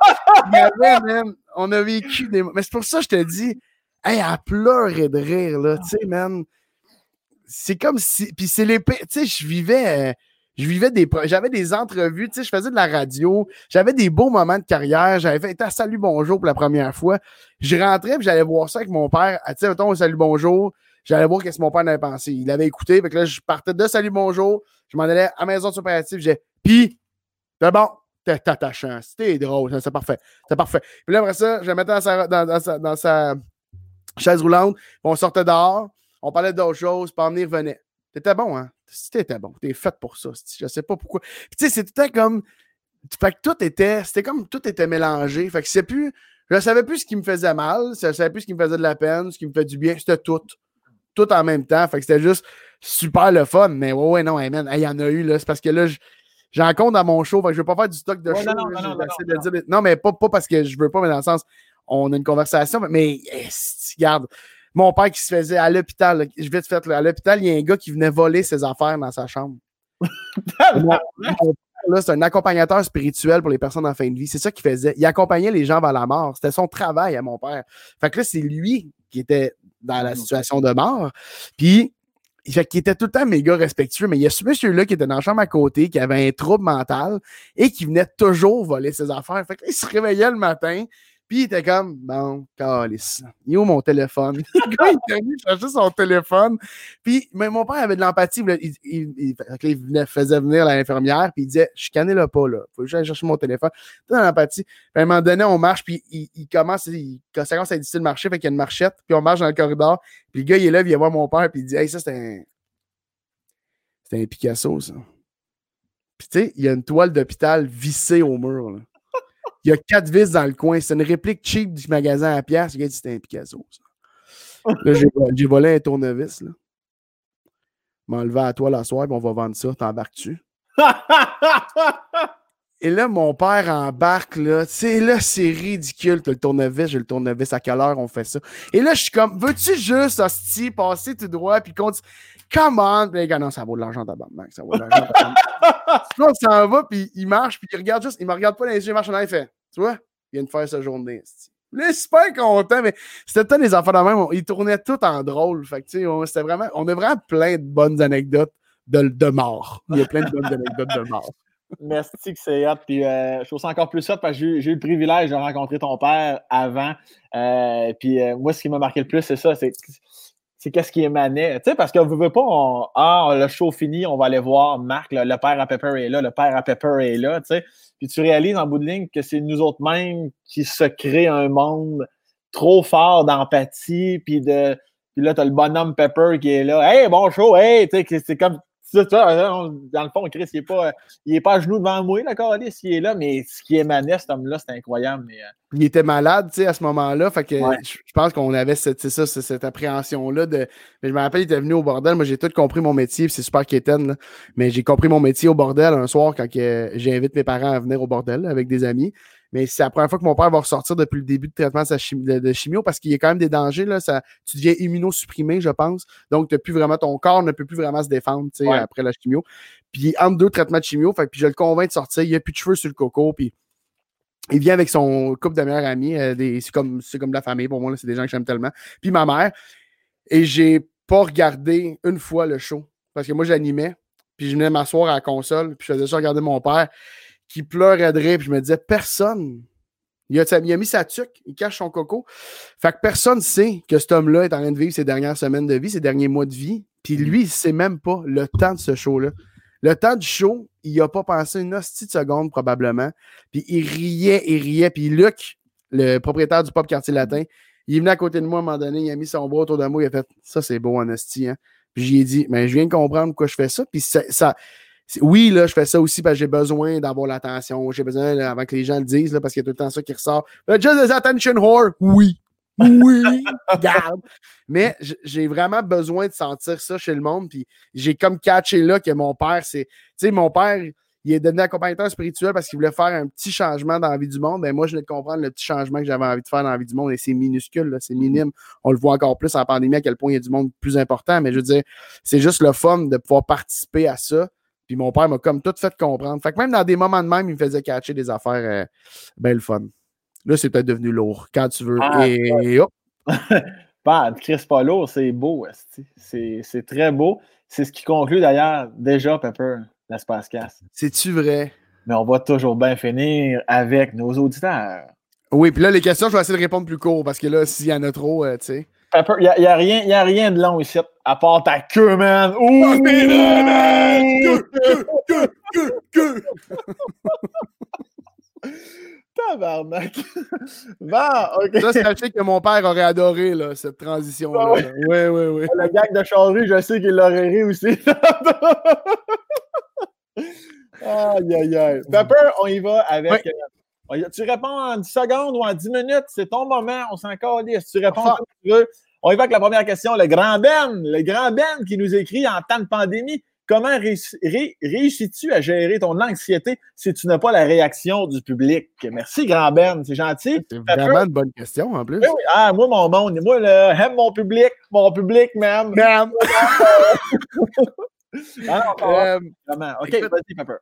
Il y avait, man, on a vécu des. Mais c'est pour ça que je te dis, hey, elle pleurait de rire, là. Tu sais, man. C'est comme si. Puis c'est les. Tu sais, je vivais. Euh, je vivais des. J'avais des entrevues, tu sais, je faisais de la radio. J'avais des beaux moments de carrière. J'avais fait un Salut Bonjour pour la première fois. Je rentrais puis j'allais voir ça avec mon père. Tu sais, mettons, Salut Bonjour. J'allais voir qu'est-ce que mon père avait pensé. Il avait écouté. Fait que là, je partais de Salut Bonjour. Je m'en allais à Maison de Superlative. J'ai Puis, c'est bon, t'es attachant. C'était drôle. C'est parfait. C'est parfait. Puis là, après ça, je le mettais dans sa, dans, sa, dans sa chaise roulante. On sortait dehors. On parlait d'autres choses. Puis en revenait. T'étais bon, hein? T'étais bon. T'es fait pour ça. Je sais pas pourquoi. Tu sais, c'était comme. Fait que tout était. C'était comme tout était mélangé. Fait que c'est plus. Je savais plus ce qui me faisait mal. Je savais plus ce qui me faisait de la peine, ce qui me fait du bien. C'était tout. Tout en même temps. Fait que c'était juste super le fun. Mais ouais, ouais, non, il y en a eu, là. C'est parce que là, j'en compte dans mon show. Fait que je veux pas faire du stock de show. Non, mais pas, pas parce que je veux pas, mais dans le sens, on a une conversation. Mais, regarde, mon père qui se faisait à l'hôpital, je vais te faire à l'hôpital, il y a un gars qui venait voler ses affaires dans sa chambre. [LAUGHS] c'est un accompagnateur spirituel pour les personnes en fin de vie. C'est ça qu'il faisait. Il accompagnait les gens vers la mort. C'était son travail à mon père. Fait que là, c'est lui qui était dans la situation de mort. Puis, fait qu'il était tout le temps méga respectueux, mais il y a ce monsieur-là qui était dans la chambre à côté, qui avait un trouble mental et qui venait toujours voler ses affaires. Fait qu'il se réveillait le matin, puis il était comme, bon, calice. Il est où mon téléphone? [LAUGHS] le gars, il était venu chercher son téléphone. Puis, mais mon père avait de l'empathie. Il, faisait venir l'infirmière, puis il disait, je connais le pas, là. Faut que j'aille chercher mon téléphone. T'as de l'empathie. Puis à un moment donné, on marche, puis il, commence, il, ça commence à être difficile de marcher, fait qu'il y a une marchette, puis on marche dans le corridor. Puis le gars, il est là, il vient voir mon père, puis il dit, hey, ça, c'est un. C'est un Picasso, ça. Puis tu sais, il y a une toile d'hôpital vissée au mur, là. Il y a quatre vis dans le coin. C'est une réplique cheap du magasin à Pierre. C'était un Picasso. Là, j'ai volé un tournevis. Là. M'enlever à toi la soirée, on va vendre ça. T'embarques-tu? [LAUGHS] Et là, mon père embarque, là. Tu sais, là, c'est ridicule. T'as le tournevis, j'ai le tournevis. À quelle heure on fait ça? Et là, je suis comme, veux-tu juste, hostie, passer tout droit, puis continuer? Come on! Puis les gars, non, ça vaut de l'argent d'abonnement. Ça vaut de l'argent Puis [LAUGHS] on s'en va, puis il marche, puis il regarde juste, il me regarde pas dans les yeux, il marche en il fait, tu vois, il vient de faire sa journée. Il est super content, mais c'était peut-être les enfants de même. Il tournait tout en drôle. Fait que, tu sais, c'était vraiment, on a vraiment plein de bonnes anecdotes de, de mort. Il y a plein de bonnes anecdotes de mort. Merci que c'est hot. Puis, euh, je trouve ça encore plus hot parce que j'ai eu le privilège de rencontrer ton père avant. Euh, puis euh, moi, ce qui m'a marqué le plus, c'est ça. C'est qu'est-ce qui émanait. Tu sais, parce qu'on ne veut pas, ah, le show fini, on va aller voir Marc, le, père à Pepper est là, le père à Pepper est là, tu sais. Puis tu réalises en bout de ligne que c'est nous autres mêmes qui se créent un monde trop fort d'empathie, puis de. Puis là, t'as le bonhomme Pepper qui est là. Hey, bon show, hey! C'est comme dans le fond, Chris, il n'est pas, est pas à genoux devant moi, d'accord, Alice, il est là, mais ce qui émanait, cet homme-là, c'était incroyable. Mais, euh, Il était malade, tu sais, à ce moment-là. Fait que je, pense qu'on avait cette, ça, cette appréhension-là de. Mais je me rappelle, il était venu au bordel. Moi, j'ai tout compris mon métier, c'est super quétaine, mais j'ai compris mon métier au bordel un soir quand j'invite mes parents à venir au bordel avec des amis. Mais c'est la première fois que mon père va ressortir depuis le début de traitement de, sa chimio parce qu'il y a quand même des dangers. Là, ça, tu deviens immunosupprimé, je pense. Donc, plus vraiment, ton corps ne peut plus vraiment se défendre après la chimio. Puis, entre deux traitements de chimio, fait, puis je le convainc de sortir. Il n'y a plus de cheveux sur le coco. Puis, il vient avec son couple de meilleurs amis. Euh, c'est comme, comme de la famille pour moi. C'est des gens que j'aime tellement. Puis, ma mère. Et j'ai pas regardé une fois le show parce que moi, j'animais. Puis, je venais m'asseoir à la console. Puis, je faisais ça regarder mon père qui pleurait de rire. Puis je me disais, personne. Il a, il a, mis sa tuque, il cache son coco. Fait que personne sait que cet homme-là est en train de vivre ses dernières semaines de vie, ses derniers mois de vie. Puis lui, il sait même pas le temps de ce show-là. Le temps du show, il a pas pensé une hostie de seconde probablement. Puis il riait, il riait. Puis Luc, le propriétaire du pop quartier latin, il est venu à côté de moi à un moment donné, il a mis son bras autour de moi, il a fait ça c'est beau en hostie. Hein? Puis j'ai dit, mais je viens de comprendre pourquoi je fais ça. Puis ça, ça oui, là, je fais ça aussi parce que j'ai besoin d'avoir l'attention. J'ai besoin, avant que les gens le disent, là, parce qu'il y a tout le temps ça qui ressort. Just attention whore. Oui. Oui. [LAUGHS] Garde. Mais j'ai vraiment besoin de sentir ça chez le monde. Puis j'ai comme catché là que mon père, c'est. Tu sais, mon père, il est devenu accompagnateur spirituel parce qu'il voulait faire un petit changement dans la vie du monde. Ben moi, je venais de comprendre le petit changement que j'avais envie de faire dans la vie du monde et c'est minuscule, c'est minime. On le voit encore plus en pandémie à quel point il y a du monde plus important. Mais je veux dire, c'est juste le fun de pouvoir participer à ça Puis mon père m'a comme tout fait comprendre. Fait que même dans des moments de même, il me faisait catcher des affaires euh, le fun. Là, c'est peut-être devenu lourd quand tu veux. Ah, et, hop! [LAUGHS] Pas, Chris pas lourd, c'est beau. C'est très beau. C'est ce qui conclut d'ailleurs déjà, Pepper, l'espace casse. C'est-tu vrai? Mais on va toujours bien finir avec nos auditeurs. Oui, puis là, les questions, je vais essayer de répondre plus court parce que là, s'il y en a trop, euh, tu sais. Pepper, il n'y a, rien, a rien de long ici, à part ta queue, man. Ouh! Queue, queue, queue, [LAUGHS] Tabarnak. [LAUGHS] bon, OK. Ça, sachez que mon père aurait adoré là, cette transition-là. oui, oui, oui. Le gag de Charlie, je sais qu'il l'aurait ri aussi. [LAUGHS] aïe, aïe, aïe. Pepper, on y va avec. Euh, tu réponds en 10 secondes ou en 10 minutes, c'est ton moment, on s'en calisse. Tu réponds comme tu veux. On y va avec la première question. Le grand Ben, le grand Ben qui nous écrit en temps de pandémie. Comment réussis-tu à gérer ton anxiété si tu n'as pas la réaction du public? Merci, grand Ben, c'est gentil. C'est vraiment une bonne question en plus. Oui, oui. Ah, moi, mon monde, moi, là, j'aime mon public, mon public, même. Même. [LAUGHS] ah non, euh, OK, vas-y, Pepper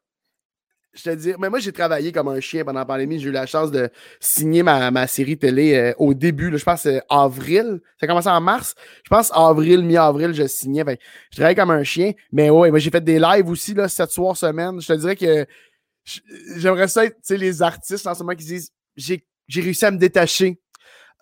je te dis, mais moi, j'ai travaillé comme un chien pendant la pandémie. J'ai eu la chance de signer ma, série télé euh, au début. je pense c'est avril. Ça a commencé en mars. Je pense avril, mi-avril, je signais. je travaillais comme un chien. Mais ouais, moi, j'ai fait des lives aussi, là, sept soirs semaine. Je te dirais que j'aimerais ça être, les artistes en ce moment qui disent j'ai réussi à me détacher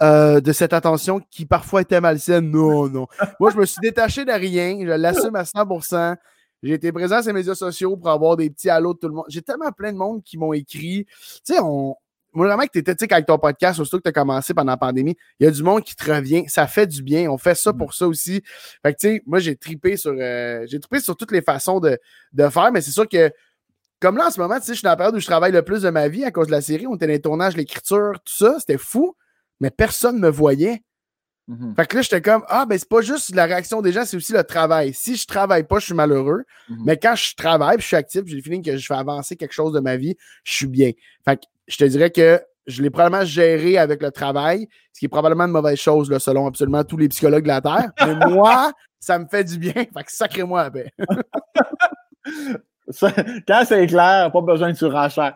euh, de cette attention qui parfois était malsaine. Non, non. Moi, je me suis détaché de rien. Je l'assume à 100%. J'ai été présent sur les médias sociaux pour avoir des petits allos de tout le monde. J'ai tellement plein de monde qui m'ont écrit. Tu sais, on. Moi, vraiment que tu étais avec ton podcast, surtout que tu as commencé pendant la pandémie, il y a du monde qui te revient. Ça fait du bien. On fait ça mm. pour ça aussi. Fait que, tu sais, moi, j'ai tripé sur euh, j'ai tripé sur toutes les façons de, de faire, mais c'est sûr que comme là, en ce moment, tu sais, je suis dans la période où je travaille le plus de ma vie à cause de la série. On était dans les tournages, l'écriture, tout ça. C'était fou, mais personne ne me voyait. Mhm. Fait que là, j'étais comme, ah, ben, c'est pas juste la réaction des gens, c'est aussi le travail. Si je travaille pas, je suis malheureux. Mhm. Mais quand je travaille, je suis actif, j'ai le feeling que je fais avancer quelque chose de ma vie, je suis bien. Fait que je te dirais que je l'ai probablement géré avec le travail, ce qui est probablement une mauvaise chose, là, selon absolument tous les psychologues de la Terre. Mais [LAUGHS] moi, ça me fait du bien. Fait que sacrez-moi la paix. [LAUGHS] quand c'est clair, pas besoin de surenchère.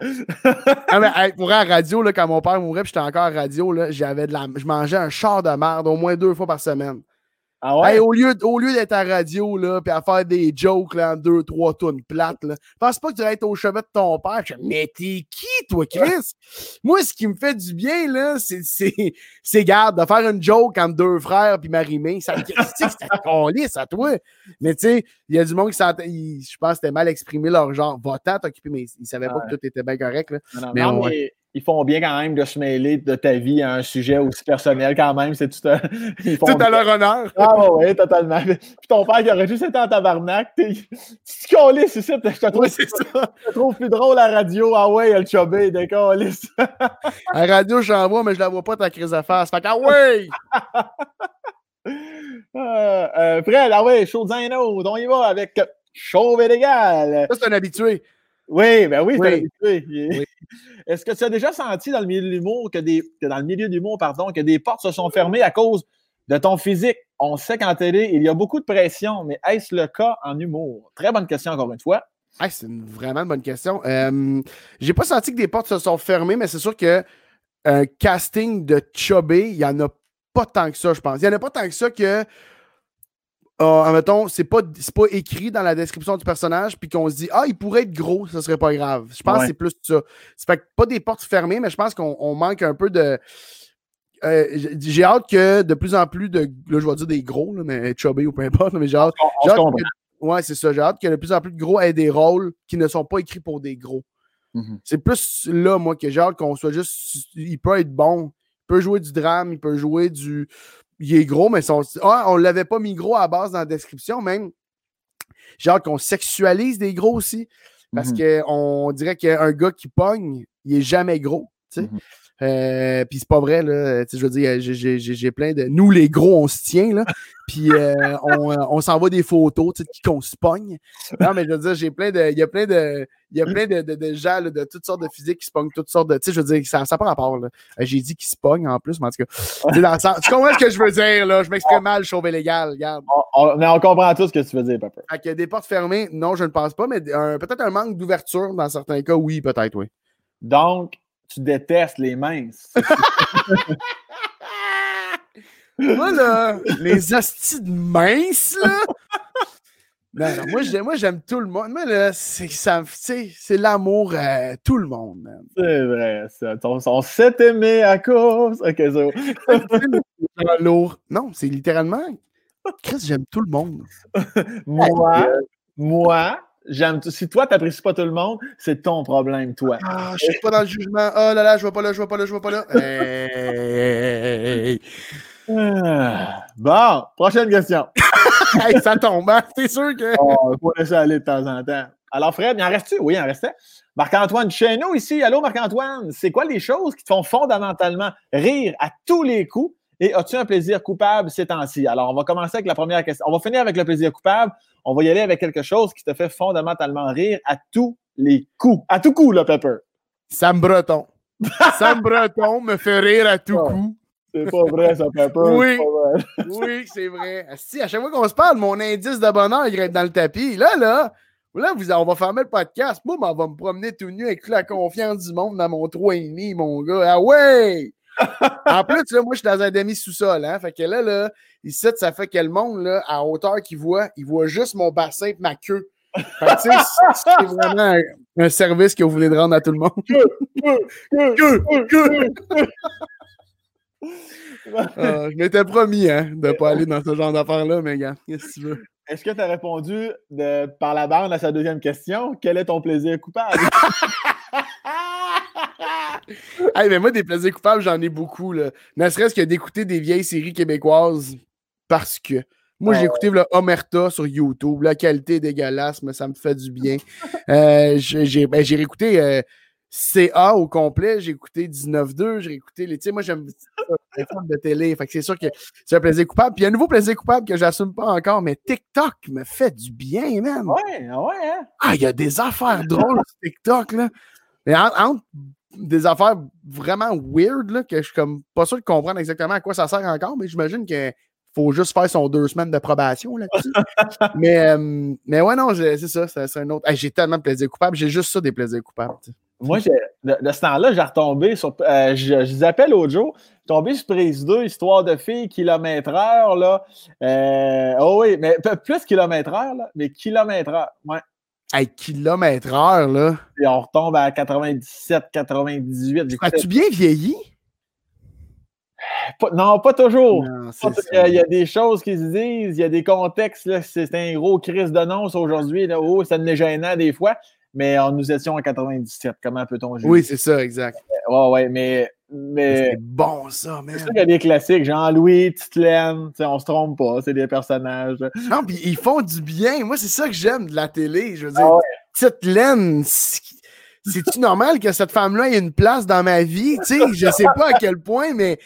ah, mais, pour la radio, là, quand mon père mourait, j'étais encore à radio, j'avais de la, je mangeais un char de merde au moins deux fois par semaine. Ah ouais? au lieu, au lieu d'être à radio, là, puis à faire des jokes, là, en deux, trois tonnes plates, là, pense pas que tu vas être au chevet de ton père. Je mais t'es qui, toi, Chris? Moi, ce qui me fait du bien, là, c'est, garde, de faire une joke entre deux frères puis Marimé. Ça, c'est ça toi. Mais, tu sais, il y a du monde qui s'entend, je pense que c'était mal exprimé leur genre, va-t'en t'occuper, mais ils savaient pas que tout était bien correct, là. mais, ils font bien quand même de se mêler de ta vie à un sujet aussi personnel quand même. C'est tout, à, [LAUGHS] ils font tout à leur honneur. Ah oui, totalement. Puis ton père qui aurait juste été en tabarnak, tu te colles, c'est ça. Je te trouve, c'est ça. Je trouve plus drôle à la radio. Ah ouais, le chobé, décollé. à la radio, j'en vois, mais je la vois pas ta crise de face. Fait que, ah ouais! [LAUGHS] euh, euh, Fred, ah ouais, chaud on y va avec Chauve et légal. Ça, c'est un habitué. Oui, ben oui, habitué. [LAUGHS] Est-ce que tu as déjà senti dans le milieu de l'humour que des dans le milieu de l'humour, pardon, que des portes se sont fermées à cause de ton physique? On sait qu'en télé, il y a beaucoup de pression, mais est-ce le cas en humour? Très bonne question encore une fois. c'est une vraiment bonne question. Euh, j'ai pas senti que des portes se sont fermées, mais c'est sûr que un casting de Chubby, il n'y en a pas tant que ça, je pense. Il n'y en a pas tant que ça que euh, admettons, c'est pas, pas écrit dans la description du personnage, puis qu'on se dit, ah, il pourrait être gros, ça serait pas grave. Je pense que c'est plus ça. C'est fait pas des portes fermées, mais je pense qu'on manque un peu de. Euh, j'ai hâte que de plus en plus de. Là, je vais dire des gros, mais chubby ou peu importe, mais j'ai hâte. ouais, c'est ça. J'ai hâte que de plus en plus de gros aient des rôles qui ne sont pas écrits pour des gros. Mm-hmm. C'est plus là, moi, que j'ai hâte qu'on soit juste. Il peut être bon. Il peut jouer du drame, il peut jouer du il est gros, mais son, ah, on ne l'avait pas mis gros à base dans la description, même. Genre qu'on sexualise des gros aussi. Parce mhm. qu'on dirait qu'un gars qui pogne, il est jamais gros. Mhm. Euh, puis c'est pas vrai, là. Je veux dire, j'ai plein de. Nous, les gros, on se tient, là. [LAUGHS] Puis euh, on, euh, on s'envoie des photos, tu sais, qu'on se pogne. Non, mais je veux dire, j'ai plein de. Il y a plein de. Il y a plein de, de, de gens là, de toutes sortes de physiques qui se pognent toutes sortes de. Tu sais, je veux dire, ça n'a pas rapport. là. J'ai dit qu'ils se pognent en plus, mais en tout cas. Dans le sens, tu comprends ce que je veux dire, là? Je m'exprime mal, chauve légal, regarde. mais on comprend tous ce que tu veux dire, papa. Fait que des portes fermées, non, je ne pense pas, mais peut-être un manque d'ouverture dans certains cas, oui, peut-être, oui. Donc, tu détestes les minces. [LAUGHS] moi, là, les hosties de minces, là. Non, moi, j'aime tout le monde. Moi, là, c'est ça, c'est l'amour à tout le monde, C'est vrai, ça. On, s'est aimé à cause. Ok, ça. non, c'est littéralement. Chris, j'aime tout le monde. [LAUGHS] moi, moi, j'aime si toi t'apprécies pas tout le monde, c'est ton problème toi. Ah, je suis pas dans le jugement. Oh là là, je vois pas là, je vois pas là, je vois pas là. [LAUGHS] Ah. Bon, prochaine question. [LAUGHS] ça tombe, hein? C'est sûr que. Oh, faut laisser aller de temps en temps. Alors, Fred, il en reste-tu? Oui, il en restait. Marc-Antoine Chesneau ici. Allô, Marc-Antoine. C'est quoi les choses qui te font fondamentalement rire à tous les coups? Et as-tu un plaisir coupable ces temps-ci? Alors, on va commencer avec la première question. On va finir avec le plaisir coupable. On va y aller avec quelque chose qui te fait fondamentalement rire à tous les coups. À tout coup, là, Pepper. Sam Breton. [LAUGHS] Sam Breton me fait rire à tout coup. C'est pas vrai, ça, Pepper. Oui, [LAUGHS] oui, c'est vrai. Si, à chaque fois qu'on se parle, mon indice de bonheur, il grimpe dans le tapis. Là, là, là vous, on va fermer le podcast. Moi, on va me promener tout nu avec la confiance du monde dans mon 3,5, mon gars. Ah ouais! En plus, là, moi, je suis dans un demi-sous-sol. Hein? Fait que là, là, ici, ça fait que le monde, là, à hauteur qu'il voit, il voit juste mon bassin et ma queue. c'est vraiment un, service que vous voulez rendre à tout le monde. Ah, je m'étais promis hein, de ne pas aller dans ce genre d'affaires-là, mais gars, qu'est-ce que tu veux? Est-ce que tu as répondu de, par la bande à sa deuxième question? Quel est ton plaisir coupable? [LAUGHS] [LAUGHS] hey, mais moi, des plaisirs coupables, j'en ai beaucoup. Là. Ne serait-ce que d'écouter des vieilles séries québécoises parce que. Moi, j'ai écouté le Omerta sur YouTube. La qualité est dégueulasse, mais ça me fait du bien. Euh, j'ai ben, réécouté euh, CA au complet. J'ai écouté 19-2. J'ai écouté les. Tu sais, moi, j'aime les films de télé. Fait que c'est sûr que c'est un plaisir coupable. Puis il y a un nouveau plaisir coupable que j'assume pas encore, mais TikTok me fait du bien, même. Ouais, ouais. Hein? Ah, il y a des affaires drôles sur TikTok, là. Mais entre des affaires vraiment weird, là, que je suis comme pas sûr de comprendre exactement à quoi ça sert encore, mais j'imagine qu'il faut juste faire son deux semaines de probation là-dessus. [LAUGHS] mais, euh, mais ouais, non, c'est ça, c'est un autre. j'ai tellement de plaisirs coupables, j'ai juste ça des plaisirs coupables. Moi, de, de, ce temps-là, j'ai retombé sur. Euh, je, je, les appelle l'autre jour. Je suis tombé sur prise 2, histoire de filles, kilomètre-heure. là. Euh, oh oui, mais plus kilomètre-heure, mais kilomètre-heure. Ouais. Hey, kilomètre-heure, là. Et on retombe à 97, 98. As-tu bien vieilli? non, pas toujours. il, y a, des choses qui se disent, il y a des contextes. C'est un gros crise d'annonce aujourd'hui. Oh, ça me gênant des fois mais nous étions en 97. Comment peut-on jouer? Oui, c'est ça, exact. Ouais, ouais, mais. Mais c'est bon, ça, man. C'est sûr qu'il y a des classiques. Jean-Louis, Titelaine, on se trompe pas, c'est des personnages. Non, puis ils font du bien. Moi, c'est ça que j'aime de la télé. Je veux dire, ah c'est-tu normal que cette femme-là ait une place dans ma vie? Tu sais, je sais pas à quel point, mais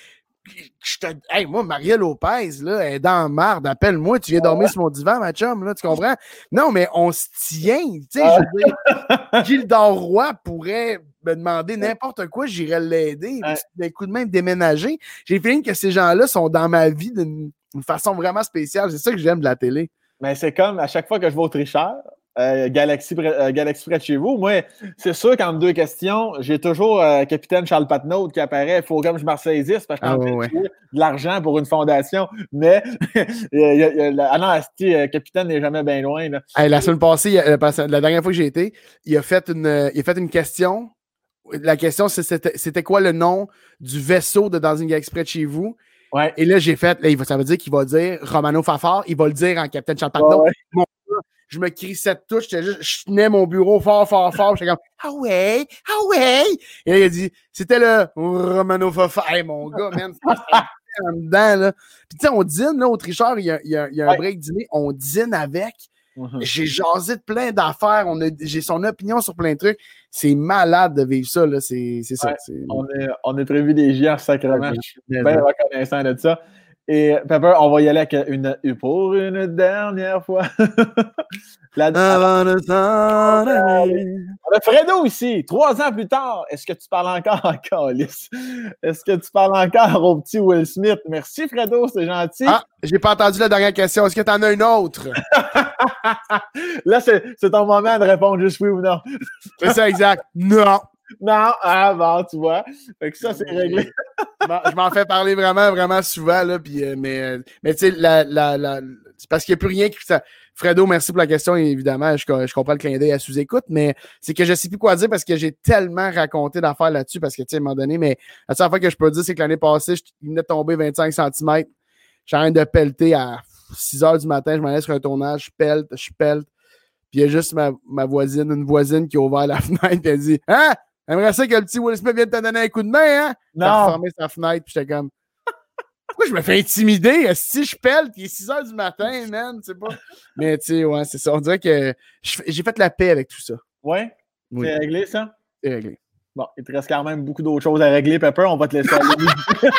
je te... Hey, moi, Maria Lopez, là, elle est dans marde. Appelle-moi, tu viens dormir sur mon divan, ma chum, là, tu comprends? Non, mais on se tient. Tu sais, je veux dire, [LAUGHS] Gildor Roy pourrait me demander n'importe quoi, j'irais l'aider. D'un coup de même déménager. J'ai fait que ces gens-là sont dans ma vie d'une façon vraiment spéciale. C'est ça que j'aime de la télé. Mais c'est comme à chaque fois que je vais au tricheur, euh, Galaxy, euh, Galaxy près de chez vous. Moi, c'est sûr qu'en deux questions, j'ai toujours euh, capitaine Charles Patnaud qui apparaît. Il faut comme je ressaisisse parce que ah, de l'argent pour une fondation. Mais [LAUGHS] ah non, capitaine n'est jamais bien loin. la semaine passée, la dernière fois que j'ai été, il a fait une, il a fait une question. La question, c'était quoi le nom du vaisseau de Dans une galaxie près de chez vous? Ouais. Et là, j'ai fait, ça veut dire qu'il va dire Romano Fafard, il va le dire en Capitaine Charles Patnaud je me crie cette touche, juste, je tenais mon bureau fort, fort, fort, j'étais comme Ah ouais, ah ouais! Et là, il a dit C'était le Romano Fafa. Hey, mon gars, man, en dedans, là. Puis tu sais, on dîne, là, au tricheur, il y a, il y a, il y a un break dîner, on dîne avec. Mhm. J'ai jasé de plein d'affaires. J'ai son opinion sur plein de trucs. C'est malade de vivre ça. C'est ça. On, est, on est privilégiés en sacrement. Je suis bien reconnaissant de ça. Et Pepper, on va y aller avec une, pour une dernière fois. [LAUGHS] La... Avant de On a Fredo ici, trois ans plus tard. Est-ce que tu parles encore [LAUGHS] à Calis? Est-ce que tu parles encore au petit Will Smith? Merci Fredo, c'est gentil. Ah, j'ai pas entendu la dernière question. Est-ce que tu en as une autre? [LAUGHS] Là, c'est ton moment de répondre juste oui ou non. c'est ça, exact. Non. Non, ah bon, tu vois. Fait que ça, c'est réglé. je m'en fais parler vraiment, vraiment souvent, là, puis, euh, mais, euh, mais tu sais, la, la, la, c'est parce qu'il n'y a plus rien qui... Ça... Fredo, merci pour la question, évidemment, je, je comprends le clin d'œil à sous-écoute, mais c'est que je ne sais plus quoi dire parce que j'ai tellement raconté d'affaires là-dessus, parce que, tu sais, à un moment donné, mais la seule fois que je peux dire, c'est que l'année passée, je venais de tomber 25 cm, j'ai rien de pelleter à 6 h du matin, je m'en laisse sur un tournage, je pelte, je pelte, puis il y a juste ma, ma voisine, une voisine qui a ouvert la [LAUGHS] fenêtre et elle dit « Hein? J'aimerais ça que le petit Will Smith vienne te donner un coup de main, hein? Non. a fermé sa fenêtre, puis j'étais comme. Pourquoi je me fais intimider? Si je pèle, il est 6 h du matin, [LAUGHS] man, tu sais pas. [LAUGHS] Mais tu sais, ouais, c'est ça. On dirait que j'ai fait la paix avec tout ça. Ouais? Oui. C'est réglé, ça? C'est réglé. Bon, il te reste quand même beaucoup d'autres choses à régler, Pepper. On va te laisser aller.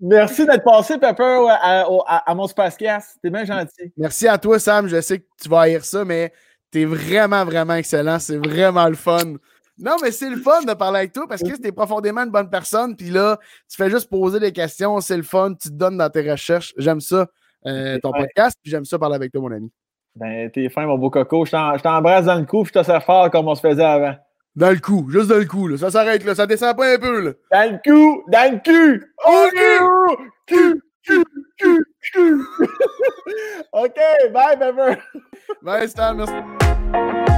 Merci d'être passé, Pepper, à, à, à mon Spacecast. T'es bien gentil. Merci à toi, Sam. Je sais que tu vas haïr ça, mais T'es vraiment, vraiment excellent. C'est vraiment le fun. Non, mais c'est le fun de parler avec toi parce que t'es profondément une bonne personne. Puis là, tu fais juste poser des questions. C'est le fun. Tu te donnes dans tes recherches. J'aime ça, euh, ton podcast. Puis j'aime ça parler avec toi, mon ami. Ben, t'es fin, mon beau coco. Je t'embrasse dans le cou. Je te sers fort comme on se faisait avant. Dans le cou, juste dans le cou, là. Ça s'arrête, là. Ça descend pas un peu, là. Dans le cou, dans le cul. OK! Cul, cul, cul, cul. [LAUGHS] OK, bye, Bever. Bye, Stan. Merci.